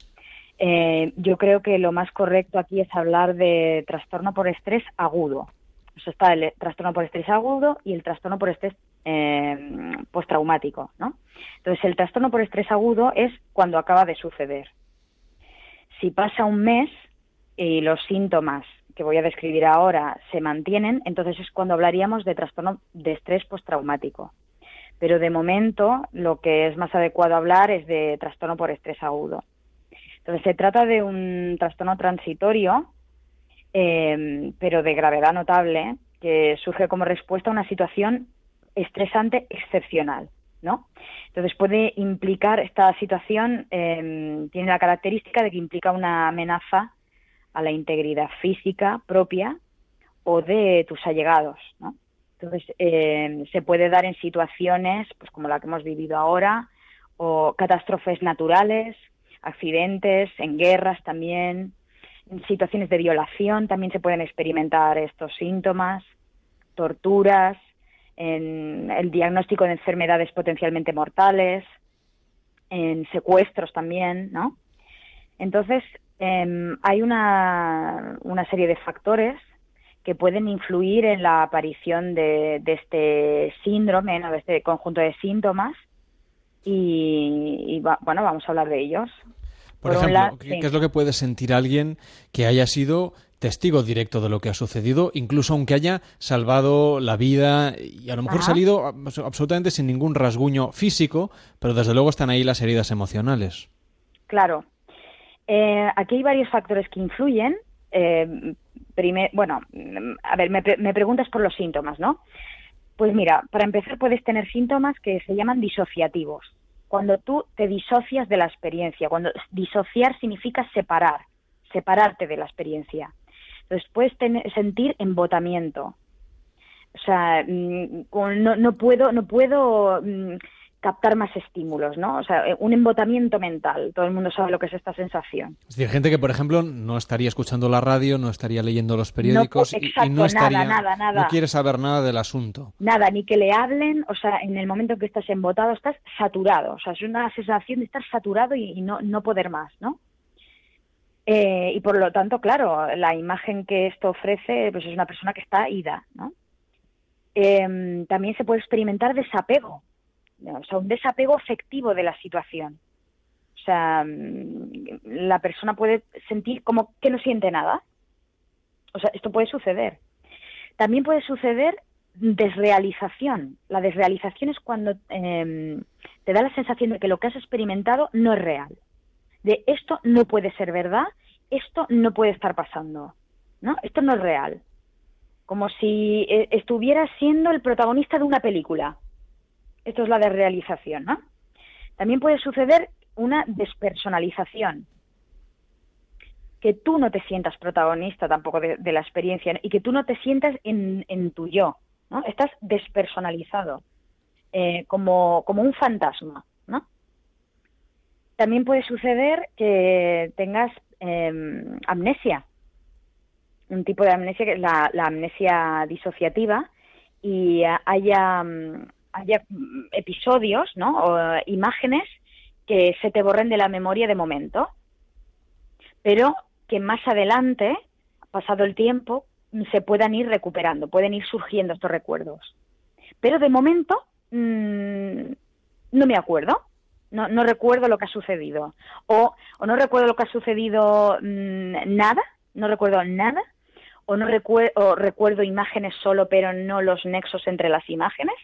Eh, yo creo que lo más correcto aquí es hablar de trastorno por estrés agudo. O sea, está el trastorno por estrés agudo y el trastorno por estrés eh, postraumático, ¿no? Entonces, el trastorno por estrés agudo es cuando acaba de suceder. Si pasa un mes y los síntomas que voy a describir ahora se mantienen, entonces es cuando hablaríamos de trastorno de estrés postraumático. Pero de momento lo que es más adecuado hablar es de trastorno por estrés agudo. Entonces se trata de un trastorno transitorio, eh, pero de gravedad notable, que surge como respuesta a una situación estresante excepcional. ¿No? Entonces puede implicar, esta situación em, tiene la característica de que implica una amenaza a la integridad física propia o de tus allegados, ¿no? Entonces em, se puede dar en situaciones pues como la que hemos vivido ahora o catástrofes naturales, accidentes, en guerras también, en situaciones de violación también se pueden experimentar estos síntomas, torturas, en el diagnóstico de enfermedades potencialmente mortales, en secuestros también, ¿no? Entonces, em, hay una, una, serie de factores que pueden influir en la aparición de, este síndrome, ¿no? de este conjunto de síntomas, y, bueno, vamos a hablar de ellos. Por, ejemplo, ¿qué es lo que puede sentir alguien que haya sido testigo directo de lo que ha sucedido, incluso aunque haya salvado la vida y a lo mejor salido absolutamente sin ningún rasguño físico, pero desde luego están ahí las heridas emocionales. Claro. Eh, aquí hay varios factores que influyen. Eh, bueno, a ver, me, me preguntas por los síntomas, ¿no? Pues mira, para empezar puedes tener síntomas que se llaman disociativos. Cuando tú te disocias de la experiencia, cuando disociar significa separar, separarte de la experiencia. Entonces puedes sentir embotamiento. O sea, mm, no, no puedo, no puedo mm, captar más estímulos, ¿no? O sea, eh, un embotamiento mental. Todo el mundo sabe lo que es esta sensación. Es decir, gente que, por ejemplo, no estaría escuchando la radio, no estaría leyendo los periódicos y, no estaría, nada, nada, no quiere saber nada del asunto. Nada, ni que le hablen. O sea, en el momento en que estás embotado, estás saturado. O sea, es una sensación de estar saturado y, y no, no poder más, ¿no? Eh, y por lo tanto, claro, la imagen que esto ofrece pues es una persona que está ida, ¿no? Em, también se puede experimentar desapego, o sea, un desapego efectivo de la situación. O sea, mm, la persona puede sentir como que no siente nada. O sea, esto puede suceder. También puede suceder desrealización. La desrealización es cuando em, te da la sensación de que lo que has experimentado no es real de esto no puede ser verdad, esto no puede estar pasando, ¿no? Esto no es real. Como si eh, estuviera siendo el protagonista de una película. Esto es la desrealización, ¿no? También puede suceder una despersonalización. que tú no te sientas protagonista tampoco de, la experiencia y que tú no te sientas en, en tu yo, ¿no? Estás despersonalizado, eh, como, como un fantasma, ¿no? También puede suceder que tengas eh, amnesia, un tipo de amnesia que es la, amnesia disociativa y eh, haya, mm, haya mm, episodios, ¿no? O eh, imágenes que se te borren de la memoria de momento, pero que más adelante, pasado el tiempo, se puedan ir recuperando, pueden ir surgiendo estos recuerdos. Pero de momento mmm, no me acuerdo, no, no, recuerdo lo que ha sucedido. O, o no recuerdo lo que ha sucedido mmm, nada, no recuerdo nada, o no recuerdo, o recuerdo imágenes solo, pero no los nexos entre las imágenes,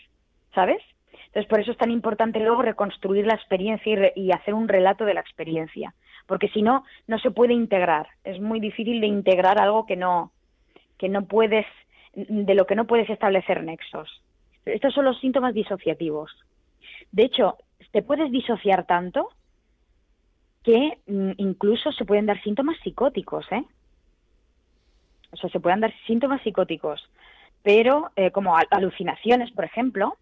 ¿sabes? Entonces, por eso es tan importante luego reconstruir la experiencia y, re, y hacer un relato de la experiencia, porque si no, no se puede integrar. Es muy difícil de integrar algo que no, que no puedes, de lo que no puedes establecer nexos. Estos son los síntomas disociativos. De hecho, te puedes disociar tanto que mm, incluso se pueden dar síntomas psicóticos, ¿eh? O sea, se pueden dar síntomas psicóticos, pero eh, como alucinaciones, por ejemplo,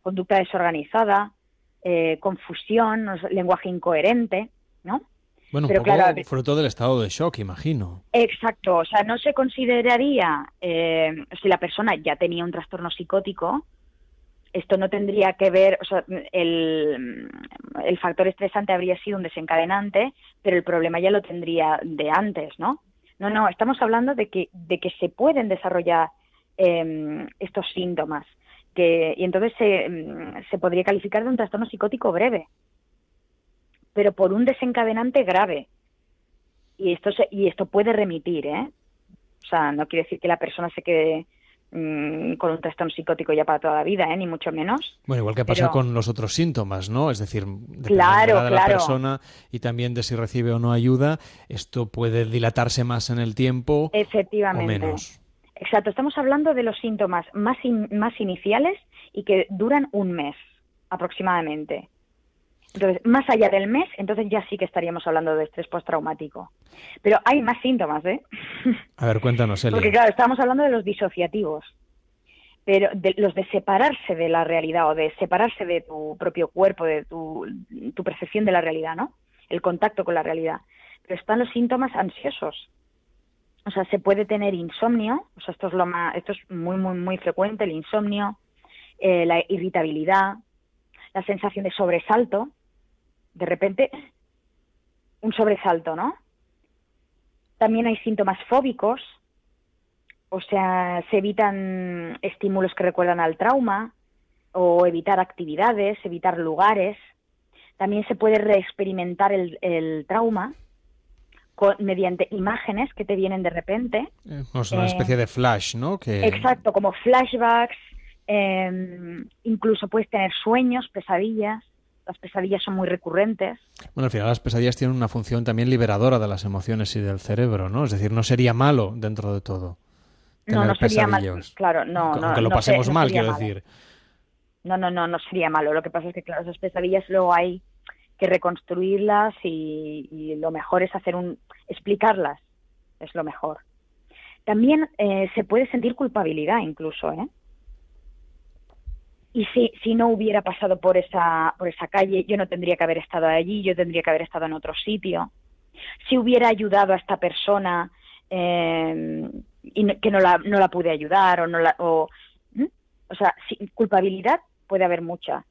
conducta desorganizada, eh, confusión, lenguaje incoherente, ¿no? Bueno, Pero un poco claro, fruto del estado de shock, imagino. Exacto, o sea, no se consideraría, eh, si la persona ya tenía un trastorno psicótico, esto no tendría que ver, o sea, el, el factor estresante habría sido un desencadenante, pero el problema ya lo tendría de antes, ¿no? No, no, estamos hablando de que, de que se pueden desarrollar eh, estos síntomas, que, y entonces se, se podría calificar de un trastorno psicótico breve pero por un desencadenante grave. Y esto, se, y esto puede remitir, ¿eh? O sea, no quiere decir que la persona se quede mmm, con un trastorno psicótico ya para toda la vida, ¿eh? Ni mucho menos. Bueno, igual que pasa pero... con los otros síntomas, ¿no? Es decir, de claro, de la claro. persona y también de si recibe o no ayuda, esto puede dilatarse más en el tiempo Efectivamente. o menos. Exacto, estamos hablando de los síntomas más, in, más iniciales y que duran un mes aproximadamente. Entonces, más allá del mes, entonces ya sí que estaríamos hablando de estrés postraumático. Pero hay más síntomas, ¿eh? (laughs) A ver, cuéntanos, Elia. Porque claro, estamos hablando de los disociativos. Pero de, los de separarse de la realidad o de separarse de tu propio cuerpo, de tu, tu percepción de la realidad, ¿no? El contacto con la realidad. Pero están los síntomas ansiosos. O sea, se puede tener insomnio, o sea, esto es, lo más, esto es muy, muy, muy frecuente, el insomnio, eh, la irritabilidad, la sensación de sobresalto, de repente un sobresalto, ¿no? También hay síntomas fóbicos, o sea, se evitan estímulos que recuerdan al trauma, o evitar actividades, evitar lugares. También se puede reexperimentar el, el trauma con, mediante imágenes que te vienen de repente. Eh, es una especie de flash, ¿no? Que... Exacto, como flashbacks. Eh, incluso puedes tener sueños, pesadillas las pesadillas son muy recurrentes. Bueno, al final las pesadillas tienen una función también liberadora de las emociones y del cerebro, ¿no? Es decir, no sería malo dentro de todo. No, no sería malo. Claro, no, no. Aunque lo no pasemos sé, no mal, quiero malo. decir. No, no, no, no sería malo. Lo que pasa es que, claro, esas pesadillas luego hay que reconstruirlas y, y lo mejor es hacer un. explicarlas. Es lo mejor. También eh, se puede sentir culpabilidad, incluso, ¿eh? Y si, si no hubiera pasado por esa, por esa calle, yo no tendría que haber estado allí, yo tendría que haber estado en otro sitio. Si hubiera ayudado a esta persona eh, y no, que no la, no la pude ayudar, o no la, o, o sea, culpabilidad puede haber mucha.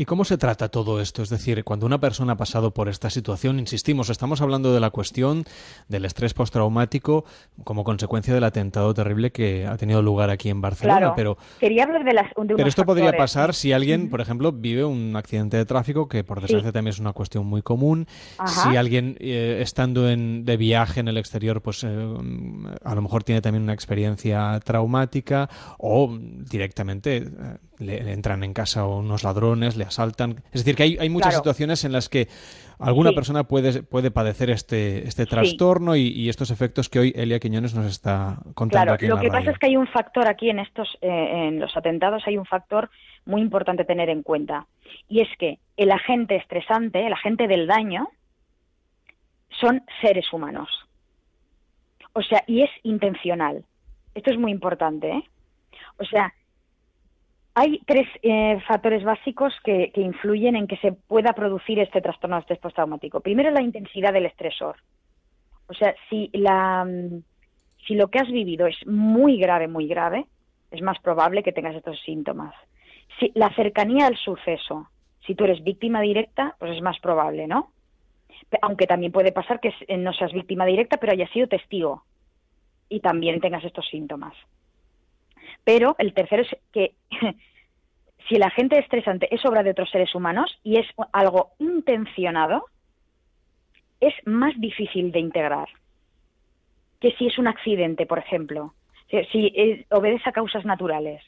¿Y cómo se trata todo esto? Es decir, cuando una persona ha pasado por esta situación, insistimos, estamos hablando de la cuestión del estrés postraumático como consecuencia del atentado terrible que ha tenido lugar aquí en Barcelona. Claro, pero, quería hablar de las de pero esto factores. podría pasar si alguien, por ejemplo, vive un accidente de tráfico, que por desgracia sí. también es una cuestión muy común. Ajá. Si alguien, eh, estando en, de viaje en el exterior, pues eh, a lo mejor tiene también una experiencia traumática o directamente eh, le, le, entran en casa unos ladrones, le asaltan. Es decir, que hay, hay muchas claro. situaciones en las que alguna Sí. persona puede, puede padecer este, este trastorno y, y estos efectos que hoy Elia Quiñones nos está contando Claro, aquí en lo la que radio. pasa es que hay un factor aquí en estos, eh, en los atentados, hay un factor muy importante tener en cuenta. Y es que el agente estresante, el agente del daño, son seres humanos. O sea, y es intencional. Esto es muy importante, ¿eh? O sea, hay tres eh, factores básicos que, influyen en que se pueda producir este trastorno de estrés postraumático. Primero, la intensidad del estresor. O sea, si, la, si lo que has vivido es muy grave, muy grave, es más probable que tengas estos síntomas. Si, la cercanía al suceso. Si tú eres víctima directa, pues es más probable, ¿no? Aunque también puede pasar que no seas víctima directa, pero hayas sido testigo y también tengas estos síntomas. Pero el tercero es que (laughs) si el agente estresante es obra de otros seres humanos y es algo intencionado, es más difícil de integrar que si es un accidente, por ejemplo, si, obedece a causas naturales.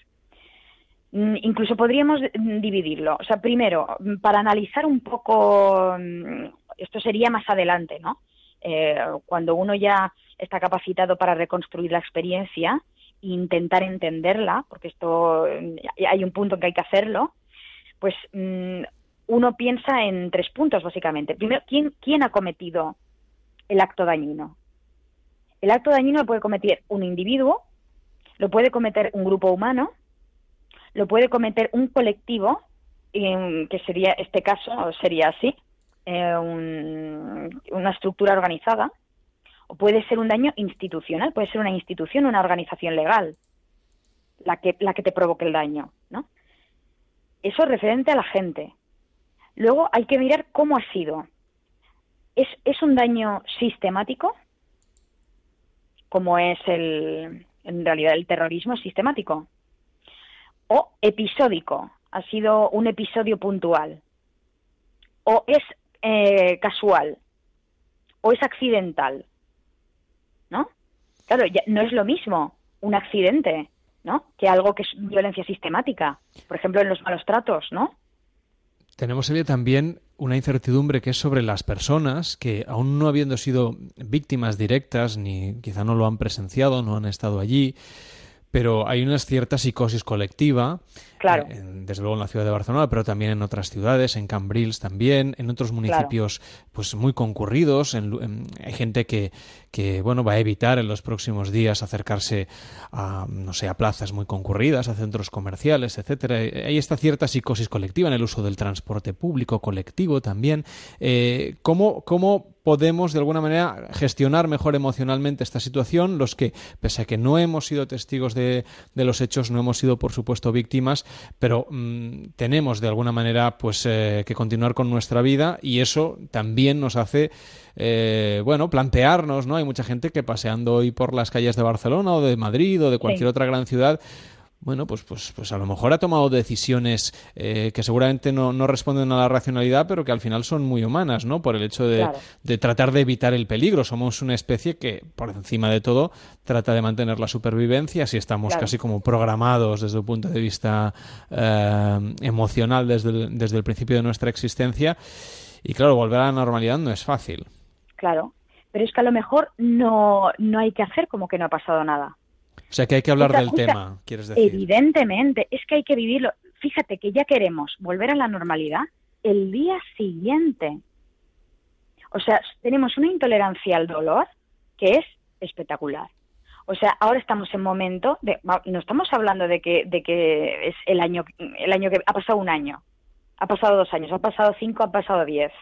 Mm, incluso podríamos dividirlo. O sea, primero, para analizar un poco, mm, esto sería más adelante, ¿no? Eh, cuando uno ya está capacitado para reconstruir la experiencia, intentar entenderla, porque esto hay un punto en que hay que hacerlo, pues mm, uno piensa en tres puntos básicamente. Primero, ¿quién, ¿quién ha cometido el acto dañino? El acto dañino lo puede cometer un individuo, lo puede cometer un grupo humano, lo puede cometer un colectivo, que sería, este caso sería así, eh, una estructura organizada, puede ser un daño institucional, puede ser una institución, una organización legal, la que, te provoque el daño, ¿no? Eso es referente a la gente. Luego hay que mirar cómo ha sido. ¿Es, es un daño sistemático? Como es el, en realidad el terrorismo sistemático. O episódico, ha sido un episodio puntual. O es eh, casual. O es accidental. Claro, ya no es lo mismo un accidente, ¿no? Que algo que es violencia sistemática, por ejemplo, en los malos tratos, ¿no? Tenemos, Elia, también una incertidumbre que es sobre las personas que, aún no habiendo sido víctimas directas, ni quizá no lo han presenciado, no han estado allí, pero hay una cierta psicosis colectiva, claro. Eh, desde luego en la ciudad de Barcelona, pero también en otras ciudades, en Cambrils también, en otros municipios pues muy concurridos, hay gente que, que bueno va a evitar en los próximos días acercarse a no sé a plazas muy concurridas, a centros comerciales, etcétera. Hay esta cierta psicosis colectiva en el uso del transporte público colectivo también. Eh, ¿cómo, ¿Cómo podemos de alguna manera gestionar mejor emocionalmente esta situación, los que, pese a que no hemos sido testigos de, de los hechos, no hemos sido por supuesto víctimas, pero mm, tenemos de alguna manera pues eh, que continuar con nuestra vida y eso también nos hace eh, bueno, plantearnos, ¿no? Hay mucha gente que paseando hoy por las calles de Barcelona o de Madrid o de cualquier otra gran ciudad bueno, pues, pues, pues a lo mejor ha tomado decisiones eh, que seguramente no, no, responden a la racionalidad, pero que al final son muy humanas, ¿no? Por el hecho de, de, tratar de evitar el peligro. Somos una especie que, por encima de todo, trata de mantener la supervivencia. Si estamos casi como programados desde el punto de vista eh, emocional desde el, desde el principio de nuestra existencia. Y claro, volver a la normalidad no es fácil. Claro, pero es que a lo mejor no, no hay que hacer como que no ha pasado nada. O sea que hay que hablar del tema, quieres decir. Evidentemente, es que hay que vivirlo. Fíjate que ya queremos volver a la normalidad el día siguiente. O sea, tenemos una intolerancia al dolor que es espectacular. O sea, ahora estamos en momento de no estamos hablando de que de que es el año el año que ha pasado un año, ha pasado dos años, ha pasado cinco, ha pasado diez.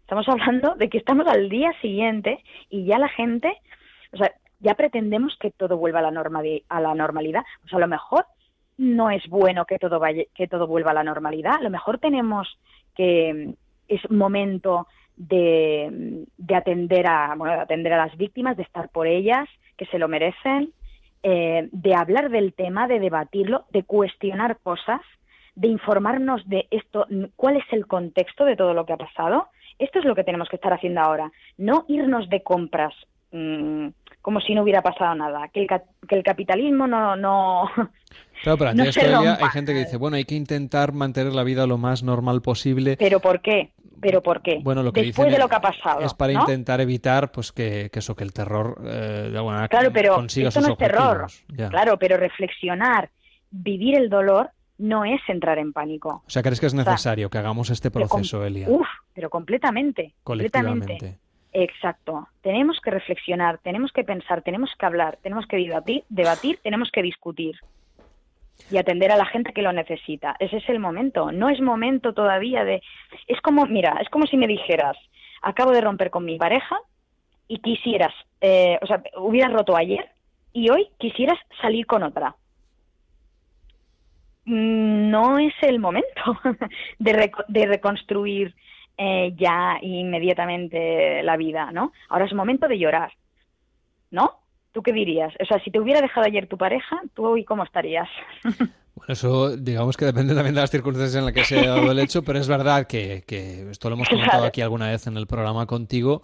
Estamos hablando de que estamos al día siguiente y ya la gente, o sea, ya pretendemos que todo vuelva a la, norma a la normalidad. Pues a lo mejor no es bueno que todo, vaya, que todo vuelva a la normalidad. A lo mejor tenemos que es momento de, de atender a bueno, de atender a las víctimas, de estar por ellas, que se lo merecen, eh, de hablar del tema, de debatirlo, de cuestionar cosas, de informarnos de esto, cuál es el contexto de todo lo que ha pasado. Esto es lo que tenemos que estar haciendo ahora, no irnos de compras como si no hubiera pasado nada, que el, que el capitalismo no... no (laughs) Claro, pero antes todavía hay gente que dice, bueno, hay que intentar mantener la vida lo más normal posible. ¿Pero por qué? ¿Pero por qué? Bueno, lo que Después de lo que ha pasado. Es para intentar evitar pues que, que, eso, que el terror eh, de alguna manera claro, pero consiga esto sus no es terror. Ya. Claro, pero reflexionar, vivir el dolor, no es entrar en pánico. O sea, ¿crees que es necesario que hagamos este proceso, Elia? Uf, pero completamente. Colectivamente. Completamente. Exacto. Tenemos que reflexionar, tenemos que pensar, tenemos que hablar, tenemos que debatir, debatir, tenemos que discutir y atender a la gente que lo necesita. Ese es el momento. No es momento todavía de. Es como, mira, es como si me dijeras, acabo de romper con mi pareja y quisieras, eh, o sea, hubieras roto ayer y hoy quisieras salir con otra. Mm, No es el momento (laughs) de, de reconstruir eh, ya inmediatamente la vida, ¿no? Ahora es momento de llorar, ¿no? ¿Tú qué dirías? O sea, si te hubiera dejado ayer tu pareja, ¿tú hoy cómo estarías? (laughs) Bueno, eso digamos que depende también de las circunstancias en las que se ha dado el hecho, pero es verdad que, que esto lo hemos (laughs) comentado aquí alguna vez en el programa contigo,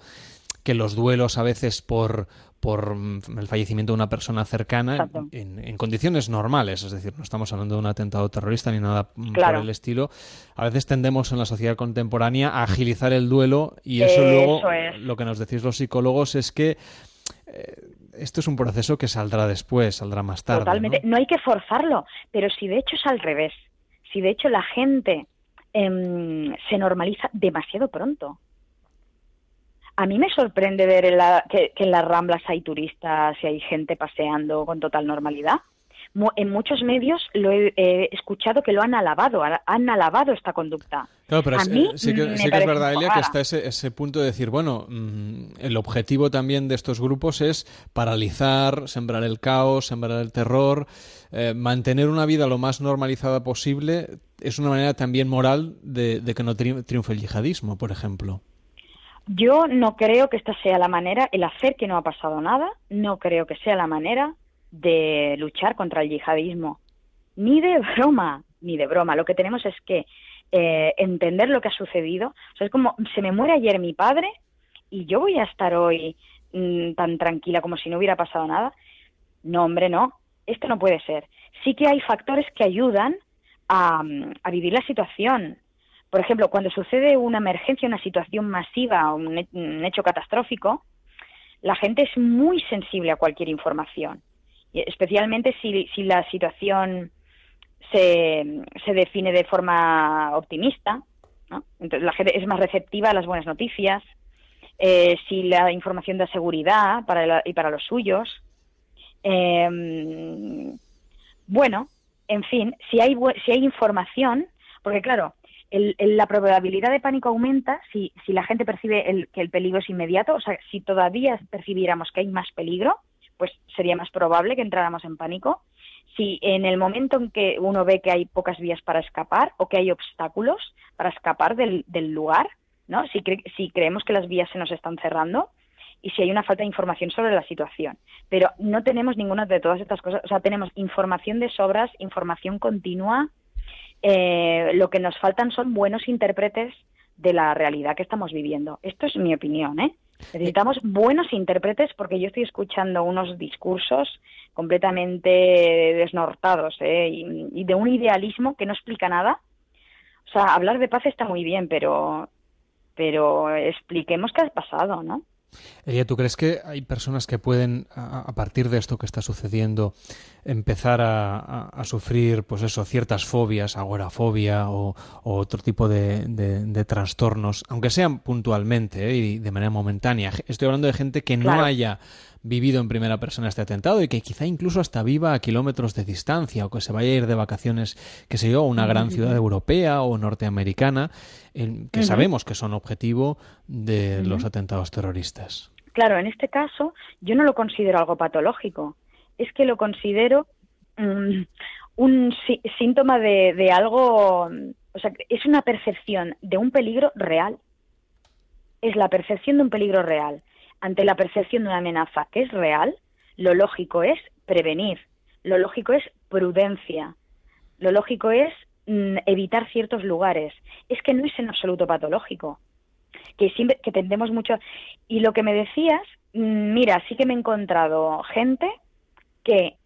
que los duelos a veces por, por mm, el fallecimiento de una persona cercana en, en condiciones normales, es decir, no estamos hablando de un atentado terrorista ni nada mm, Claro. por el estilo, a veces tendemos en la sociedad contemporánea a agilizar el duelo y eso Eso luego, es. lo que nos decís los psicólogos es que eh, esto es un proceso que saldrá después, saldrá más tarde. ¿no? Totalmente. ¿no? hay que forzarlo, pero si de hecho es al revés, si de hecho la gente em, se normaliza demasiado pronto. A mí me sorprende ver en la- que, que en las ramblas hay turistas y hay gente paseando con total normalidad. En muchos medios lo he, escuchado que lo han alabado, ha- han alabado esta conducta. Claro, pero A es- mí eh, sí que, me sí que es verdad, Elia, que está ese, ese punto de decir, bueno, mm, el objetivo también de estos grupos es paralizar, sembrar el caos, sembrar el terror, eh, mantener una vida lo más normalizada posible. Es una manera también moral de, de que no tri- triunfe el yihadismo, por ejemplo. Yo no creo que esta sea la manera, el hacer que no ha pasado nada, no creo que sea la manera de luchar contra el yihadismo. Ni de broma, ni de broma. Lo que tenemos es que eh, entender lo que ha sucedido. O sea, es como, se me muere ayer mi padre y yo voy a estar hoy mm, tan tranquila como si no hubiera pasado nada. No, hombre, no. Esto no puede ser. Sí que hay factores que ayudan a, mm, a vivir la situación. Por ejemplo, cuando sucede una emergencia, una situación masiva, he- un hecho catastrófico, la gente es muy sensible a cualquier información. Especialmente si, si la situación se, se define de forma optimista. Entonces la gente es más receptiva a las buenas noticias. Eh, si la información da seguridad para la- y para los suyos. Eh, bueno, en fin, si hay, si hay información, porque claro, el- el- la probabilidad de pánico aumenta si, si la gente percibe el- que el peligro es inmediato, o sea, si todavía percibiéramos que hay más peligro, pues sería más probable que entráramos en pánico. Si en el momento en que uno ve que hay pocas vías para escapar o que hay obstáculos para escapar del, del lugar, ¿no? Si, cre- si creemos que las vías se nos están cerrando y si hay una falta de información sobre la situación. Pero no tenemos ninguna de todas estas cosas. O sea, tenemos información de sobras, información continua. Eh, lo que nos faltan son buenos intérpretes de la realidad que estamos viviendo. Esto es mi opinión, ¿eh? Necesitamos buenos intérpretes porque yo estoy escuchando unos discursos completamente desnortados ¿eh? y, y de un idealismo que no explica nada. O sea, hablar de paz está muy bien, pero, pero expliquemos qué ha pasado, ¿no? Elia, ¿tú crees que hay personas que pueden, a, partir de esto que está sucediendo, empezar a, a- a sufrir, pues eso, ciertas fobias, agorafobia o, o otro tipo de, de- de trastornos, aunque sean puntualmente ¿eh? y de manera momentánea? Estoy hablando de gente que no haya vivido en primera persona este atentado y que quizá incluso hasta viva a kilómetros de distancia o que se vaya a ir de vacaciones, qué sé yo, a una gran ciudad europea o norteamericana, que sabemos que son objetivo de los atentados terroristas. Claro, en este caso yo no lo considero algo patológico, es que lo considero mm, un sí- síntoma de, de algo, o sea, es una percepción de un peligro real. Es la percepción de un peligro real. Ante la percepción de una amenaza. Que es real, lo lógico es prevenir, lo lógico es prudencia, lo lógico es mm, evitar ciertos lugares. Es que no es en absoluto patológico. Que siempre tendemos mucho. Y lo que me decías mm, mira sí que me he encontrado gente que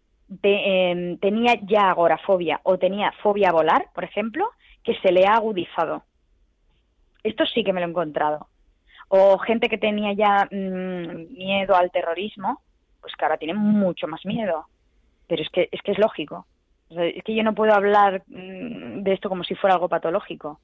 te- em, tenía ya agorafobia o tenía fobia a volar por ejemplo que se le ha agudizado. Esto sí que me lo he encontrado o gente que tenía ya mm, miedo al terrorismo pues que ahora tiene mucho más miedo pero es que es que es lógico O sea, es que yo no puedo hablar mm, de esto como si fuera algo patológico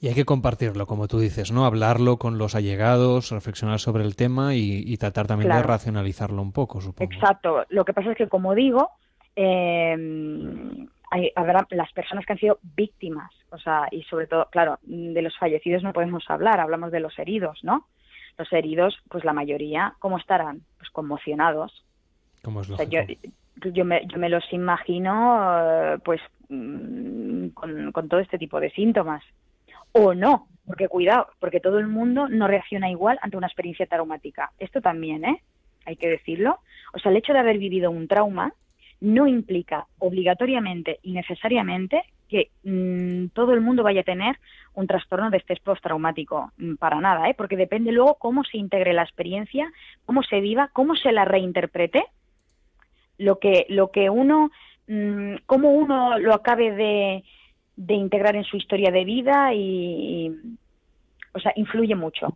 Y hay que compartirlo, como tú dices, ¿no? Hablarlo con los allegados, reflexionar sobre el tema y, tratar también de racionalizarlo un poco, supongo. Exacto. Lo que pasa es que, como digo, eh, hay, habrá las personas que han sido víctimas, o sea, y sobre todo, claro, de los fallecidos no podemos hablar, hablamos de los heridos, ¿no? Los heridos, pues la mayoría, ¿cómo estarán? Pues conmocionados. Como es O sea, yo, yo, me, yo me los imagino, eh, pues, mm, con, con todo este tipo de síntomas. O no, porque cuidado, porque todo el mundo no reacciona igual ante una experiencia traumática. Esto también, ¿eh? Hay que decirlo. O sea, el hecho de haber vivido un trauma no implica obligatoriamente y necesariamente que mm, todo el mundo vaya a tener un trastorno de estrés postraumático, Mm, para nada, ¿eh? porque depende luego cómo se integre la experiencia, cómo se viva, cómo se la reinterprete, lo que, lo que uno, mm, cómo uno lo acabe de, de integrar en su historia de vida y, o sea, influye mucho.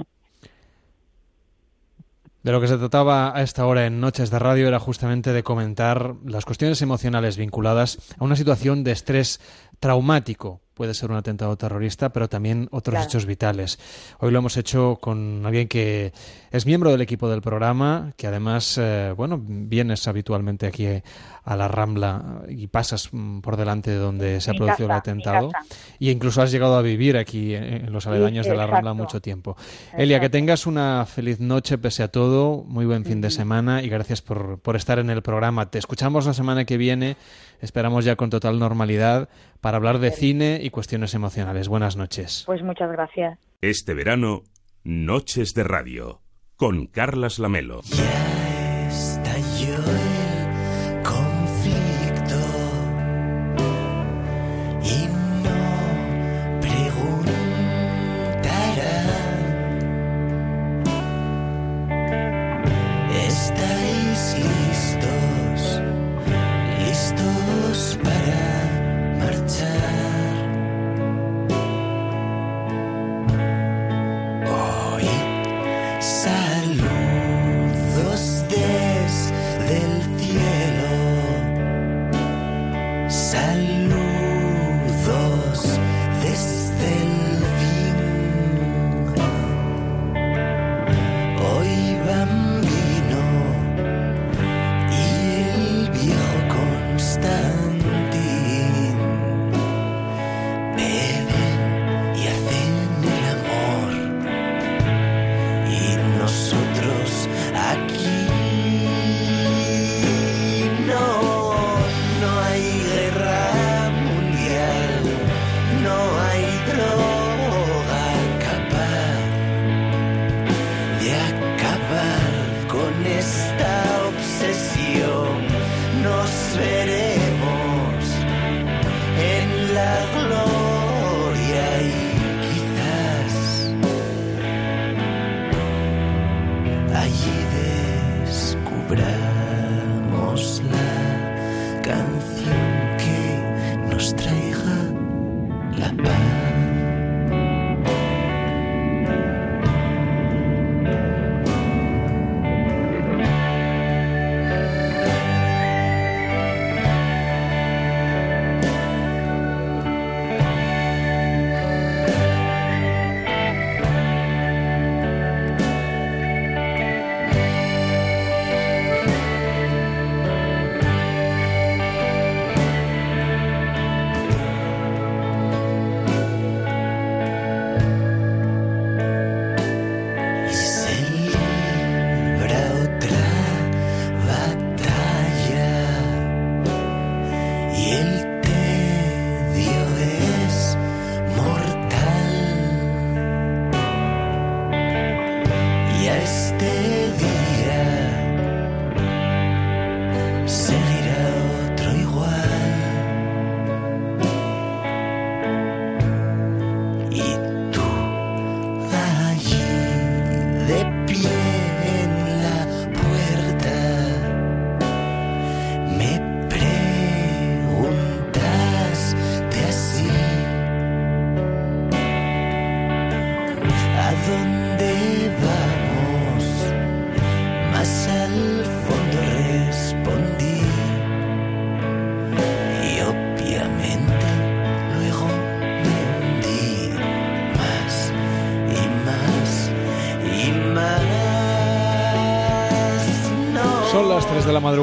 De lo que se trataba a esta hora en Noches de Radio era justamente de comentar las cuestiones emocionales vinculadas a una situación de estrés traumático. Puede ser un atentado terrorista, pero también otros Claro. hechos vitales. Hoy lo hemos hecho con alguien que es miembro del equipo del programa, que además, eh, bueno, vienes habitualmente aquí a la Rambla y pasas mm, por delante de donde se ha producido casa, el atentado. Y incluso has llegado a vivir aquí en los aledaños de la Rambla mucho tiempo. Elia, que tengas una feliz noche pese a todo, muy buen fin de semana y gracias por, por estar en el programa. Te escuchamos la semana que viene, esperamos ya con total normalidad para hablar de cine y cuestiones emocionales. Buenas noches. Pues muchas gracias. Este verano, Noches de Radio, con Carlas Lamelo. estalló el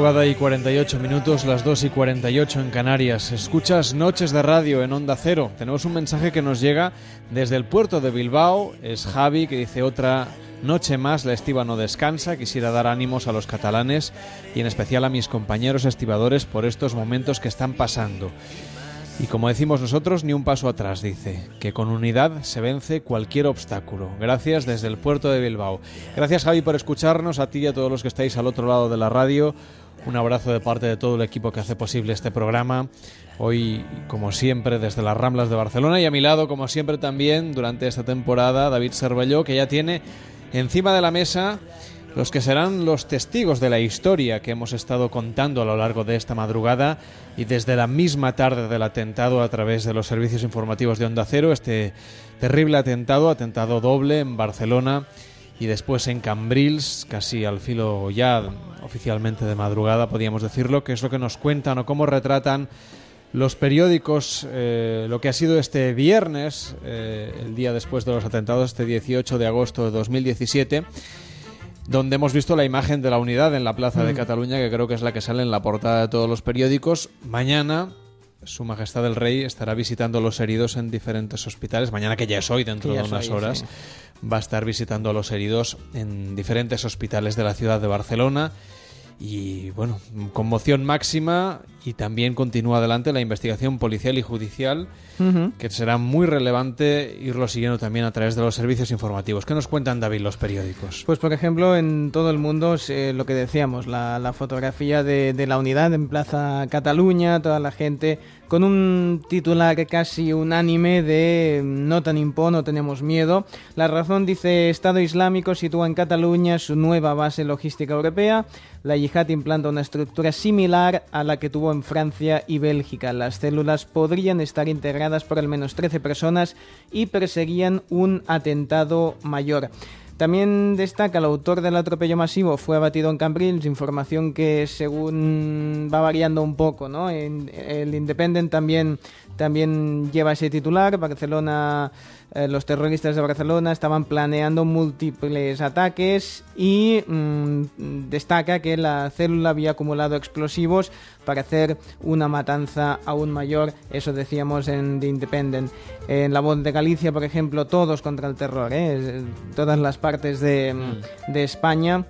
madrugada y 48 minutos, las 2 y 48 en Canarias. Escuchas Noches de Radio en Onda Cero. Tenemos un mensaje que nos llega desde el puerto de Bilbao. Es Javi que dice otra noche más la estiva no descansa. Quisiera dar ánimos a los catalanes y en especial a mis compañeros estibadores por estos momentos que están pasando. Y como decimos nosotros, ni un paso atrás, dice, que con unidad se vence cualquier obstáculo. Gracias desde el puerto de Bilbao. Gracias Javi por escucharnos, a ti y a todos los que estáis al otro lado de la radio. Un abrazo de parte de todo el equipo que hace posible este programa. Hoy, como siempre, desde las Ramblas de Barcelona y a mi lado, como siempre también, durante esta temporada, David Cervelló, que ya tiene encima de la mesa los que serán los testigos de la historia que hemos estado contando a lo largo de esta madrugada y desde la misma tarde del atentado a través de los servicios informativos de Onda Cero, este terrible atentado, atentado doble en Barcelona y después en Cambrils, casi al filo ya oficialmente de madrugada, podríamos decirlo, que es lo que nos cuentan o cómo retratan los periódicos eh, lo que ha sido este viernes, eh, el día después de los atentados, este 18 de agosto de 2017 donde hemos visto la imagen de la unidad en la Plaza de Mm. Cataluña, que creo que es la que sale en la portada de todos los periódicos. Mañana, Su Majestad el Rey estará visitando a los heridos en diferentes hospitales. Mañana, que ya es hoy, dentro de unas hoy, horas, sí. va a estar visitando a los heridos en diferentes hospitales de la ciudad de Barcelona. Y bueno, conmoción máxima y también continúa adelante la investigación policial y judicial que será muy relevante irlo siguiendo también a través de los servicios informativos. ¿Qué nos cuentan, David, los periódicos? Pues por ejemplo, en todo el mundo, eh, lo que decíamos, la, la fotografía de, de la unidad en Plaza Cataluña, toda la gente con un titular casi unánime de no tan impo, no tenemos miedo. La razón dice Estado Islámico sitúa en Cataluña su nueva base logística europea. La yihad implanta una estructura similar a la que tuvo en Francia y Bélgica. Las células podrían estar integradas por al menos 13 personas y perseguían un atentado mayor. También destaca el autor del atropello masivo fue abatido en Cambrils, información que según va variando un poco, ¿no? El Independent también también lleva ese titular. Barcelona, eh, los terroristas de Barcelona estaban planeando múltiples ataques y mm, destaca que la célula había acumulado explosivos para hacer una matanza aún mayor. Eso decíamos en The Independent. En La Voz de Galicia, por ejemplo, todos contra el terror, ¿eh? todas las partes de, de España.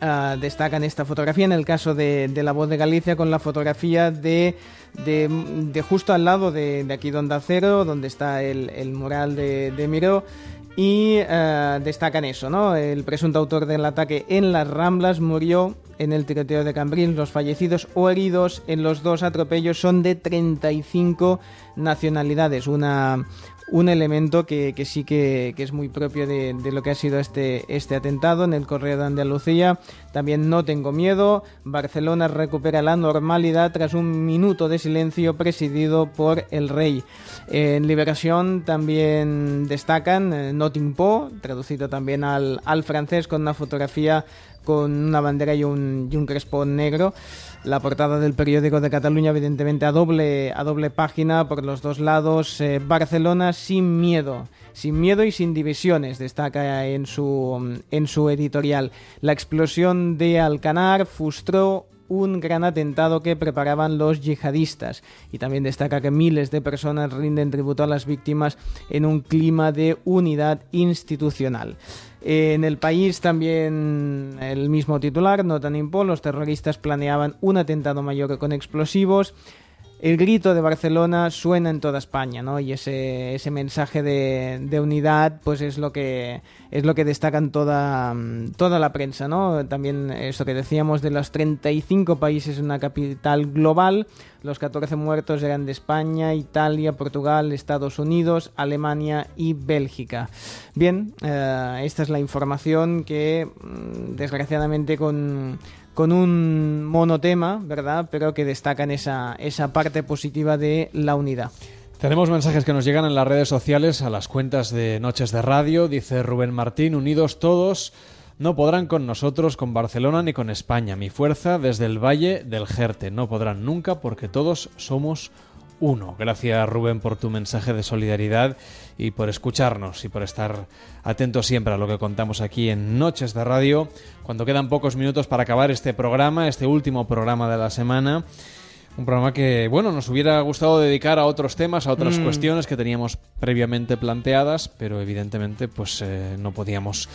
ah, destacan esta fotografía en el caso de, de La Voz de Galicia con la fotografía de, de, de justo al lado de, de aquí donde Acero, donde está el, el mural de, de Miró y eh, destacan eso, ¿no? El presunto autor del ataque en las Ramblas murió en el tiroteo de Cambrils. Los fallecidos o heridos en los dos atropellos son de 35 nacionalidades. Una, un elemento que, que sí que, que es muy propio de, de lo que ha sido este, este atentado en el Correo de Andalucía. También no tengo miedo. Barcelona recupera la normalidad tras un minuto de silencio presidido por el rey. En Liberación también destacan eh, Notting Po, traducido también al, al francés con una fotografía con una bandera y un, y un negro. La portada del periódico de Cataluña, evidentemente, a doble, a doble página por los dos lados. eh, Barcelona sin miedo. Sin miedo y sin divisiones, destaca en su, en su editorial. La explosión de Alcanar frustró un gran atentado que preparaban los yihadistas. Y también destaca que miles de personas rinden tributo a las víctimas en un clima de unidad institucional. En el país también el mismo titular, no tan impo, los terroristas planeaban un atentado mayor con explosivos. El grito de Barcelona suena en toda España, ¿no? Y ese, ese mensaje de, de unidad, pues es lo que es lo que destacan toda, toda la prensa, ¿no? También eso que decíamos de los 35 países en una capital global, los 14 muertos eran de España, Italia, Portugal, Estados Unidos, Alemania y Bélgica. Bien, eh, esta es la información que mm, desgraciadamente con con un monotema, ¿verdad? Pero que destacan esa, esa parte positiva de la unidad. Tenemos mensajes que nos llegan en las redes sociales a las cuentas de Noches de Radio. Dice Rubén Martín, unidos todos, no podrán con nosotros, con Barcelona ni con España. Mi fuerza desde el Valle del Jerte. No podrán nunca porque todos somos uno. Gracias Rubén por tu mensaje de solidaridad y por escucharnos y por estar atentos siempre a lo que contamos aquí en Noches de Radio, cuando quedan pocos minutos para acabar este programa, este último programa de la semana. Un programa que, bueno, nos hubiera gustado dedicar a otros temas, a otras Mm. cuestiones que teníamos previamente planteadas, pero evidentemente pues eh, no podíamos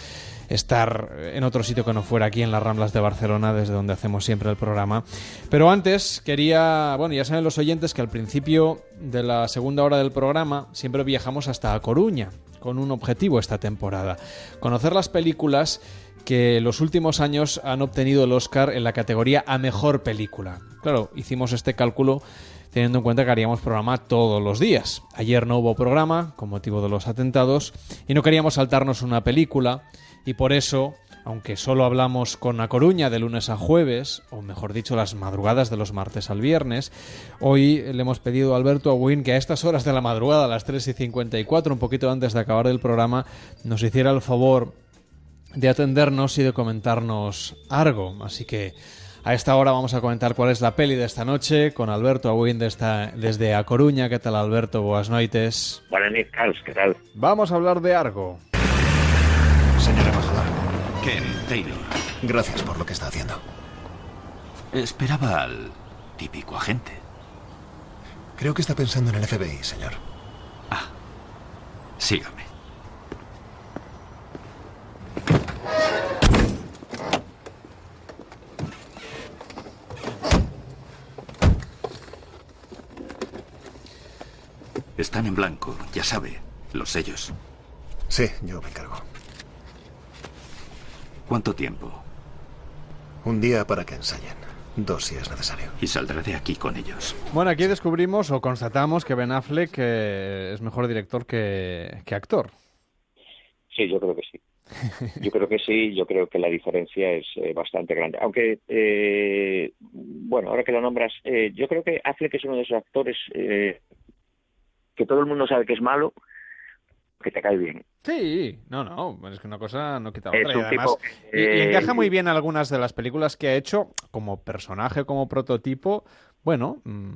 estar en otro sitio que no fuera aquí en las Ramblas de Barcelona, desde donde hacemos siempre el programa. Pero antes quería, bueno, ya saben los oyentes que al principio de la segunda hora del programa siempre viajamos hasta Coruña, con un objetivo esta temporada, conocer las películas que los últimos años han obtenido el Oscar en la categoría a mejor película. Claro, hicimos este cálculo teniendo en cuenta que haríamos programa todos los días. Ayer no hubo programa con motivo de los atentados y no queríamos saltarnos una película y por eso, aunque solo hablamos con A Coruña de lunes a jueves, o mejor dicho, las madrugadas de los martes al viernes, hoy le hemos pedido a Alberto Agüín que a estas horas de la madrugada, a las 3 y 54, un poquito antes de acabar el programa, nos hiciera el favor de atendernos y de comentarnos algo. Así que a esta hora vamos a comentar cuál es la peli de esta noche con Alberto Agüín de esta- desde A Coruña. ¿Qué tal, Alberto? Buenas noites. Buenas noches, Carlos, ¿qué tal? Vamos a hablar de Argo. Señor embajador. Ken Taylor. Gracias por lo que está haciendo. Esperaba al típico agente. Creo que está pensando en el FBI, señor. Ah. Sígame. Están en blanco, ya sabe, los sellos. Sí, yo me encargo. ¿Cuánto tiempo? Un día para que ensayen. Dos si es necesario. Y saldré de aquí con ellos. Bueno, aquí descubrimos o constatamos que Ben Affleck eh, es mejor director que, que actor. Sí, yo creo que sí. (laughs) Yo creo que sí, yo creo que la diferencia es eh, bastante grande. Aunque, eh, bueno, ahora que lo nombras, eh, yo creo que Affleck es uno de esos actores eh, que todo el mundo sabe que es malo, que te cae bien. Sí, no, no, es que una cosa no quita la otra. Y un además, tipo, y- y eh, encaja muy bien algunas de las películas que ha hecho como personaje, como prototipo. Bueno, mm,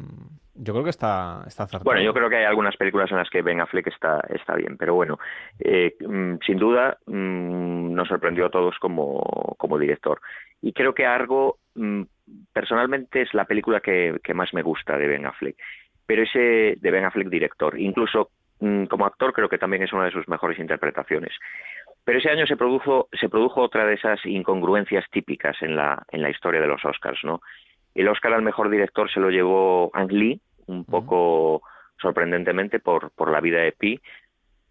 yo creo que está, está acertado. Bueno, yo creo que hay algunas películas en las que Ben Affleck está, está bien, pero bueno, eh, mm, sin duda mm, nos sorprendió a todos como, como director. Y creo que Argo, personalmente, es la película que, que más me gusta de Ben Affleck. Pero ese de Ben Affleck director, incluso como actor, creo que también es una de sus mejores interpretaciones. Pero ese año se produjo, se produjo otra de esas incongruencias típicas en la, en la historia de los Oscars, ¿no? El Oscar al mejor director se lo llevó Ang Lee, un poco sorprendentemente por, por la vida de Pi,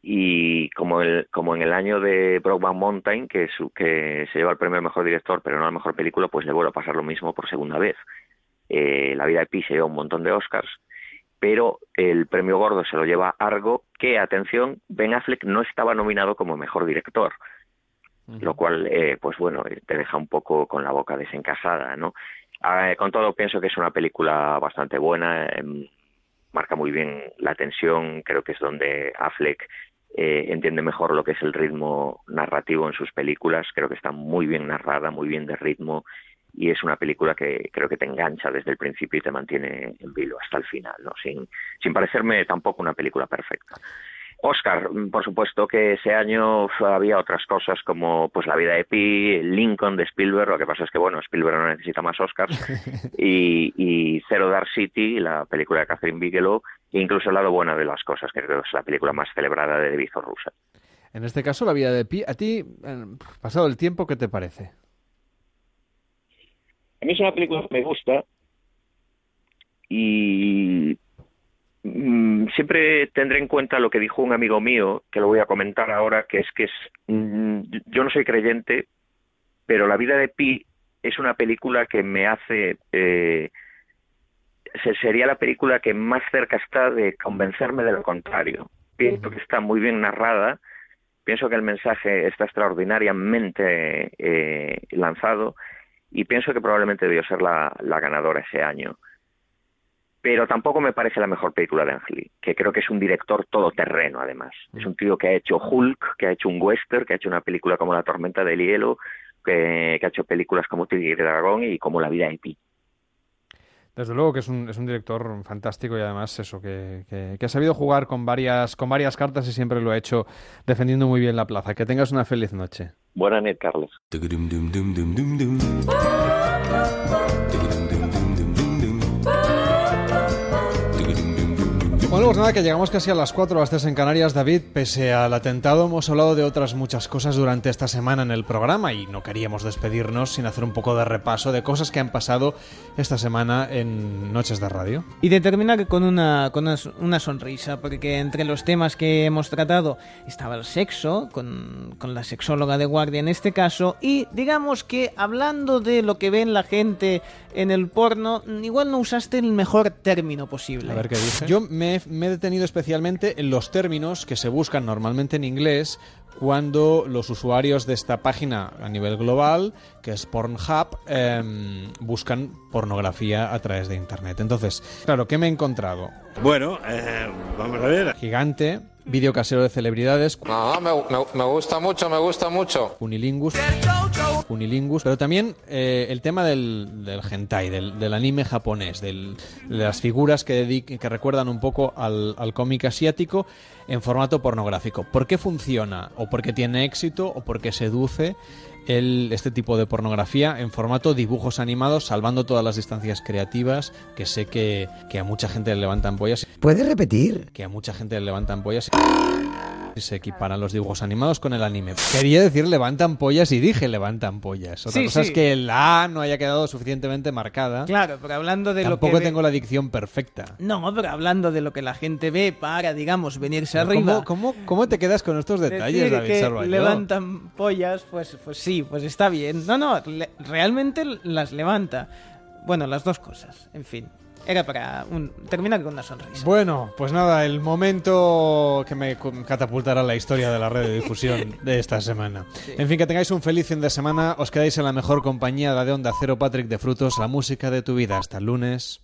y como, el, como en el año de Brokeback Mountain, que, su- que se lleva el premio al mejor director, pero no a la mejor película, pues le vuelve a pasar lo mismo por segunda vez. Eh, la vida de Pi se lleva un montón de Oscars, pero el premio gordo se lo lleva Argo, que, atención, Ben Affleck no estaba nominado como mejor director lo cual, eh, pues bueno, eh, te deja un poco con la boca desencajada, ¿no? Ah, eh, con todo, pienso que es una película bastante buena, em, marca muy bien la tensión, creo que es donde Affleck eh, entiende mejor lo que es el ritmo narrativo en sus películas, creo que está muy bien narrada, muy bien de ritmo, y es una película que creo que te engancha desde el principio y te mantiene en vilo hasta el final, ¿no? Sin, sin parecerme tampoco una película perfecta. Oscar, por supuesto que ese año había otras cosas como pues la vida de Pi, Lincoln de Spielberg, lo que pasa es que bueno, Spielberg no necesita más Oscars, (laughs) y, y Zero Dark City, la película de Catherine Bigelow, e incluso el lado bueno de las cosas, que creo que es la película más celebrada de David. Russell. En este caso, la vida de Pi, ¿a ti, eh, pasado el tiempo, qué te parece? A mí es una película que me gusta y mm, siempre tendré en cuenta lo que dijo un amigo mío, que lo voy a comentar ahora, que es que es, mm, yo no soy creyente, pero La vida de Pi es una película que me hace, eh, se- sería la película que más cerca está de convencerme de lo contrario. Pienso que está muy bien narrada, pienso que el mensaje está extraordinariamente eh, lanzado y pienso que probablemente debió ser la, la ganadora ese año. Pero tampoco me parece la mejor película de Ang Lee, que creo que es un director todoterreno, además. Es un tío que ha hecho Hulk, que ha hecho un western, que ha hecho una película como La tormenta del hielo, que, que ha hecho películas como Tigre y Dragón y como La vida de Pi. De Desde luego que es un, es un director fantástico y además eso, que, que- que ha sabido jugar con varias, con varias cartas y siempre lo ha hecho defendiendo muy bien la plaza. Que tengas una feliz noche. Buena net, Carlos. Bueno, pues nada, que llegamos casi a las 4 las 3 en Canarias, David. Pese al atentado, hemos hablado de otras muchas cosas durante esta semana en el programa y no queríamos despedirnos sin hacer un poco de repaso de cosas que han pasado esta semana en Noches de Radio. Y de terminar con una, con una, una sonrisa, porque entre los temas que hemos tratado estaba el sexo, con, con la sexóloga de guardia en este caso, y digamos que hablando de lo que ven la gente en el porno, igual no usaste el mejor término posible. A ver qué dice. Yo me, he- me he detenido especialmente en los términos que se buscan normalmente en inglés cuando los usuarios de esta página a nivel global, que es Pornhub, em, buscan pornografía a través de Internet. Entonces, claro, ¿qué me he encontrado? Bueno, eh, vamos a ver. Gigante, vídeo casero de celebridades, No, me, me- me gusta mucho, me gusta mucho. Unilingus, Unilingus, pero también eh, el tema del, del hentai, del, del anime japonés, del- de las figuras que, dedic- que recuerdan un poco al, al cómic asiático en formato pornográfico. ¿Por qué funciona? ¿O por qué tiene éxito? ¿O por qué seduce el, este tipo de pornografía en formato dibujos animados, salvando todas las distancias creativas, que sé que, que a mucha gente le levantan pollas? ¿Puedes repetir? Que a mucha gente le levantan pollas se equiparan los dibujos animados con el anime. Quería decir levantan pollas y dije levantan pollas. Otra Sí, cosa sí. es que la A no haya quedado suficientemente marcada. Claro, pero hablando de lo Tampoco que... ve- tengo la dicción perfecta. No, pero hablando de lo que la gente ve para, digamos, venirse ¿Cómo, arriba. cómo, cómo te quedas con estos detalles, David que levantan pollas, pues, pues sí, pues está bien. No, no, le- realmente las levanta. Bueno, las dos cosas, en fin. Era para un- terminar con una sonrisa. Bueno, pues nada, el momento que me catapultará la historia de la red de difusión (laughs) de esta semana. En fin, que tengáis un feliz fin de semana, os quedáis en la mejor compañía, la de Onda Cero, Patrick de Frutos, la música de tu vida. Hasta el lunes.